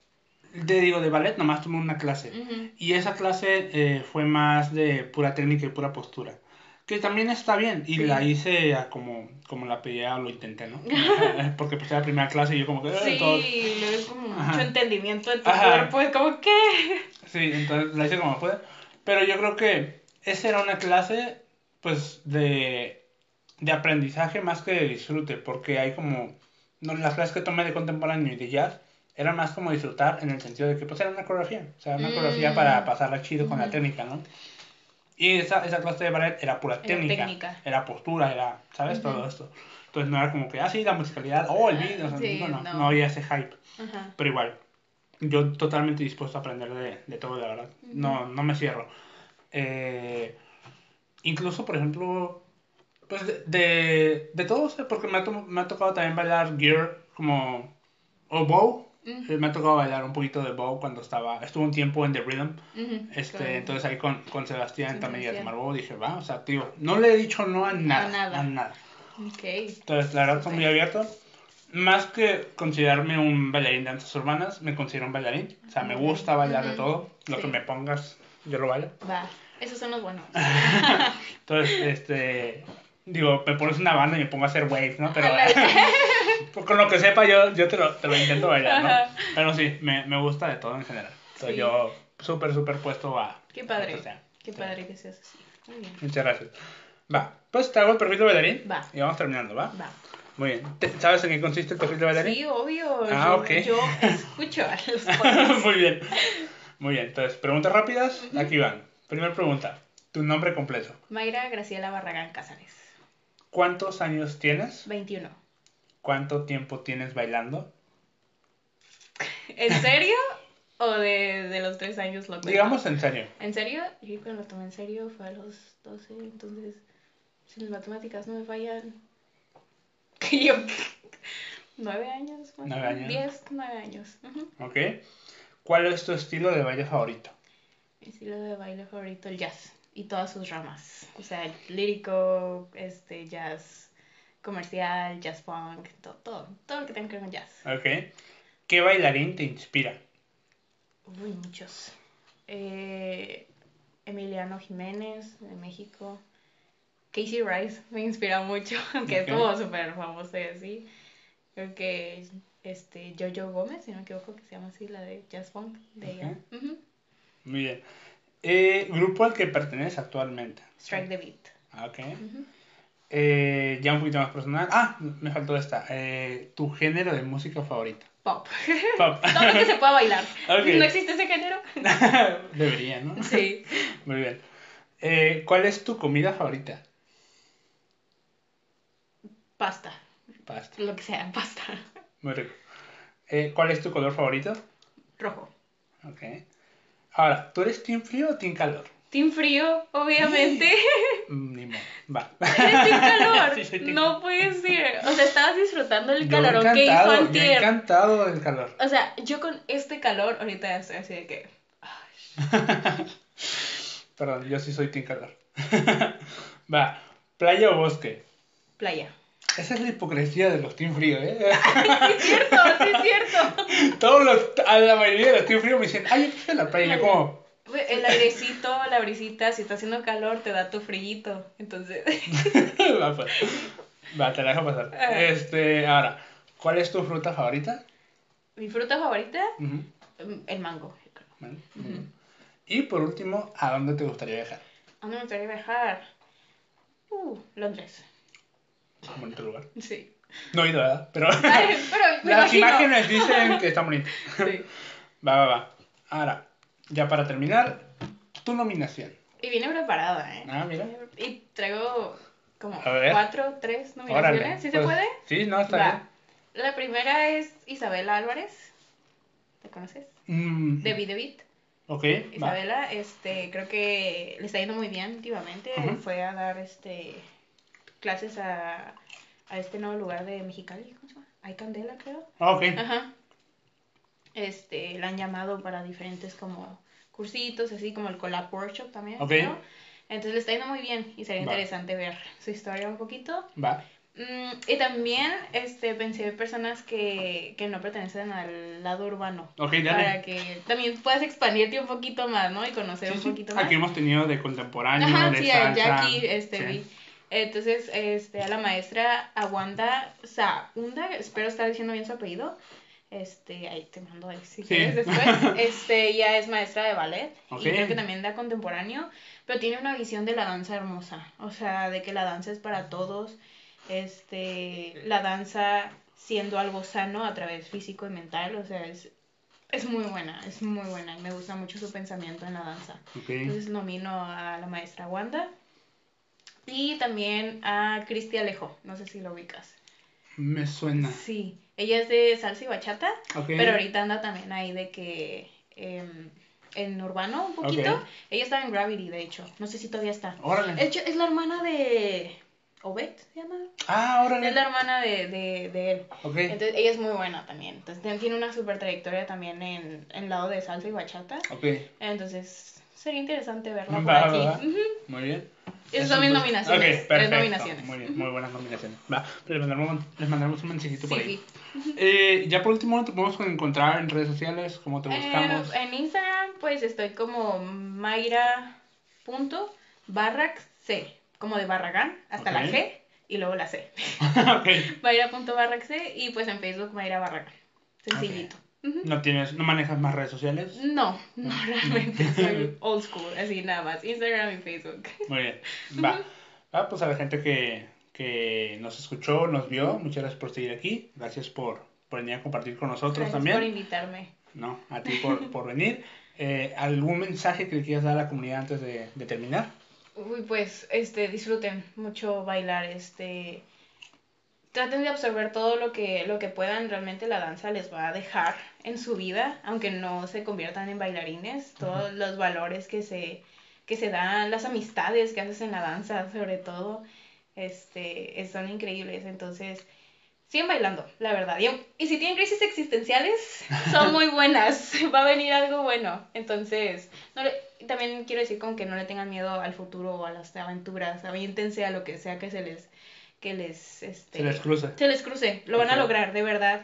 te digo, de ballet nomás tomé una clase. Y esa clase eh, fue más de pura técnica y pura postura. Que también está bien. Y la hice como, como la pedía o lo intenté, ¿no? <laughs> Porque pues era la primera clase y yo como que... Eh, sí, le ves como mucho entendimiento de tu cuerpo. Es como, ¿qué? Sí, entonces la hice como pude. Pero yo creo que esa era una clase, pues, de, de aprendizaje más que de disfrute. Porque hay como... No, las clases que tomé de contemporáneo y de jazz era más como disfrutar en el sentido de que pues era una coreografía, o sea, una coreografía para mm. pasarla chido con la técnica, ¿no? Y esa, esa clase de ballet era pura técnica, era postura, era, ¿sabes? Todo esto. Entonces no era como que, ah, sí, la musicalidad, oh, el beat, o sea, no, no, había ese hype. Pero igual, yo totalmente dispuesto a aprender de, de todo, la verdad. No, no me cierro. Eh, incluso, por ejemplo, pues de, de, de todo, porque me ha, me ha tocado también bailar gear como o bow, eh, me ha tocado bailar un poquito de bow cuando estaba, estuve un tiempo en The Rhythm, este, entonces ahí con, con Sebastián también iba a tomar bow, dije, va, o sea, tío, no le he dicho no a nada, a nada. A nada. Entonces, la verdad, estoy muy abierto. Más que considerarme un bailarín de danzas urbanas, me considero un bailarín. O sea, me gusta bailar de todo. Lo que me pongas, yo lo bailo. Va, esos son los buenos. <laughs> <laughs> Entonces, este, digo, me pones una banda y me pongo a hacer waves, ¿no? Pero <laughs> con lo que sepa yo, yo te, lo, te lo intento bailar, ¿no? Pero sí, me, me gusta de todo en general. Soy yo súper, súper puesto a... Qué padre. Qué padre que seas así. Muy bien. Muchas gracias. Va, pues te hago el perfil de bailarín. Va. Y vamos terminando, ¿va? Va. Muy bien. ¿Sabes en qué consiste el perfil de bailarín? Sí, obvio. Ah, ok. Yo escucho a los <laughs> Muy bien. Muy bien. Entonces, preguntas rápidas. Aquí van. Primera pregunta. Tu nombre completo. Mayra Graciela Barragán Cázares. ¿Cuántos años tienes? 21. ¿Cuánto tiempo tienes bailando? ¿En serio? ¿O de, de los tres años lo Digamos en serio. ¿En serio? Yo cuando lo tomé en serio fue a los 12, entonces, si las matemáticas no me fallan, <laughs> que yo, nueve años, más ¿Nueve años? Diez, nueve años. Ok. ¿Cuál es tu estilo de baile favorito? Mi estilo de baile favorito, el jazz y todas sus ramas. O sea, lírico, este, jazz comercial, jazz punk, todo, todo, todo lo que tenga que ver con jazz. Ok. ¿Qué bailarín te inspira? Uy, muchos. Eh, Emiliano Jiménez, de México. Casey Rice me inspira mucho, <laughs> aunque es como súper famoso y así. Creo que este, Jojo Gómez, si no me equivoco, que se llama así, la de Jazz Punk, de ella. Muy bien. Eh, ¿Grupo al que perteneces actualmente? Strike the Beat. Ah, ok. eh, ya un poquito más personal. Ah, me faltó esta. Eh, ¿Tu género de música favorita? Pop. Pop. <laughs> Todo lo que se pueda bailar. ¿No existe ese género? <laughs> Debería, ¿no? Sí. <laughs> Muy bien. Eh, ¿Cuál es tu comida favorita? Pasta. Pasta. Lo que sea, pasta. Muy rico. ¿Cuál es tu color favorito? Rojo. Ok. Ahora, ¿tú eres team frío o team calor? Team frío, obviamente. <laughs> Mm, ni modo. Va. <laughs> Eres team calor. <laughs> no puede ser. O sea, estabas disfrutando el calor que hizo antier. Yo encantado del calor. O sea, yo con este calor ahorita estoy así de que... Perdón, yo sí soy team calor. Va. ¿Playa o bosque? Playa. Esa es la hipocresía de los Team Frío, ¿eh? <laughs> sí, es cierto, sí, es cierto. Todos los, a la mayoría de los Team Frío me dicen, ay, yo prefiero la playa. Yo como... El airecito, la brisita, si está haciendo calor, te da tu frillito. Entonces. <laughs> Va, pues. <laughs> Va, te la dejo pasar. Este, ahora, ¿cuál es tu fruta favorita? Mi fruta favorita, el mango. Y por último, ¿a dónde te gustaría viajar? ¿A dónde me gustaría viajar? Uh, Londres. Bonito lugar. Sí. No he ido, ¿verdad? Pero, <laughs> las imágenes dicen que está bonito. Sí. Va, va, va. Ahora, ya para terminar, tu nominación. Y viene preparada, ¿eh? Ah, mira. Y traigo como cuatro, tres nominaciones. ¿Sí se pues, puede? Sí, no, está bien. La primera es Isabela Álvarez. ¿Te conoces? Mm. De Beat. Ok. Isabela, este, creo que le está yendo muy bien últimamente. Fue a dar este clases a, a este nuevo lugar de Mexicali, ¿cómo se llama? Hay Candela, creo. Ah, ok. Ajá. Este, la han llamado para diferentes como cursitos, así como el Collab Workshop también. Ok. Entonces le está yendo muy bien y sería interesante ver su historia un poquito. Va. Mm, y también este, pensé en personas que, que no pertenecen al lado urbano. Ok, dale. Para que también puedas expandirte un poquito más, ¿no? Y conocer un poquito más. Aquí hemos tenido de contemporáneo, Ajá, de sí, salsa. aquí este, vi. Entonces, este, a la maestra Aguanda Saunda, espero estar diciendo bien su apellido. Este, ahí te mando ahí si quieres después. <laughs> Este, ella es maestra de ballet y creo que también da contemporáneo, pero tiene una visión de la danza hermosa, o sea, de que la danza es para todos. Este, la danza siendo algo sano a través físico y mental, o sea, es, es muy buena, es muy buena. Y me gusta mucho su pensamiento en la danza. Entonces nomino a la maestra Wanda y también a Cristi Alejo, no sé si lo ubicas. Me suena. Sí, ella es de salsa y bachata, pero ahorita anda también ahí de que... Em, en urbano un poquito. Ella estaba en Gravity, de hecho. No sé si todavía está. Órale. hecho, es la hermana de Obed se llama. Ah, órale. Es la hermana de, de, de él. Okay. Entonces ella es muy buena también. Entonces tiene una super trayectoria también en el lado de salsa y bachata. Ok. Entonces sería interesante verla por aquí. Muy bien. Esas son mis nominaciones. Tres nominaciones. Muy bien, muy buenas nominaciones. Va, les mandaremos, les mandaremos un mensajito por ahí. <laughs> Eh, ya por último, ¿te podemos encontrar en redes sociales? ¿Cómo te buscamos? en Instagram, pues estoy como mayra.barrac.c como de Barragán hasta la G y luego la C. <laughs> okay. <laughs> Mayra.barrac y pues en Facebook Mayra Barragán. Sencillito. ¿No tienes, no manejas más redes sociales? No, no realmente <laughs> soy old school, así nada más, Instagram y Facebook. Muy bien, va. Ah, pues a la gente que, que nos escuchó, nos vio, muchas gracias por seguir aquí, gracias por, por venir a compartir con nosotros también. Gracias por invitarme. No, a ti por, por venir. Eh, ¿Algún mensaje que le quieras dar a la comunidad antes de, de terminar? Uy, pues, este, disfruten mucho bailar, este, traten de absorber todo lo que, lo que puedan, realmente la danza les va a dejar en su vida, aunque no se conviertan en bailarines, todos los valores que se, que se dan, las amistades que haces en la danza, sobre todo, este, son increíbles, entonces, siguen bailando, la verdad. Y, y, si tienen crisis existenciales, <laughs> son muy buenas. <laughs> Va a venir algo bueno. Entonces, no también quiero decir como que no le tengan miedo al futuro o a las aventuras. Aviéntense a lo que sea que se les que les este, se les cruce. Se les cruce. Lo van a lograr, de verdad.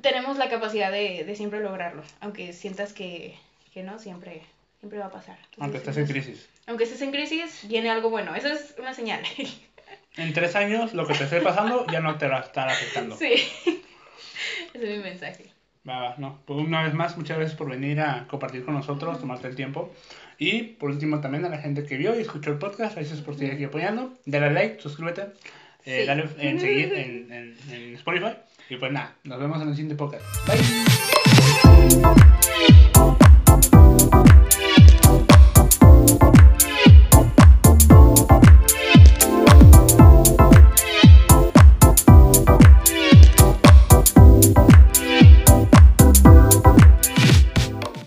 Tenemos la capacidad de, de siempre lograrlo. Aunque sientas que, que no, siempre, siempre va a pasar. aunque estés en crisis. Aunque estés en crisis, viene algo bueno. Eso es una señal. <laughs> en tres años lo que te esté pasando ya no te va a estar afectando. Sí, <laughs> ese es mi mensaje. Va, no. Pues una vez más, muchas gracias por venir a compartir con nosotros, tomarte el tiempo. Y por último también a la gente que vio y escuchó el podcast, gracias por seguir aquí apoyando. Dale like, suscríbete, eh, dale en seguir <laughs> en, en, en Spotify. Y pues nada, nos vemos en el siguiente podcast. Bye.